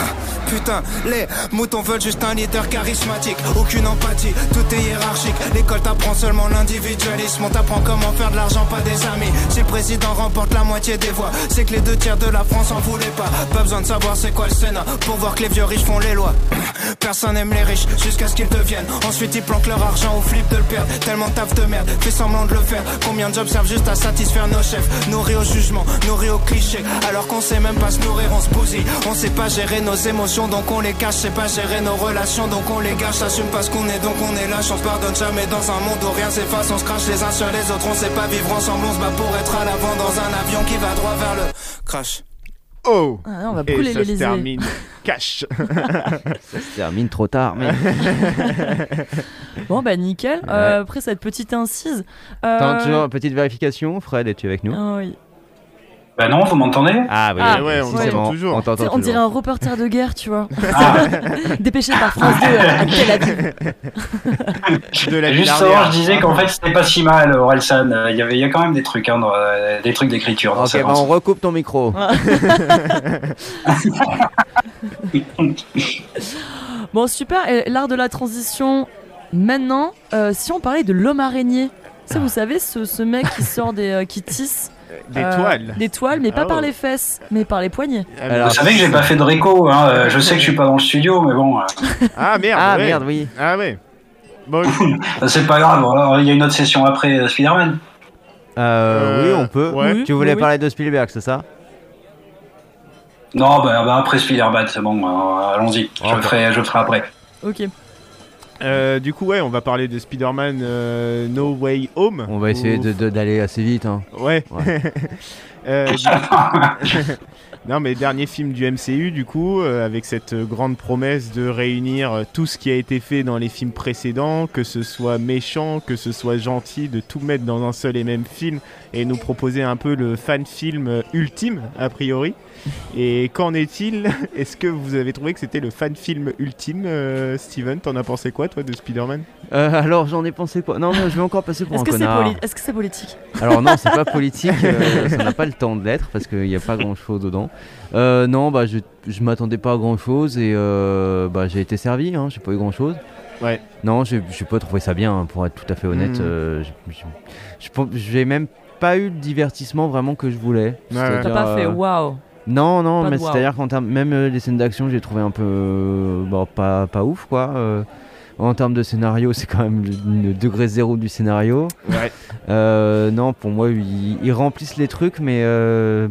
Putain, les moutons veulent juste un leader charismatique. Aucune empathie, tout est hiérarchique. L'école t'apprend seulement l'individualisme. On t'apprend comment faire de l'argent, pas des amis. Si le président remporte la moitié des voix, c'est que les deux tiers de la France en voulaient pas. Pas besoin de savoir c'est quoi le Sénat pour voir que les vieux riches font les lois. Personne aime les riches jusqu'à ce qu'ils deviennent. Ensuite, ils planquent leur argent au flip de le perdre. Tellement taf de merde, fait semblant de le faire. Combien de jobs servent juste à satisfaire nos chefs? Nourris au jugement, nourris au cliché. Alors qu'on sait même pas se nourrir, on se bousille. On sait pas gérer nos émotions, donc on les cache. Sait pas gérer nos relations, donc on les gâche. Assume pas ce qu'on est, donc on est lâche. On se pardonne jamais dans un monde où rien s'efface. On se crache les uns sur les autres. On sait pas vivre ensemble. On se bat pour être à l'avant dans un avion qui va droit vers le crash. Oh Ah, on va Et brûler ça se l'Élysée. termine cash. Ça se termine trop tard, mais. Bon, bah nickel. Euh, après cette petite incise. euh, Attends, toujours petite vérification. Fred, es-tu avec nous? Ah oui. Bah non, vous m'entendez? Ah oui, Ah, ouais, on t'entend toujours. On t'entend on dirait un reporter de guerre, tu vois. Ah, Dépêché par France 2 à Tel Aviv. De la Juste avant, je disais qu'en fait, c'était pas si mal, Orelsan. Euh, Il y avait, il y a quand même des trucs, hein, dans, euh, des trucs d'écriture. dans Ok, cette bah on recoupe ton micro. Bon, super. Et l'art de la transition. Maintenant, euh, si on parlait de l'homme araignée. Ça, vous savez, ce, ce mec qui sort des. euh, qui tisse. Des euh, toiles. Des toiles, mais pas Ah par les fesses, mais par les poignets. Alors- Vous savez que j'ai pas fait de réco, hein. euh, je sais que je suis pas dans le studio, mais bon, euh, Ah merde. Ah ouais. merde, oui. Ah ouais. Bon, c'est pas grave. Il y a une autre session après Spider-Man. Euh, oui, on peut. Ouais. Tu voulais oui. parler de Spielberg, c'est ça? Non, bah, bah, après Spider-Man, c'est bon, euh, allons-y. Je, ferai, je le ferai après. Ok. Euh, du coup, ouais, on va parler de Spider-Man euh, No Way Home. On va essayer Ou- d'aller assez vite. Hein. Ouais. Ouais. Euh, non, mais dernier film du MCU, du coup, avec cette grande promesse de réunir tout ce qui a été fait dans les films précédents, que ce soit méchant, que ce soit gentil, de tout mettre dans un seul et même film et nous proposer un peu le fan film ultime, a priori. Et qu'en est-il Est-ce que vous avez trouvé que c'était le fan film ultime, euh, Steven T'en as pensé quoi, toi, de Spider-Man? Euh, alors j'en ai pensé quoi? Non, mais je vais encore passer pour Est-ce un que c'est connard. poli- est-ce que c'est politique? Alors non, c'est pas politique, euh, ça n'a pas le temps de l'être parce qu'il n'y a pas grand chose dedans. Euh, non, bah je, je m'attendais pas à grand chose et euh, bah j'ai été servi, hein, j'ai pas eu grand chose. Ouais. Non, j'ai j'ai pas trouvé ça bien, hein, pour être tout à fait honnête. Mhm. euh, j'ai- j'ai- je pense- j'ai même pas eu le divertissement vraiment que je voulais. T'as pas fait euh, waouh. Non, non, Pas mais wow. c'est-à-dire qu'en termes, même euh, les scènes d'action, j'ai trouvé un peu euh, bon, pas, pas ouf quoi. euh, en termes de scénario, c'est quand même le, le degré zéro du scénario. Ouais. Euh, non, pour moi, ils, ils remplissent les trucs, mais euh,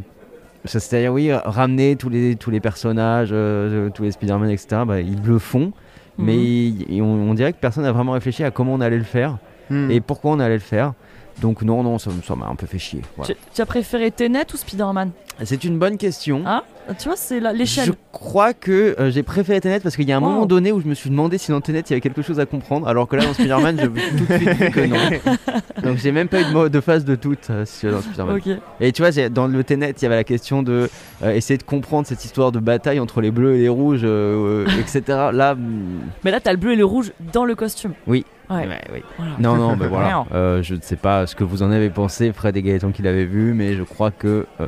ça, c'est-à-dire oui, ramener tous les tous les personnages, euh, tous les Spider-Man, etc. Bah, ils le font, mais Mhm. ils- ils- on, on dirait que personne n'a vraiment réfléchi à comment on allait le faire Hmm. et pourquoi on allait le faire. Donc non, non, ça, ça m'a un peu fait chier. voilà. Tu, tu as préféré Tenet ou Spider-Man? C'est une bonne question. Ah. Tu vois, c'est l'échelle. Je crois que euh, j'ai préféré Tenet parce qu'il y a un Wow. moment donné où je me suis demandé si dans Tenet il y avait quelque chose à comprendre, alors que là dans Spider-Man, je tout de suite vu que non. Donc j'ai même pas eu de, de phase de doute euh, dans Spider-Man. Et tu vois, dans le Tenet, il y avait la question de euh, essayer de comprendre cette histoire de bataille entre les bleus et les rouges, euh, etc. Là, hmm, Mais là, t'as le bleu et le rouge dans le costume. Oui. Ouais. ouais, oui. Voilà. Non, non, mais voilà. Euh, je ne sais pas ce que vous en avez pensé, Fred et Gaëtan qui l'avaient vu, mais je crois que. euh,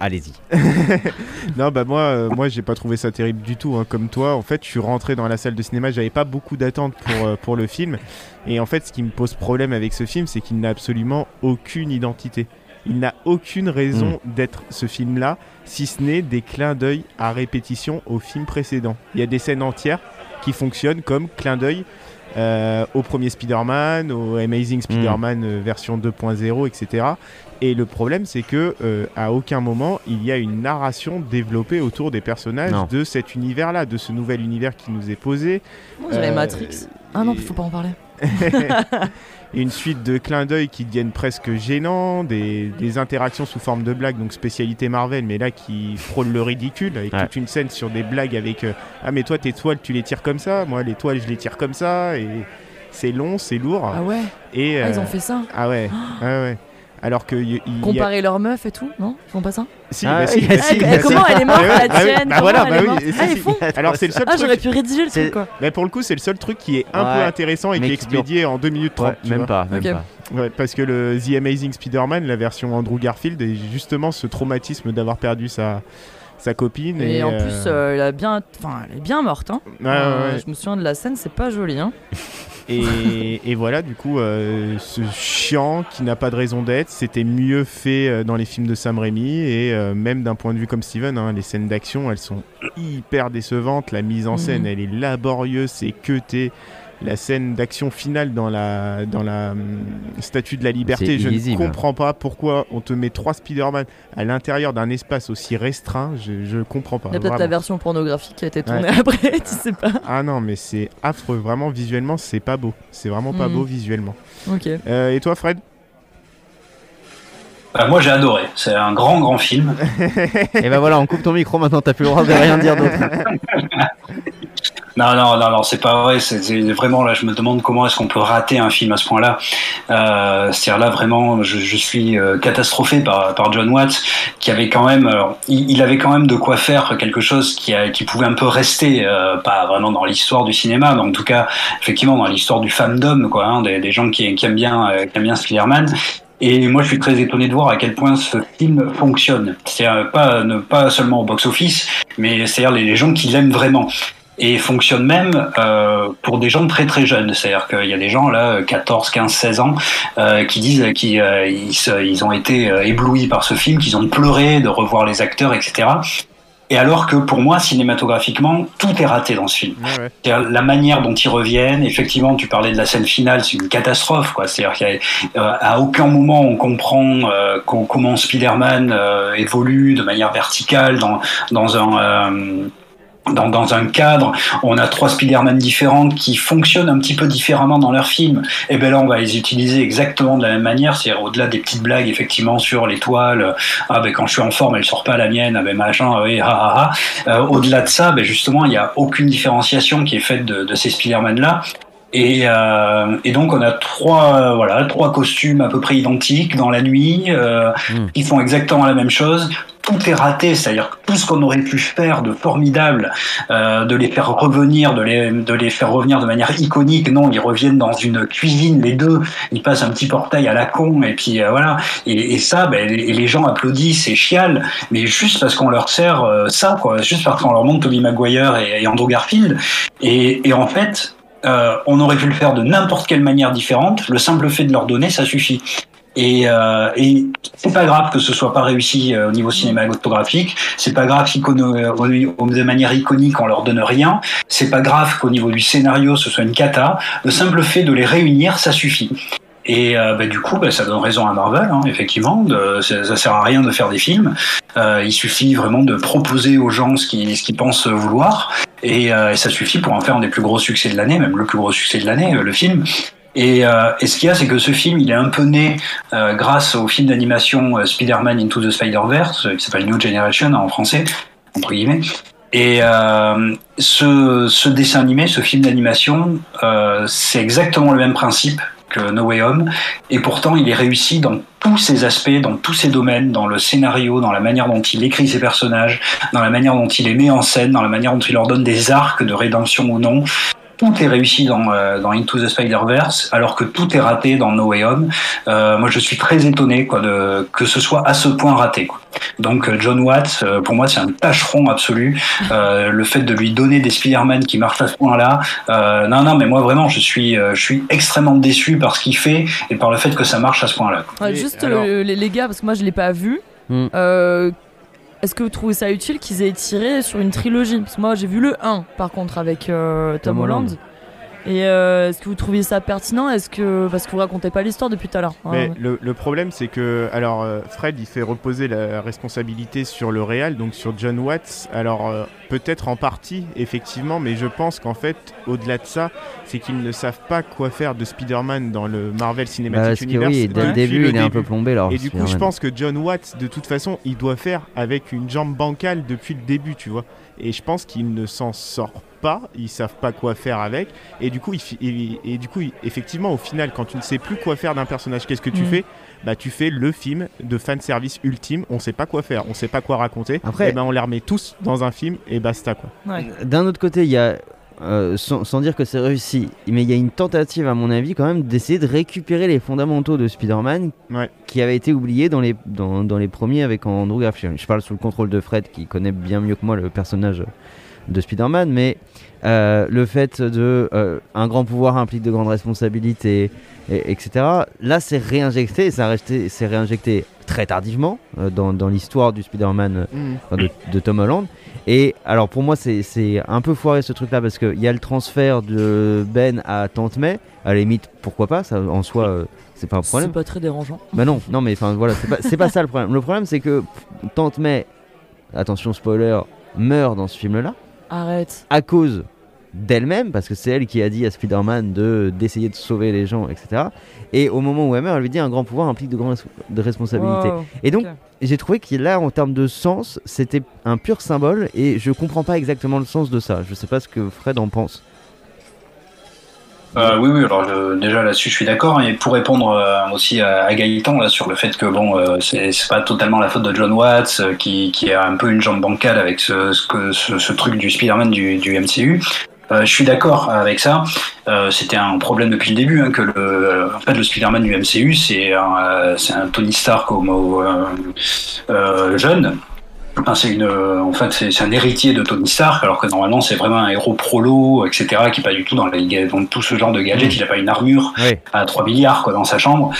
Allez-y. Non, bah moi, euh, moi j'ai pas trouvé ça terrible du tout. hein. Comme toi, en fait, je suis rentré dans la salle de cinéma, j'avais pas beaucoup d'attentes pour, euh, pour le film. Et en fait, ce qui me pose problème avec ce film, c'est qu'il n'a absolument aucune identité. Il n'a aucune raison d'être ce film-là, si ce n'est des clins d'œil à répétition au film précédent. Il y a des scènes entières qui fonctionnent comme clin d'œil euh, au premier Spider-Man, au Amazing Spider-Man euh, version 2.0, etc. Et le problème, c'est que euh, à aucun moment il y a une narration développée autour des personnages Non. de cet univers-là, de ce nouvel univers qui nous est posé. On dirait Euh, Matrix. Ah non, et- faut pas en parler. Une suite de clins d'œil qui deviennent presque gênants, des, des interactions sous forme de blagues, donc spécialité Marvel, mais là qui frôle le ridicule, avec Ouais. toute une scène sur des blagues avec euh, Ah, mais toi tes toiles tu les tires comme ça, moi les toiles je les tire comme ça, et c'est long, c'est lourd. Ah ouais et, Ah, ils euh, ont fait ça Ah ouais, ouais, ouais. Alors que y- y a- Comparer leurs meufs et tout Non? Ils font pas ça? Si, Ah bah si, bah Ah, si, que- bah si. Comment elle est morte, Ouais, la ah oui, tienne? Bah voilà, bah oui, Ah, si. ils font Alors c'est le seul Ah, j'aurais truc. pu rédiger le truc, quoi. Mais pour le coup, c'est le seul truc qui est un peu intéressant et Mais qui est expédié en 2 minutes 30. Ouais, tu même vois. pas, même pas. Ouais, parce que le The Amazing Spider-Man, la version Andrew Garfield, est justement ce traumatisme d'avoir perdu sa, sa copine. Et, Et, en euh, plus, euh, elle, a bien... enfin, elle est bien morte. Hein. Euh, ouais. Je me souviens de la scène, c'est pas joli. Hein. Et, et voilà, du coup, euh, ce chiant qui n'a pas de raison d'être, c'était mieux fait euh, dans les films de Sam Raimi. Et euh, même d'un point de vue comme Steven, hein, les scènes d'action, elles sont hyper décevantes. La mise en Mhm. scène, elle est laborieuse, c'est cuté. La scène d'action finale dans la, dans la hum, statue de la liberté, je ne comprends pas pourquoi on te met trois Spider-Man à l'intérieur d'un espace aussi restreint. Je, je comprends pas. Il y a peut-être la version pornographique qui a été tournée après, tu sais pas. Ah non, mais c'est affreux. Vraiment, visuellement, c'est pas beau. C'est vraiment pas Mhm. beau visuellement. Ok. Euh, et toi, Fred? Bah, moi j'ai adoré. C'est un grand grand film. Et ben voilà, on coupe ton micro maintenant, t'as plus le droit de rien dire d'autre. Non, non, non, non, c'est pas vrai. C'est vraiment là, je me demande comment est-ce qu'on peut rater un film à ce point-là. Euh, C'est-à-dire là, vraiment, je, suis euh, catastrophé par, par John Watts, qui avait quand même, alors, il, avait quand même de quoi faire quelque chose qui, pouvait un peu rester, euh, pas vraiment dans l'histoire du cinéma, mais en tout cas, effectivement, dans l'histoire du fandom, quoi, hein, des, gens qui, aiment bien, euh, qui aiment bien Spider-Man. Et moi, je suis très étonné de voir à quel point ce film fonctionne. C'est-à-dire pas, pas seulement au box-office, mais c'est-à-dire les gens qui l'aiment vraiment et fonctionne même euh, pour des gens très très jeunes. C'est-à-dire qu'il y a des gens là, 14, 15, 16 ans, euh, qui disent qu'ils euh, ils, ont été euh, éblouis par ce film, qu'ils ont pleuré de revoir les acteurs, etc. Et alors que pour moi, cinématographiquement, tout est raté dans ce film. Ouais, ouais. La manière dont ils reviennent. Effectivement, tu parlais de la scène finale, c'est une catastrophe. quoi. C'est-à-dire qu'à aucun moment on comprend euh, co- comment Spider-Man euh, évolue de manière verticale dans, dans un... euh, dans, un cadre, on a trois Spider-Man différents qui fonctionnent un petit peu différemment dans leur film. Et ben là, on va les utiliser exactement de la même manière, c'est-à-dire au-delà des petites blagues effectivement sur l'étoile. Ah ben quand je suis en forme, elle sort pas la mienne. Ah ben machin, oui, ah ah ah. Euh, au-delà de ça, ben justement, il y a aucune différenciation qui est faite de, de ces Spider-Man là. Et, euh, et donc on a trois euh, voilà trois costumes à peu près identiques dans la nuit euh, Mm. qui font exactement la même chose. Tout est raté, c'est-à-dire que tout ce qu'on aurait pu faire de formidable, euh, de les faire revenir, de les, de les faire revenir de manière iconique, non, ils reviennent dans une cuisine les deux, ils passent un petit portail à la con et puis voilà. Et, et ça, ben, les, les gens applaudissent et chialent, mais juste parce qu'on leur sert ça, quoi, juste parce qu'on leur montre Tobey Maguire et, et Andrew Garfield. Et, et en fait, euh, on aurait pu le faire de n'importe quelle manière différente. Le simple fait de leur donner, ça suffit. Et, euh, c'est pas grave que ce soit pas réussi euh, au niveau cinématographique. C'est pas grave au- de manière iconique on leur donne rien. C'est pas grave qu'au niveau du scénario ce soit une cata. Le simple fait de les réunir, ça suffit. Et euh, bah, du coup, bah, ça donne raison à Marvel, hein, effectivement. Ça, ça sert à rien de faire des films. Euh, il suffit vraiment de proposer aux gens ce qu'ils pensent vouloir. Et, euh, et ça suffit pour en faire un des plus gros succès de l'année, même le plus gros succès de l'année, le film. Et, ce qu'il y a, c'est que ce film, il est un peu né grâce au film d'animation Spider-Man Into the Spider-Verse, qui s'appelle New Generation en français, entre guillemets. Et ce, dessin animé, ce film d'animation, c'est exactement le même principe No Way Home, et pourtant il est réussi dans tous ses aspects, dans tous ses domaines, dans le scénario, dans la manière dont il écrit ses personnages, dans la manière dont il les met en scène, dans la manière dont il leur donne des arcs de rédemption ou non. Tout est réussi dans, euh, dans Into the Spider-Verse, alors que tout est raté dans No Way Home. Euh, moi, je suis très étonné quoi, de, que ce soit à ce point raté. Quoi. Donc, euh, John Watts, euh, pour moi, c'est un tâcheron absolu. Euh, le fait de lui donner des Spider-Man qui marchent à ce point-là, euh, non, non, mais moi, vraiment, je suis, euh, je suis extrêmement déçu par ce qu'il fait et par le fait que ça marche à ce point-là. Ouais, juste alors- euh, les, gars, parce que moi je l'ai pas vu. Hmm. Est-ce que vous trouvez ça utile qu'ils aient tiré sur une trilogie? Parce que moi j'ai vu le 1 par contre avec euh, Tom, Tom Holland. Holland. Et euh, est-ce que vous trouviez ça pertinent? Est-ce que parce que vous racontez pas l'histoire depuis tout à l'heure hein, Mais le, le problème, c'est que alors euh, Fred, il fait reposer la responsabilité sur le Real, donc sur John Watts. Alors euh, peut-être en partie, effectivement, mais je pense qu'en fait, au-delà de ça, c'est qu'ils ne savent pas quoi faire de Spider-Man dans le Marvel Bah, Cinematic parce que Universe. oui, dès le début, le il est un peu plombé. Alors, Et du coup, je pense que John Watts, de toute façon, il doit faire avec une jambe bancale depuis le début, tu vois. Et je pense qu'il ne s'en sort pas, ils savent pas quoi faire avec. Et du coup, il, fi- et, et du coup, il- effectivement, au final, quand tu ne sais plus quoi faire d'un personnage, qu'est-ce que tu Mm. fais? Bah, tu fais le film de fan service ultime. On sait pas quoi faire, on sait pas quoi raconter. Après- et ben, on les remet tous dans un film et basta quoi. Ouais. D'un autre côté, il y a, euh, sans, sans dire que c'est réussi, mais il y a une tentative, à mon avis, quand même, d'essayer de récupérer les fondamentaux de Spider-Man Ouais. qui avaient été oubliés dans les, dans, dans les premiers avec Andrew Garfield. Je parle sous le contrôle de Fred, qui connaît bien mieux que moi le personnage de Spider-Man, mais euh, le fait de euh, un grand pouvoir implique de grandes responsabilités, et- etc. Là, c'est réinjecté, et ça a resté- c'est réinjecté très tardivement euh, dans, dans l'histoire du Spider-Man enfin, de, de Tom Holland. Et alors pour moi c'est c'est un peu foiré ce truc là parce qu'il y a le transfert de Ben à Tante May, à la limite pourquoi pas, ça en soi euh, c'est pas un C'est problème. pas très dérangeant. Bah non, non mais enfin voilà, c'est pas, c'est pas ça le problème. Le problème c'est que Tante May, attention spoiler, meurt dans ce film là Arrête. à cause d'elle-même, parce que c'est elle qui a dit à Spider-Man de d'essayer de sauver les gens, etc. Et au moment où elle meurt, elle lui dit un grand pouvoir implique de grandes de responsabilités. Wow. Et donc, j'ai trouvé que là, en termes de sens, c'était un pur symbole et je comprends pas exactement le sens de ça. Je sais pas ce que Fred en pense. Euh, oui, oui, alors je- déjà là-dessus je suis d'accord. Et pour répondre euh, aussi à, Gaëtan là, sur le fait que bon, euh, c'est pas totalement la faute de John Watts euh, qui, a un peu une jambe bancale avec ce, truc du Spider-Man du, MCU. Euh, je suis d'accord avec ça. Euh, C'était un problème depuis le début hein, que le, en Spider-Man du MCU c'est un, euh, un Tony Stark au, euh, euh, jeune. Enfin, c'est une, euh, en fait, c'est un héritier de Tony Stark, alors que normalement c'est vraiment un héros prolo, etc., qui est pas du tout dans, les, dans tout ce genre de gadget. Il a pas une armure à 3 milliards quoi, dans sa chambre.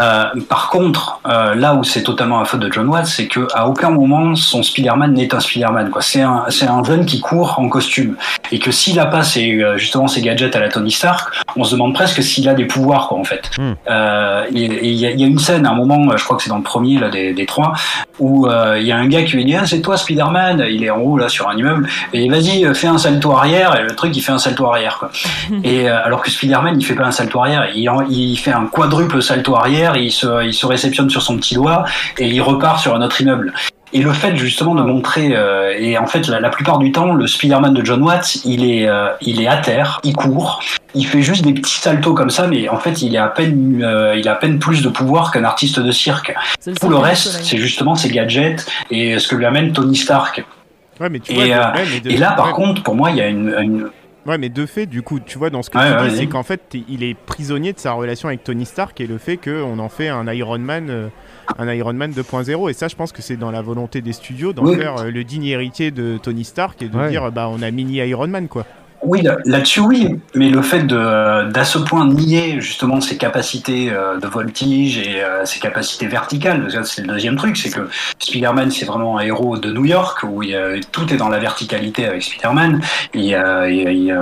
Euh, par contre, euh, là où c'est totalement la faute de John Watts, c'est que à aucun moment son Spider-Man n'est un Spider-Man. Quoi. C'est un, c'est un jeune qui court en costume et que s'il a pas ses, justement ses gadgets à la Tony Stark, on se demande presque s'il a des pouvoirs quoi en fait. Hmm. Euh, et il y, a- il y a une scène à un moment, je crois que c'est dans le premier là des, des trois, où il y a un gars qui lui dit c'est toi Spider-Man, il est en haut là sur un immeuble. Et vas-y euh, fais un salto arrière. Et le truc il fait un salto arrière quoi. Et euh, alors que Spider-Man, il fait pas un salto arrière, il, en- il fait un quadruple salto arrière, il se, il se réceptionne sur son petit doigt et il repart sur un autre immeuble. Et le fait justement de montrer, euh, et en fait la, la plupart du temps, le Spider-Man de John Watts, il est, euh, il est à terre, il court, il fait juste des petits saltos comme ça, mais en fait il est à peine, euh, il a à peine plus de pouvoir qu'un artiste de cirque. Tout le reste, c'est justement ses gadgets et ce que lui amène Tony Stark. Ouais, mais tu Et, vois, de- euh, ouais, mais de- Et là, par ouais. contre, pour moi, il y a une, une- Ouais, mais de fait, du coup, tu vois, dans ce que Ouais, tu ouais, dis, c'est qu'en fait, il est prisonnier de sa relation avec Tony Stark et le fait qu'on en fait un Iron Man, euh, un Iron Man 2.0. Et ça, je pense que c'est dans la volonté des studios d'en Oui. faire euh, le digne héritier de Tony Stark et de Ouais. dire, bah, on a mini Iron Man, quoi. Oui, là- là-dessus, oui. Mais le fait d'à ce point nier justement ses capacités euh, de voltige et euh, ses capacités verticales, c'est le deuxième truc, c'est que Spider-Man, c'est vraiment un héros de New York où il tout est dans la verticalité avec Spider-Man.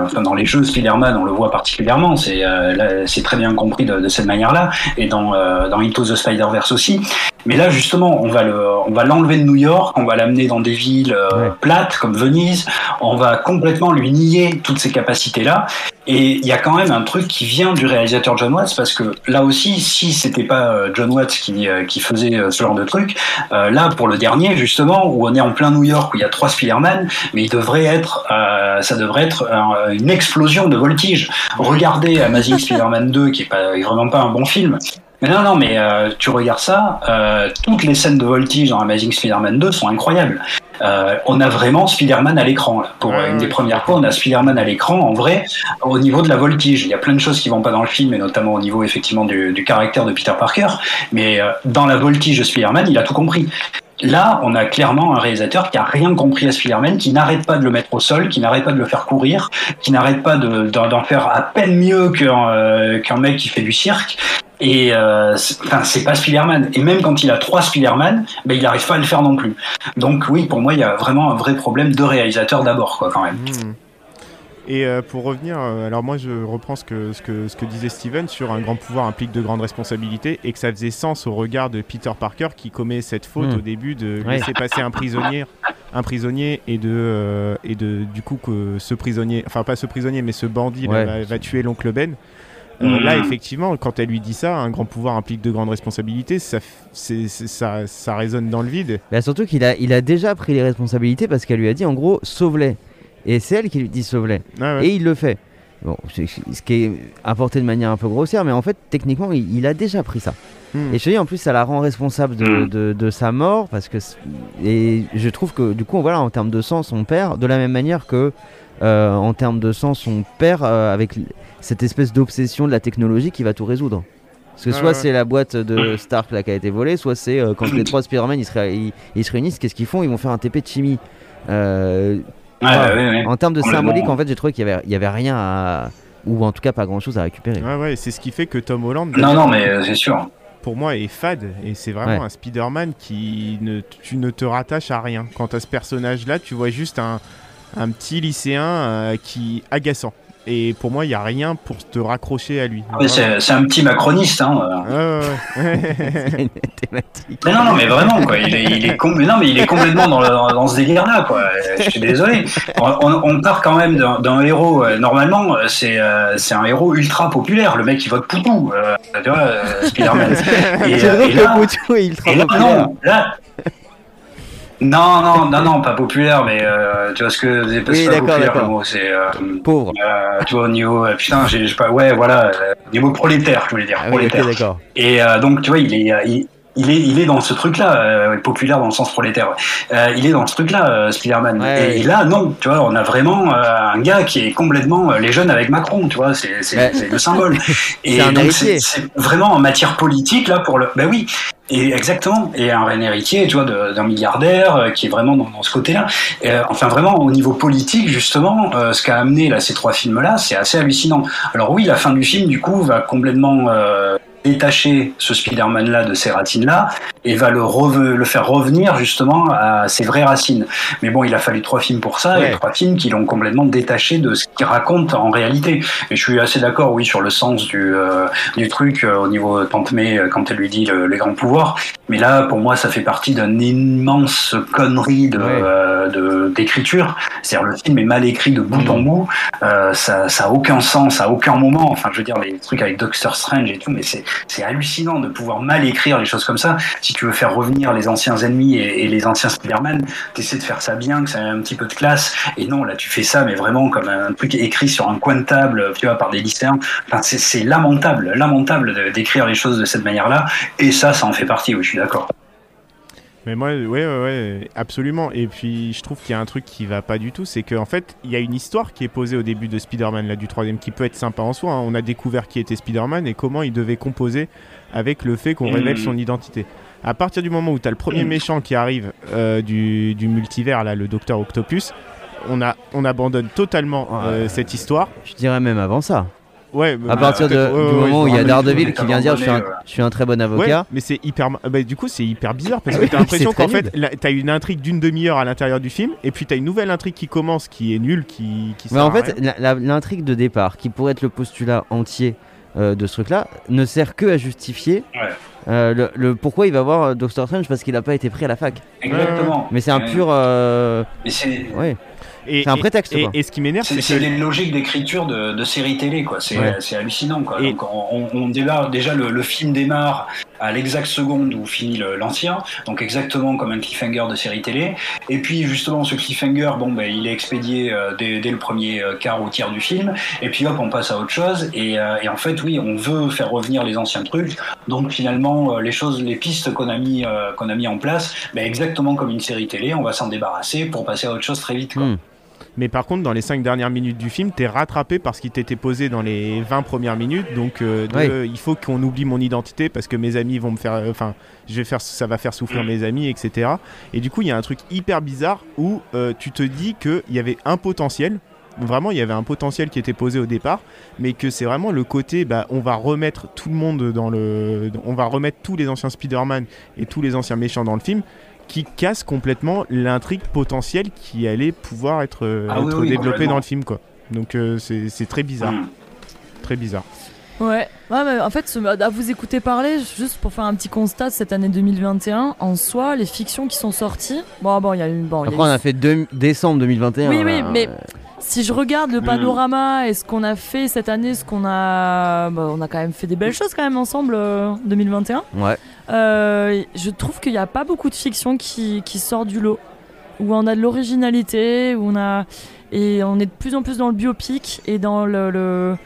Enfin, dans les jeux Spider-Man, on le voit particulièrement. C'est, euh, très bien compris de, de cette manière-là. Et dans, dans Into the Spider-Verse aussi. Mais là, justement, on va le, on va l'enlever de New York, on va l'amener dans des villes euh, Ouais. plates comme Venise. On va complètement lui nier toutes ces capacités-là. Et il y a quand même un truc qui vient du réalisateur John Watts parce que là aussi, si c'était pas euh, John Watts qui, euh, qui faisait ce genre de truc, euh, là pour le dernier justement où on est en plein New York où il y a trois Spider-Man, mais il devrait être, euh, ça devrait être euh, une explosion de voltige. Regardez Amazing Spider-Man 2 qui est pas est vraiment pas un bon film. Mais non, non, mais euh, tu regardes ça, euh, toutes les scènes de voltige dans Amazing Spider-Man 2 sont incroyables. Euh, on a vraiment Spider-Man à l'écran. Pour Ouais, euh, une des premières fois, on a Spider-Man à l'écran, en vrai, au niveau de la voltige. Il y a plein de choses qui vont pas dans le film, et notamment au niveau effectivement du, du caractère de Peter Parker. Mais euh, dans la voltige de Spider-Man, il a tout compris. Là, on a clairement un réalisateur qui a rien compris à Spider-Man, qui n'arrête pas de le mettre au sol, qui n'arrête pas de le faire courir, qui n'arrête pas de- d'en faire à peine mieux qu'un euh, mec qui fait du cirque. Et euh, enfin, c'est pas Spider-Man. Et même quand il a trois Spider-Man, ben, il n'arrive pas à le faire non plus. Donc oui, pour moi, il y a vraiment un vrai problème de réalisateur d'abord, quoi, quand même. Hmm. Et euh, pour revenir, euh, alors moi je reprends ce que, ce, que, ce que disait Steven sur un grand pouvoir implique de grandes responsabilités et que ça faisait sens au regard de Peter Parker qui commet cette faute Hmm. au début de Ouais. laisser passer un prisonnier, un prisonnier et de, euh, et de du coup que ce prisonnier, enfin pas ce prisonnier mais ce bandit va, va tuer l'oncle Ben. Euh, Mhm. Là, effectivement, quand elle lui dit ça, un grand pouvoir implique de grandes responsabilités, ça, ça résonne dans le vide. Bah, surtout qu'il a, il a déjà pris les responsabilités parce qu'elle lui a dit en gros sauve-les. Et c'est elle qui lui dit sauve-les. Ah ouais. Et il le fait. Bon, ce qui est apporté de manière un peu grossière, mais en fait, techniquement, il, il a déjà pris ça. Hmm. Et je te dis, en plus, ça la rend responsable de, Mm. de- de sa mort, parce que. Et je trouve que, du coup, voilà, en termes de sang, son père, de la même manière que, euh, en termes de sang, son père, euh, avec cette espèce d'obsession de la technologie qui va tout résoudre. Parce que Ouais, soit ouais. c'est la boîte de Stark là, qui a été volée, soit c'est euh, quand les trois Spider-Man ils se, ré- ils- ils se réunissent, qu'est-ce qu'ils font? Ils vont faire un TP de chimie. Euh, Ouais, ouais, ouais. en termes de symbolique, en fait, j'ai trouvé qu'il y avait, il y avait rien à. Ou en tout cas, pas grand chose à récupérer. Ouais, ouais, c'est ce qui fait que Tom Holland. Non, non, mais euh, c'est sûr. pour moi est fade et c'est vraiment Ouais. un Spider-Man qui ne tu ne te rattaches à rien. Quant à ce personnage-là, tu vois juste un, un petit lycéen euh, qui agaçant. Et pour moi, il y a rien pour te raccrocher à lui. Ouais, c'est c'est un petit macroniste. Hein. euh. Ouais, ouais, ouais. C'est une thématique. Mais non, non, mais vraiment, quoi. Il est, il est, com- mais non, mais il est complètement dans, le- dans, dans ce délire-là, quoi. Je suis désolé. On, on- on part quand même d'un d'un héros. euh, Normalement, euh, c'est euh, c'est un héros ultra populaire. Le mec, il vote Poutou. Euh, tu vois, euh, Spider-Man. Et, C'est vrai et que là, Poutou est ultra et là, populaire. non, là. Non, non, non, non, pas populaire, mais euh, tu vois ce que c'est pas Oui, pas populaire le mot, c'est euh, Pauvre. euh, tu vois au niveau euh, putain, j'ai j'ai pas ouais voilà, euh, niveau prolétaire, je voulais dire Ah oui, ok, prolétaire. d'accord. Et euh, donc, tu vois, il est, il, il est, il est dans ce truc-là, euh, populaire dans le sens prolétaire. Euh, il est dans ce truc-là, euh, Spider-Man. Ouais, et, là, non, tu vois, on a vraiment euh, un gars qui est complètement les jeunes avec Macron, tu vois, c'est c'est- Ouais. le symbole. Et donc, c'est vraiment en matière politique là pour le. Ben oui. Et exactement. Et un, un héritier, tu vois, d'un milliardaire euh, qui est vraiment dans, dans ce côté-là. Euh, enfin, vraiment au niveau politique, justement, euh, ce qu'a amené là ces trois films-là, c'est assez hallucinant. Alors oui, la fin du film, du coup, va complètement détacher ce Spider-Man-là de ces racines-là et va le, faire revenir justement à ses vraies racines. Mais bon, il a fallu trois films pour ça, Ouais. et trois films qui l'ont complètement détaché de ce qu'il raconte en réalité. Et je suis assez d'accord, oui, sur le sens du, euh, du truc euh, au niveau Tante May euh, quand elle lui dit le- les grands pouvoirs. Mais là, pour moi, ça fait partie d'une immense connerie de, Ouais. euh, d'écriture. C'est-à-dire le film est mal écrit de bout en bout. Euh, ça, ça a aucun sens à aucun moment. Enfin, je veux dire, les trucs avec Doctor Strange et tout, mais c'est, c'est hallucinant de pouvoir mal écrire les choses comme ça. Si tu veux faire revenir les anciens ennemis et, les anciens Spider-Man, t'essaies de faire ça bien, que ça ait un petit peu de classe. Et non, là, tu fais ça, mais vraiment comme un truc écrit sur un coin de table, tu vois, par des lycéens. Enfin, c'est, lamentable, lamentable d'écrire les choses de cette manière-là. Et ça, ça en fait partie, oui, je suis d'accord. Mais moi, ouais, ouais, ouais, absolument. Et puis, je trouve qu'il y a un truc qui va pas du tout, c'est qu'en fait, il y a une histoire qui est posée au début de Spider-Man, là, du troisième, qui peut être sympa en soi. hein. On a découvert qui était Spider-Man et comment il devait composer avec le fait qu'on Mhm. révèle son identité. À partir du moment où tu as le premier Mhm. méchant qui arrive euh, du, du multivers, là, le Docteur Octopus, on, a, on abandonne totalement euh, cette histoire. Je dirais même avant ça. Ouais, À bah, partir de- peut-être- ouais, du ouais, moment où il y a Daredevil qui vient dire je suis, un, je suis un très bon Ouais, avocat. mais c'est hyper. bah, du coup, c'est hyper bizarre parce Ah que t'as l'impression qu'en fait, t'as une intrigue d'une demi-heure à l'intérieur du film, et puis t'as une nouvelle intrigue qui commence qui est nulle, qui. qui Mais en fait, l'intrigue de départ, qui pourrait être le postulat entier euh, de ce truc-là ne sert que à justifier Ouais. euh, le, le pourquoi il va voir euh, Doctor Strange parce qu'il n'a pas été pris à la fac. Exactement. Mais c'est un Ouais. pur. euh, Mais c'est ouais. C'est un prétexte, Et, quoi. et ce qui m'énerve, c'est que les logiques d'écriture de, de séries télé, quoi. C'est Ouais. hallucinant, quoi. Et- Donc on, démarre déjà le, le film démarre à l'exact seconde où finit l'ancien, donc exactement comme un cliffhanger de série télé. Et puis justement ce cliffhanger, bon ben il est expédié euh, dès, dès le premier euh, quart ou tiers du film. Et puis hop on passe à autre chose. Et, euh, et en fait oui on veut faire revenir les anciens trucs. Donc finalement euh, les choses, les pistes qu'on a mis euh, qu'on a mis en place, ben, exactement comme une série télé, on va s'en débarrasser pour passer à autre chose très vite. Quoi. Hmm. Mais par contre, dans les 5 dernières minutes du film, t'es rattrapé par ce qui t'était posé dans les 20 premières minutes. Donc, euh, de, Ouais. il faut qu'on oublie mon identité parce que mes amis vont me faire. euh, Enfin, je vais faire, ça va faire souffrir mes amis, etc. Et du coup, il y a un truc hyper bizarre où euh, tu te dis qu'il y avait un potentiel. Vraiment, il y avait un potentiel qui était posé au départ, mais que c'est vraiment le côté, bah, on va remettre tout le monde dans le, on va remettre tous les anciens Spider-Man et tous les anciens méchants dans le film, qui casse complètement l'intrigue potentielle qui allait pouvoir être, euh, Ah oui, être oui, développée dans le film, quoi. Donc euh, c'est c'est très bizarre, Hmm. très bizarre. Ouais. Ouais, mais en fait, ce- à vous écouter parler, juste pour faire un petit constat de cette année 2021, en soi, les fictions qui sont sorties. Bon, bon, il y a eu. Bon, il y a Après, on eu- a fait deux- décembre 2021. Oui, oui, mais si je regarde le Mm. panorama et ce qu'on a fait cette année, ce qu'on a. bah, on a quand même fait des belles choses quand même ensemble euh, 2021. Ouais. Euh, je trouve qu'il n'y a pas beaucoup de fiction qui, qui sort du lot. Où on a de l'originalité, où on a. Et on est de plus en plus dans le biopic et dans le. le-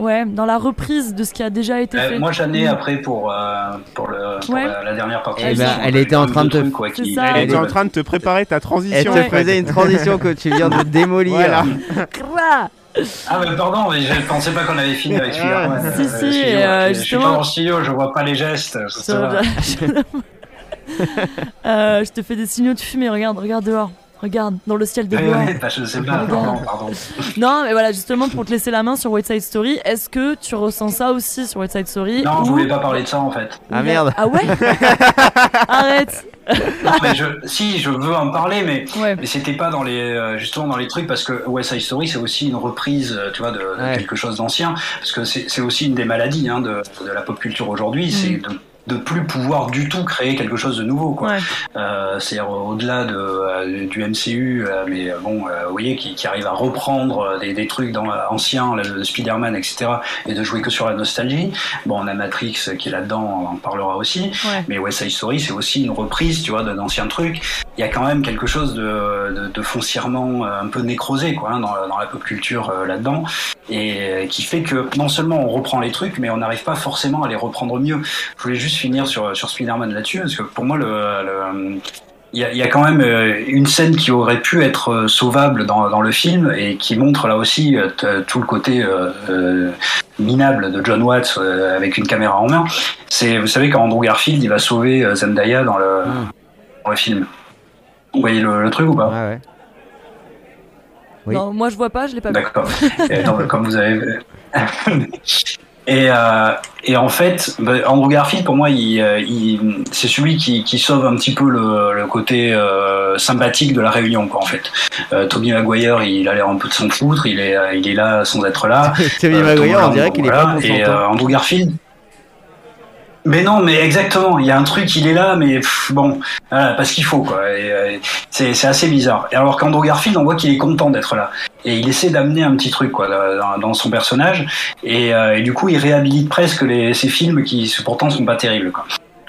Ouais, dans la reprise de ce qui a déjà été Euh, fait. moi j'en ai après pour, euh, pour, le, pour Ouais. la, la dernière partie. Eh ben, elle était en train de te- trucs, C'est qui-. Elle Ah, était en train de te préparer ta Elle transition. te en fait. faisait une transition que tu viens de démolir. Voilà. Ah mais pardon, mais je pensais pas qu'on avait fini avec celui-là. Ouais, si, euh, si, euh, je- je suis pas dans le studio, je vois pas les gestes. ça va. Euh, je te fais des signaux de fumée, regarde, regarde dehors. Regarde, dans le ciel de Ouais, dehors. ouais, bah, je sais pas, pardon, pardon. Non, mais voilà, justement, pour te laisser la main sur White Side Story, est-ce que tu ressens ça aussi sur White Side Story Non, je ou- voulais pas parler de ça en fait. Ah merde. Ah ouais Arrête Non, mais je, si, je veux en parler, mais Ouais. Mais c'était pas dans les euh, justement dans les trucs parce que West Side Story c'est aussi une reprise euh, tu vois de, de Ouais. quelque chose d'ancien parce que c'est aussi une des maladies hein, de, de la pop culture aujourd'hui c'est de de plus pouvoir du tout créer quelque chose de nouveau quoi. Ouais. Euh, c'est au-delà de, euh, du MCU, euh, mais euh, bon, euh, vous voyez, qui, qui arrive à reprendre euh, des, des trucs dans, anciens, le Spider-Man, etc., et de jouer que sur la nostalgie. Bon, on a Matrix qui est là-dedans, on en parlera aussi. Ouais. Mais West Side Story, c'est aussi une reprise, tu vois, d'un ancien truc. Il y a quand même quelque chose de, de, de foncièrement euh, un peu nécrosé, quoi, hein, dans, dans la pop culture euh, là-dedans, et euh, qui fait que non seulement on reprend les trucs, mais on n'arrive pas forcément à les reprendre mieux. Je voulais juste finir sur, sur Spider-Man là-dessus, parce que pour moi, le, il y, a, il y a quand même une scène qui aurait pu être sauvable dans, dans le film et qui montre là aussi tout le côté euh, minable de John Watts euh, avec une caméra en main. C'est, vous savez, quand Andrew Garfield il va sauver Zendaya dans le, Mm. dans le film. Vous voyez le, le truc ou pas Ouais, ouais. Oui. Non, moi je vois pas, je l'ai pas vu. D'accord. Comme vous avez. Et, euh, et en fait, bah, Andrew Garfield, pour moi, il, euh, il- c'est celui qui, qui sauve un petit peu le, le côté euh, sympathique de la réunion, quoi, en fait. Euh, Maguire, il a l'air un peu de s'en foutre, il est, il est là sans être là. Euh, Tom Maguire, on dirait qu'il est voilà. pas Et euh, Andrew Garfield. Mais non, mais exactement. Il y a un truc, il est là, mais bon, voilà, parce qu'il faut quoi. Euh, c'est assez bizarre. Et alors qu'Andrew Garfield, on voit qu'il est content d'être là, et il essaie d'amener un petit truc quoi dans, son personnage, et, euh, et du coup, il réhabilite presque les, ces films qui pourtant sont pas terribles quoi.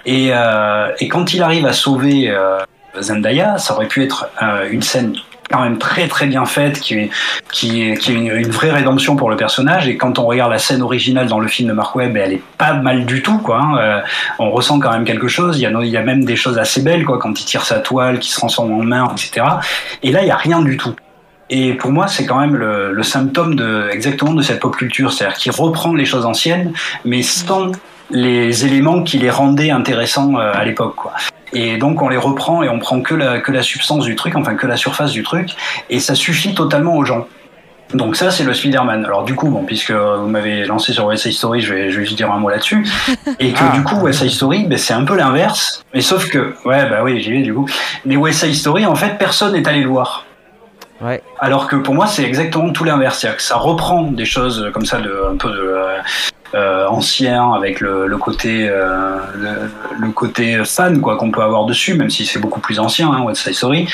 Et, euh, quand il arrive à sauver Zendaya, ça aurait pu être une scène quand même très très bien faite, qui, qui, qui est une, vraie rédemption pour le personnage. Et quand on regarde la scène originale dans le film de Mark Webb, elle est pas mal du tout, quoi. hein. Euh, on ressent quand même quelque chose. Il y, a, même des choses assez belles, quoi, quand il tire sa toile, qui se transforme en main, etc. Et là, il y a rien du tout. Et pour moi, c'est quand même le, symptôme exactement de cette pop culture, c'est-à-dire qu'il reprend les choses anciennes, mais sans les éléments qui les rendaient intéressants euh, à l'époque, quoi. Et donc on les reprend et on prend que la, que la substance du truc, enfin que la surface du truc, et ça suffit totalement aux gens. Donc ça c'est le Spider-Man. Alors du coup, bon, puisque vous m'avez lancé sur West Side Story, je vais, je vais juste dire un mot là-dessus. Et que Ah. du coup, West Side Story, ben, c'est un peu l'inverse. Mais sauf que, ouais, bah oui, j'y vais du coup. Mais West Side Story, en fait, personne n'est allé le voir. Ouais. Alors que pour moi, c'est exactement tout l'inverse. C'est-à-dire que ça reprend des choses comme ça, de, un peu de, euh, ancien, avec le, le côté, euh, le, le côté fan quoi qu'on peut avoir dessus, même si c'est beaucoup plus ancien, hein, West Side Story.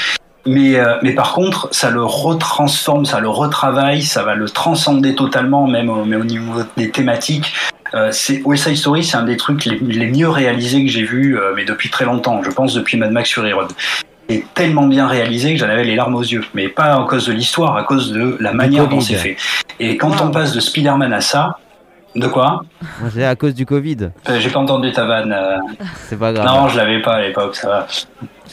Mais, euh, mais par contre, ça le retransforme, ça le retravaille, ça va le transcender totalement, même au, mais au niveau des thématiques. Euh, c'est West Side Story, c'est un des trucs les, les mieux réalisés que j'ai vu, euh, mais depuis très longtemps. Je pense depuis Mad Max Fury Road. C'est tellement bien réalisé que j'en avais les larmes aux yeux. Mais pas à cause de l'histoire, à cause de la manière dont c'est fait. Et quand Wow. on passe de Spider-Man à ça, de quoi c'est à cause du Covid. Euh, J'ai pas entendu ta vanne. euh, C'est pas grave. non, je l'avais pas à l'époque, ça va.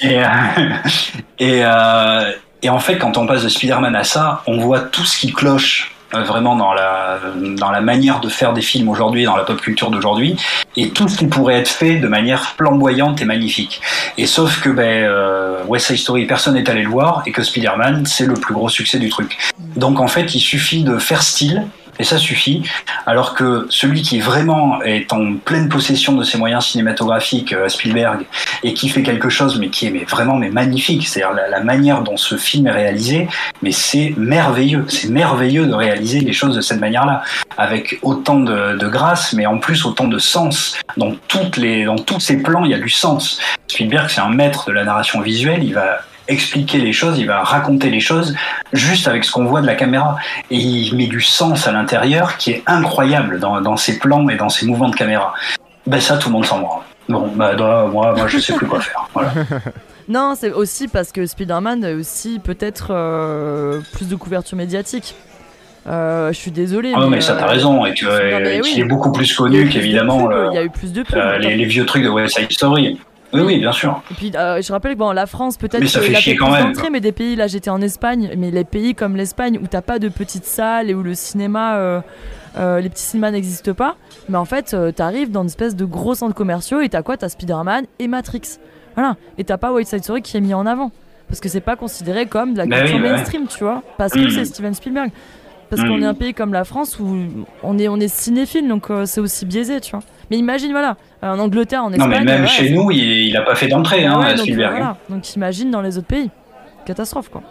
Et, euh, et, euh, et en fait, quand on passe de Spider-Man à ça, on voit tout ce qui cloche euh, vraiment dans la, dans la manière de faire des films aujourd'hui, dans la pop culture d'aujourd'hui, et tout ce qui pourrait être fait de manière flamboyante et magnifique. Et sauf que ben, euh, West Side Story, personne n'est allé le voir, et que Spider-Man, c'est le plus gros succès du truc. Donc en fait, il suffit de faire style, et ça suffit, alors que celui qui vraiment est en pleine possession de ses moyens cinématographiques, euh, Spielberg, et qui fait quelque chose, mais qui est vraiment mais magnifique, c'est-à-dire la, la manière dont ce film est réalisé, mais c'est merveilleux, c'est merveilleux de réaliser les choses de cette manière-là, avec autant de, de grâce, mais en plus autant de sens. Dans toutes les, dans tous ces plans, il y a du sens. Spielberg, c'est un maître de la narration visuelle, il va expliquer les choses, il va raconter les choses juste avec ce qu'on voit de la caméra. Et il met du sens à l'intérieur qui est incroyable dans, dans ses plans et dans ses mouvements de caméra. Ben ça, tout le monde s'en branle. Bon, bah, moi, moi, moi, je sais plus quoi faire. Voilà. Non, c'est aussi parce que Spider-Man a aussi peut-être euh, plus de couverture médiatique. Euh, je suis désolée. Ah non, mais ça, euh, t'as raison. Et que, non, euh, oui. est beaucoup plus connu qu'évidemment Il y a eu plus de pubs. euh, les, les vieux trucs de West Side Story. Oui, oui, bien sûr. Et puis euh, je rappelle que bon, la France peut-être Mais ça que fait il a chier fait quand plus même, mais des pays là j'étais en Espagne, mais les pays comme l'Espagne où t'as pas de petites salles et où le cinéma, euh, euh, les petits cinémas n'existent pas, mais en fait t'arrives dans une espèce de gros centres commerciaux et t'as quoi? T'as Spider-Man et Matrix, voilà. Et t'as pas White Side Story qui est mis en avant parce que c'est pas considéré comme de la Bah culture oui, ouais. mainstream, tu vois, parce que Mm. c'est Steven Spielberg. Parce qu'on Mm. est un pays comme la France où on est, on est cinéphile, donc c'est aussi biaisé, tu vois. Mais imagine, voilà, en Angleterre, en Non, Espagne. mais même ouais, chez nous, il, il a pas fait d'entrée, hein, ouais, donc, voilà. Donc imagine dans les autres pays. Catastrophe quoi.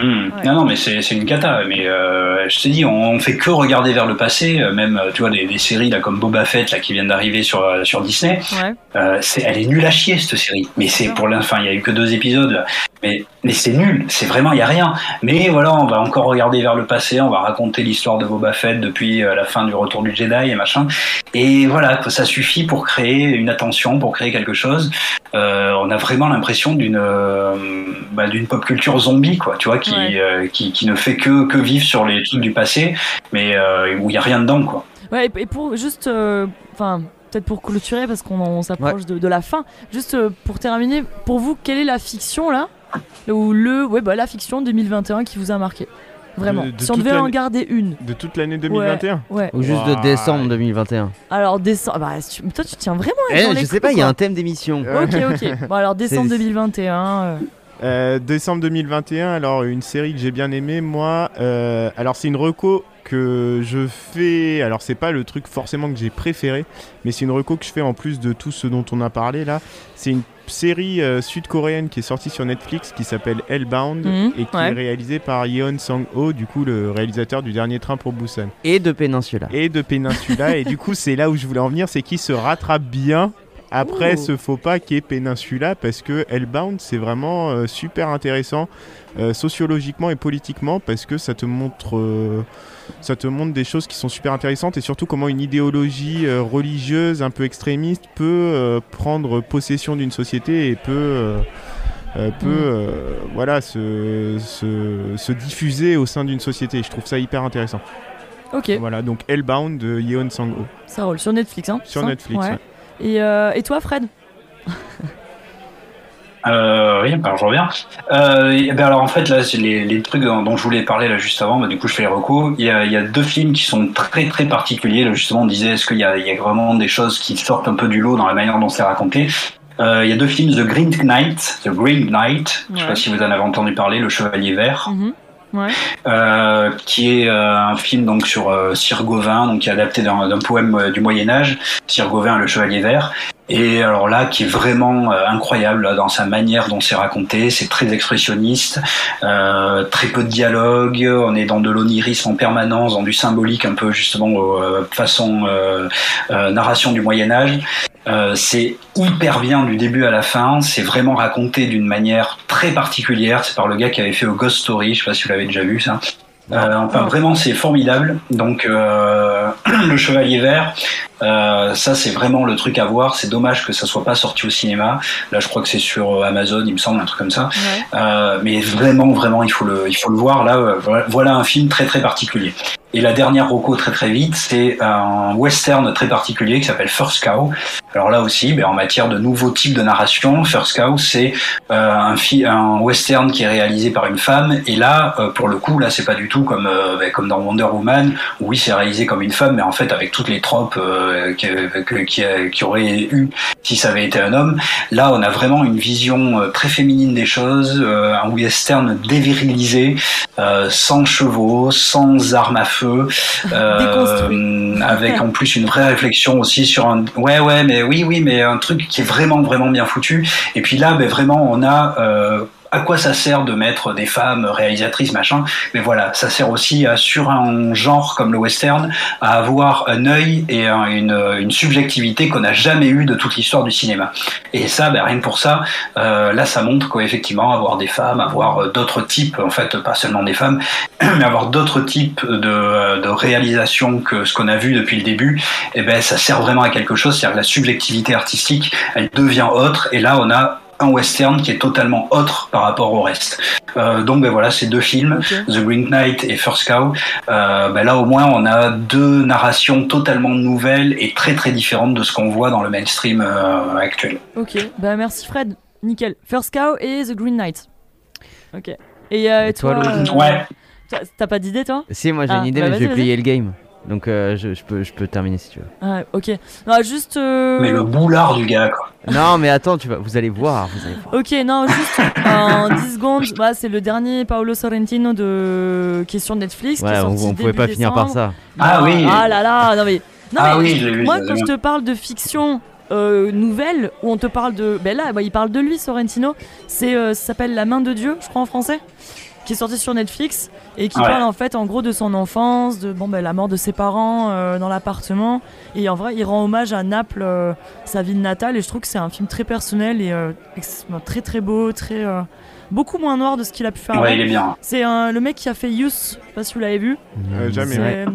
Hmm. Ouais. Non, non, mais c'est une cata. Mais euh, je te dis, on, on fait que regarder vers le passé. euh, Même, euh, tu vois, des, des séries là comme Boba Fett là qui viennent d'arriver sur sur Disney. Ouais. Euh, c'est, elle est nulle à chier cette série. Mais c'est pour l'instant, il y a eu que deux épisodes. Mais mais c'est nul. C'est vraiment, il y a rien. Mais voilà, on va encore regarder vers le passé. On va raconter l'histoire de Boba Fett depuis euh, la fin du Retour du Jedi et machin. Et voilà, ça suffit pour créer une attention, pour créer quelque chose. Euh, on a vraiment l'impression d'une euh, bah, d'une pop culture zombie, quoi. Tu vois, qui Ouais. euh, qui, qui ne fait que que vivre sur les trucs du passé, mais euh, où il y a rien dedans, quoi. Ouais, et pour juste, euh, enfin, peut-être pour clôturer parce qu'on on s'approche de, de la fin. Juste pour terminer, pour vous, quelle est la fiction là, ou le, ouais, bah la fiction 2021 qui vous a marqué, vraiment. De- de si on devait en garder une, De toute l'année 2021 ouais. Ou juste de décembre 2021. Alors décembre, bah tu- toi tu tiens vraiment. à Eh, je sais pas, il y a un thème d'émission. Ok, ok. Bon alors décembre C'est- 2021. euh, Euh, décembre 2021, alors une série que j'ai bien aimée, moi. euh, alors c'est une reco que je fais. Alors c'est pas le truc forcément que j'ai préféré, mais c'est une reco que je fais en plus de tout ce dont on a parlé là. C'est une série euh, sud-coréenne qui est sortie sur Netflix qui s'appelle Hellbound Mhm, et qui ouais. est réalisée par Yeon Sang-ho, du coup le réalisateur du dernier train pour Busan Et de Peninsula. et de Peninsula. et du coup, c'est là où je voulais en venir, c'est qu'il se rattrape bien après Ouh. ce faux pas qui est Peninsula, parce que Hellbound, c'est vraiment euh, super intéressant euh, sociologiquement et politiquement, parce que ça te montre. Ça te montre des choses qui sont super intéressantes et surtout comment une idéologie euh, religieuse un peu extrémiste peut euh, prendre possession d'une société et peut, euh, peut Mm. euh, voilà, se, se, se diffuser au sein d'une société. Je trouve ça hyper intéressant. Ok, Voilà, donc Hellbound de Yeon Sang-ho ça roule sur Netflix, hein. sur Netflix. Ouais. ouais. Et, euh, et toi, Fred? Euh, oui, alors je reviens. Euh, et ben alors en fait là, c'est les, les trucs dont, dont je voulais parler là juste avant, bah, du coup je fais les recos. Il y a, il y a deux films qui sont très très particuliers. Là, justement, on disait est-ce qu'il y a, il y a vraiment des choses qui sortent un peu du lot dans la manière dont c'est raconté? Euh, il y a deux films, The Green Knight, The Green Knight. Je sais pas si vous en avez entendu parler, Le Chevalier Vert. Mhm. Ouais. euh, qui est euh, un film donc sur euh, Sir Gauvin, donc qui est adapté d'un d'un poème euh, du Moyen Âge, Sir Gauvin le Chevalier Vert. Et alors là, qui est vraiment euh, incroyable dans sa manière dont c'est raconté, c'est très expressionniste, euh, très peu de dialogue, on est dans de l'onirisme en permanence, dans du symbolique un peu justement euh, façon euh, euh, narration du Moyen Âge. Euh, c'est hyper bien du début à la fin, c'est vraiment raconté d'une manière très particulière, c'est par le gars qui avait fait au Ghost Story, je sais pas si vous l'avez déjà vu ça. Euh, enfin, vraiment, c'est formidable. Donc, euh, le Chevalier Vert, euh, ça, c'est vraiment le truc à voir. C'est dommage que ça soit pas sorti au cinéma. Là, je crois que c'est sur euh, Amazon, il me semble, un truc comme ça. Ouais. Euh, mais vraiment, vraiment, il faut le, il faut le voir. Là, euh, voilà- un film très, très particulier. Et la dernière roco très très vite, c'est un western très particulier qui s'appelle First Cow. Alors là aussi, ben, en matière de nouveaux types de narration, First Cow, c'est euh, un, un western qui est réalisé par une femme. Et là, euh, pour le coup, là, c'est pas du tout comme euh, ben, comme dans Wonder Woman, où oui, c'est réalisé comme une femme, mais en fait avec toutes les tropes euh, que- qui, qui aurait eu si ça avait été un homme. Là, on a vraiment une vision euh, très féminine des choses, euh, un western dévirilisé, euh, sans chevaux, sans armes à feu, euh, avec en plus une vraie réflexion aussi sur un. Ouais, ouais, mais oui, oui, mais un truc qui est vraiment, vraiment bien foutu. Et puis là, ben vraiment, on a. Euh, à quoi ça sert de mettre des femmes réalisatrices machin. Mais voilà ça sert aussi à, sur un genre comme le western à avoir un œil et un- une, subjectivité qu'on n'a jamais eu de toute l'histoire du cinéma. Et ça ben, rien que pour ça euh, là ça montre qu'effectivement avoir des femmes avoir euh, d'autres types en fait pas seulement des femmes mais avoir d'autres types de, de réalisation que ce qu'on a vu depuis le début et ben ça sert vraiment à quelque chose. C'est-à-dire que la subjectivité artistique elle devient autre. Et là on a un western qui est totalement autre par rapport au reste. Euh, donc ben voilà, ces deux films. The Green Knight et First Cow, euh, ben là au moins on a deux narrations totalement nouvelles et très très différentes de ce qu'on voit dans le mainstream euh, actuel. Ok, bah merci Fred. Nickel. First Cow et The Green Knight. Ok. Et, euh, Et toi, toi, Louis euh, Ouais. T'as pas d'idée toi? Si, moi j'ai Ah, une idée, bah, mais je vais plier le game. Donc euh, je, je peux, je peux terminer si tu veux. Ah, ok. Non, juste. euh, Mais le boulard du gars quoi. Non, mais attends, tu vas, vous allez voir. Vous allez voir. Ok, non, juste en 10 secondes. Bah, c'est le dernier Paolo Sorrentino de... qui est sur Netflix. qui Ouais, est on, sorti on pouvait pas finir par ça. Ah oui. Ah là là, non mais. Non, Ah mais oui, moi, quand je te parle de fiction euh, nouvelle, où on te parle de. Ben là, bah, il parle de lui, Sorrentino. C'est, euh, ça s'appelle La main de Dieu, je crois en français. Qui est sorti sur Netflix et qui Ouais. parle en fait en gros de son enfance, de bon, ben, la mort de ses parents euh, dans l'appartement. Et en vrai, il rend hommage à Naples, euh, sa ville natale. Et je trouve que c'est un film très personnel et euh, très très beau, très. euh, beaucoup moins noir de ce qu'il a pu faire Ouais, avant. il est bien. C'est le mec qui a fait Youth, je sais pas si vous l'avez vu. Euh, jamais, ouais.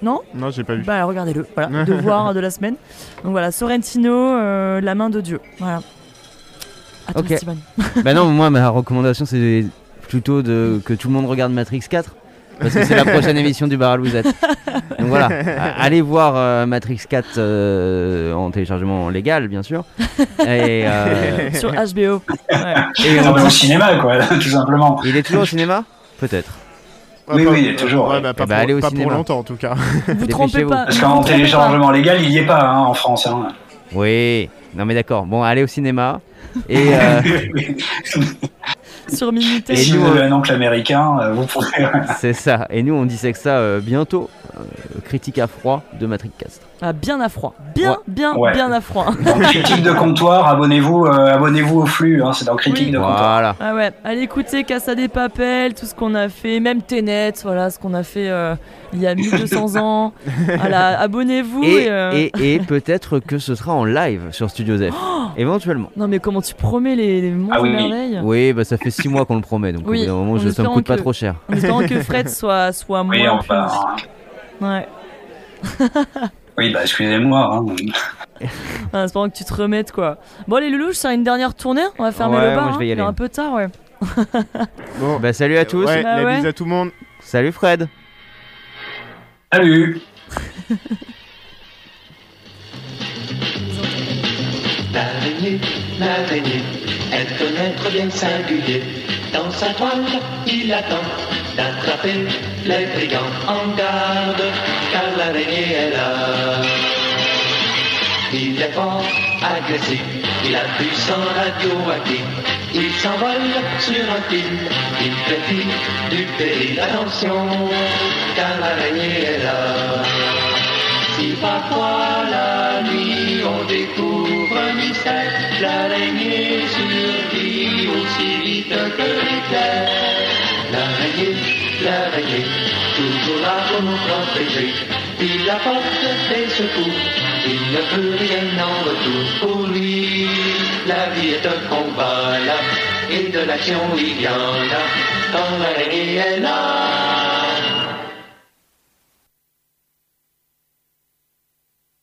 Non? Non, j'ai pas vu. bah regardez-le, voilà, devoir de la semaine. Donc voilà, Sorrentino, euh, la main de Dieu. Voilà. À toi, Ok. Steven. bah non, moi ma recommandation c'est plutôt de que tout le monde regarde Matrix 4 parce que c'est la prochaine émission du bar à Louisette. Donc voilà, allez voir euh, Matrix 4 euh, en téléchargement légal bien sûr. Et, euh, Sur HBO. Ouais. et Non, au cinéma quoi, tout simplement. il est toujours au cinéma? Peut-être. Oui, pas- oui, il est toujours, Ouais, bah, pas, bah, pour, allez au pas pour cinéma. longtemps en tout cas. Vous trompez pas. Parce qu'en téléchargement légal, il y est pas hein, en France. Hein. Oui, non mais d'accord. Bon, allez au cinéma. Et Sur Et Minutel. si nous, vous avez un oncle américain, euh, vous pouvez. c'est ça. Et nous on dissèque ça euh, bientôt. Euh, critique à froid de Matrix 4. Ah, bien à froid. Bien, Ouais. bien, Ouais. bien à froid. Dans critique de comptoir, abonnez-vous, euh, abonnez-vous au flux. Hein, c'est dans critique Oui. de comptoir. Voilà. Ah ouais, allez écouter Casa des Papel, tout ce qu'on a fait, même Tenet, voilà, ce qu'on a fait euh, il y a 1200 ans. Voilà, abonnez-vous et, Et, euh, et, et peut-être que ce sera en live sur Studio Z. Éventuellement. Non mais comment tu promets les, les mondes Ah oui. merveilles Oui, bah ça fait 6 mois qu'on le promet, donc Oui, au bout d'un moment, en je, ça me espérant coûte pas trop cher. En espérant que Fred soit, soit Oui, moins enfin. Ouais. oui, bah excusez-moi. Hein. En espérant que tu te remettes quoi. Bon les loulous, c'est une dernière tournée, on va fermer Ouais, le bar. moi, je vais y hein. Il est aller. un peu tard ouais. Bon, Bah salut à tous. ouais, Bah la ouais. bise à tout le monde. Salut Fred. Salut. L'araignée, l'araignée, bien singulier. Dans sa toile, il attend d'attraper les brigands en garde, car l'araignée est là. Il est fort, agressif, il a du sang radioactif. Il s'envole sur un fil, il fait du péril. Attention, car l'araignée est là. Si parfois la nuit nuit, on découvre un mystère. L'araignée survit aussi l'éclair. L'araignée, l'araignée, toujours là pour nous protéger. Il apporte des secours, il ne peut rien en retour pour lui. La vie est un combat là, et de l'action il y en a quand l'araignée est là.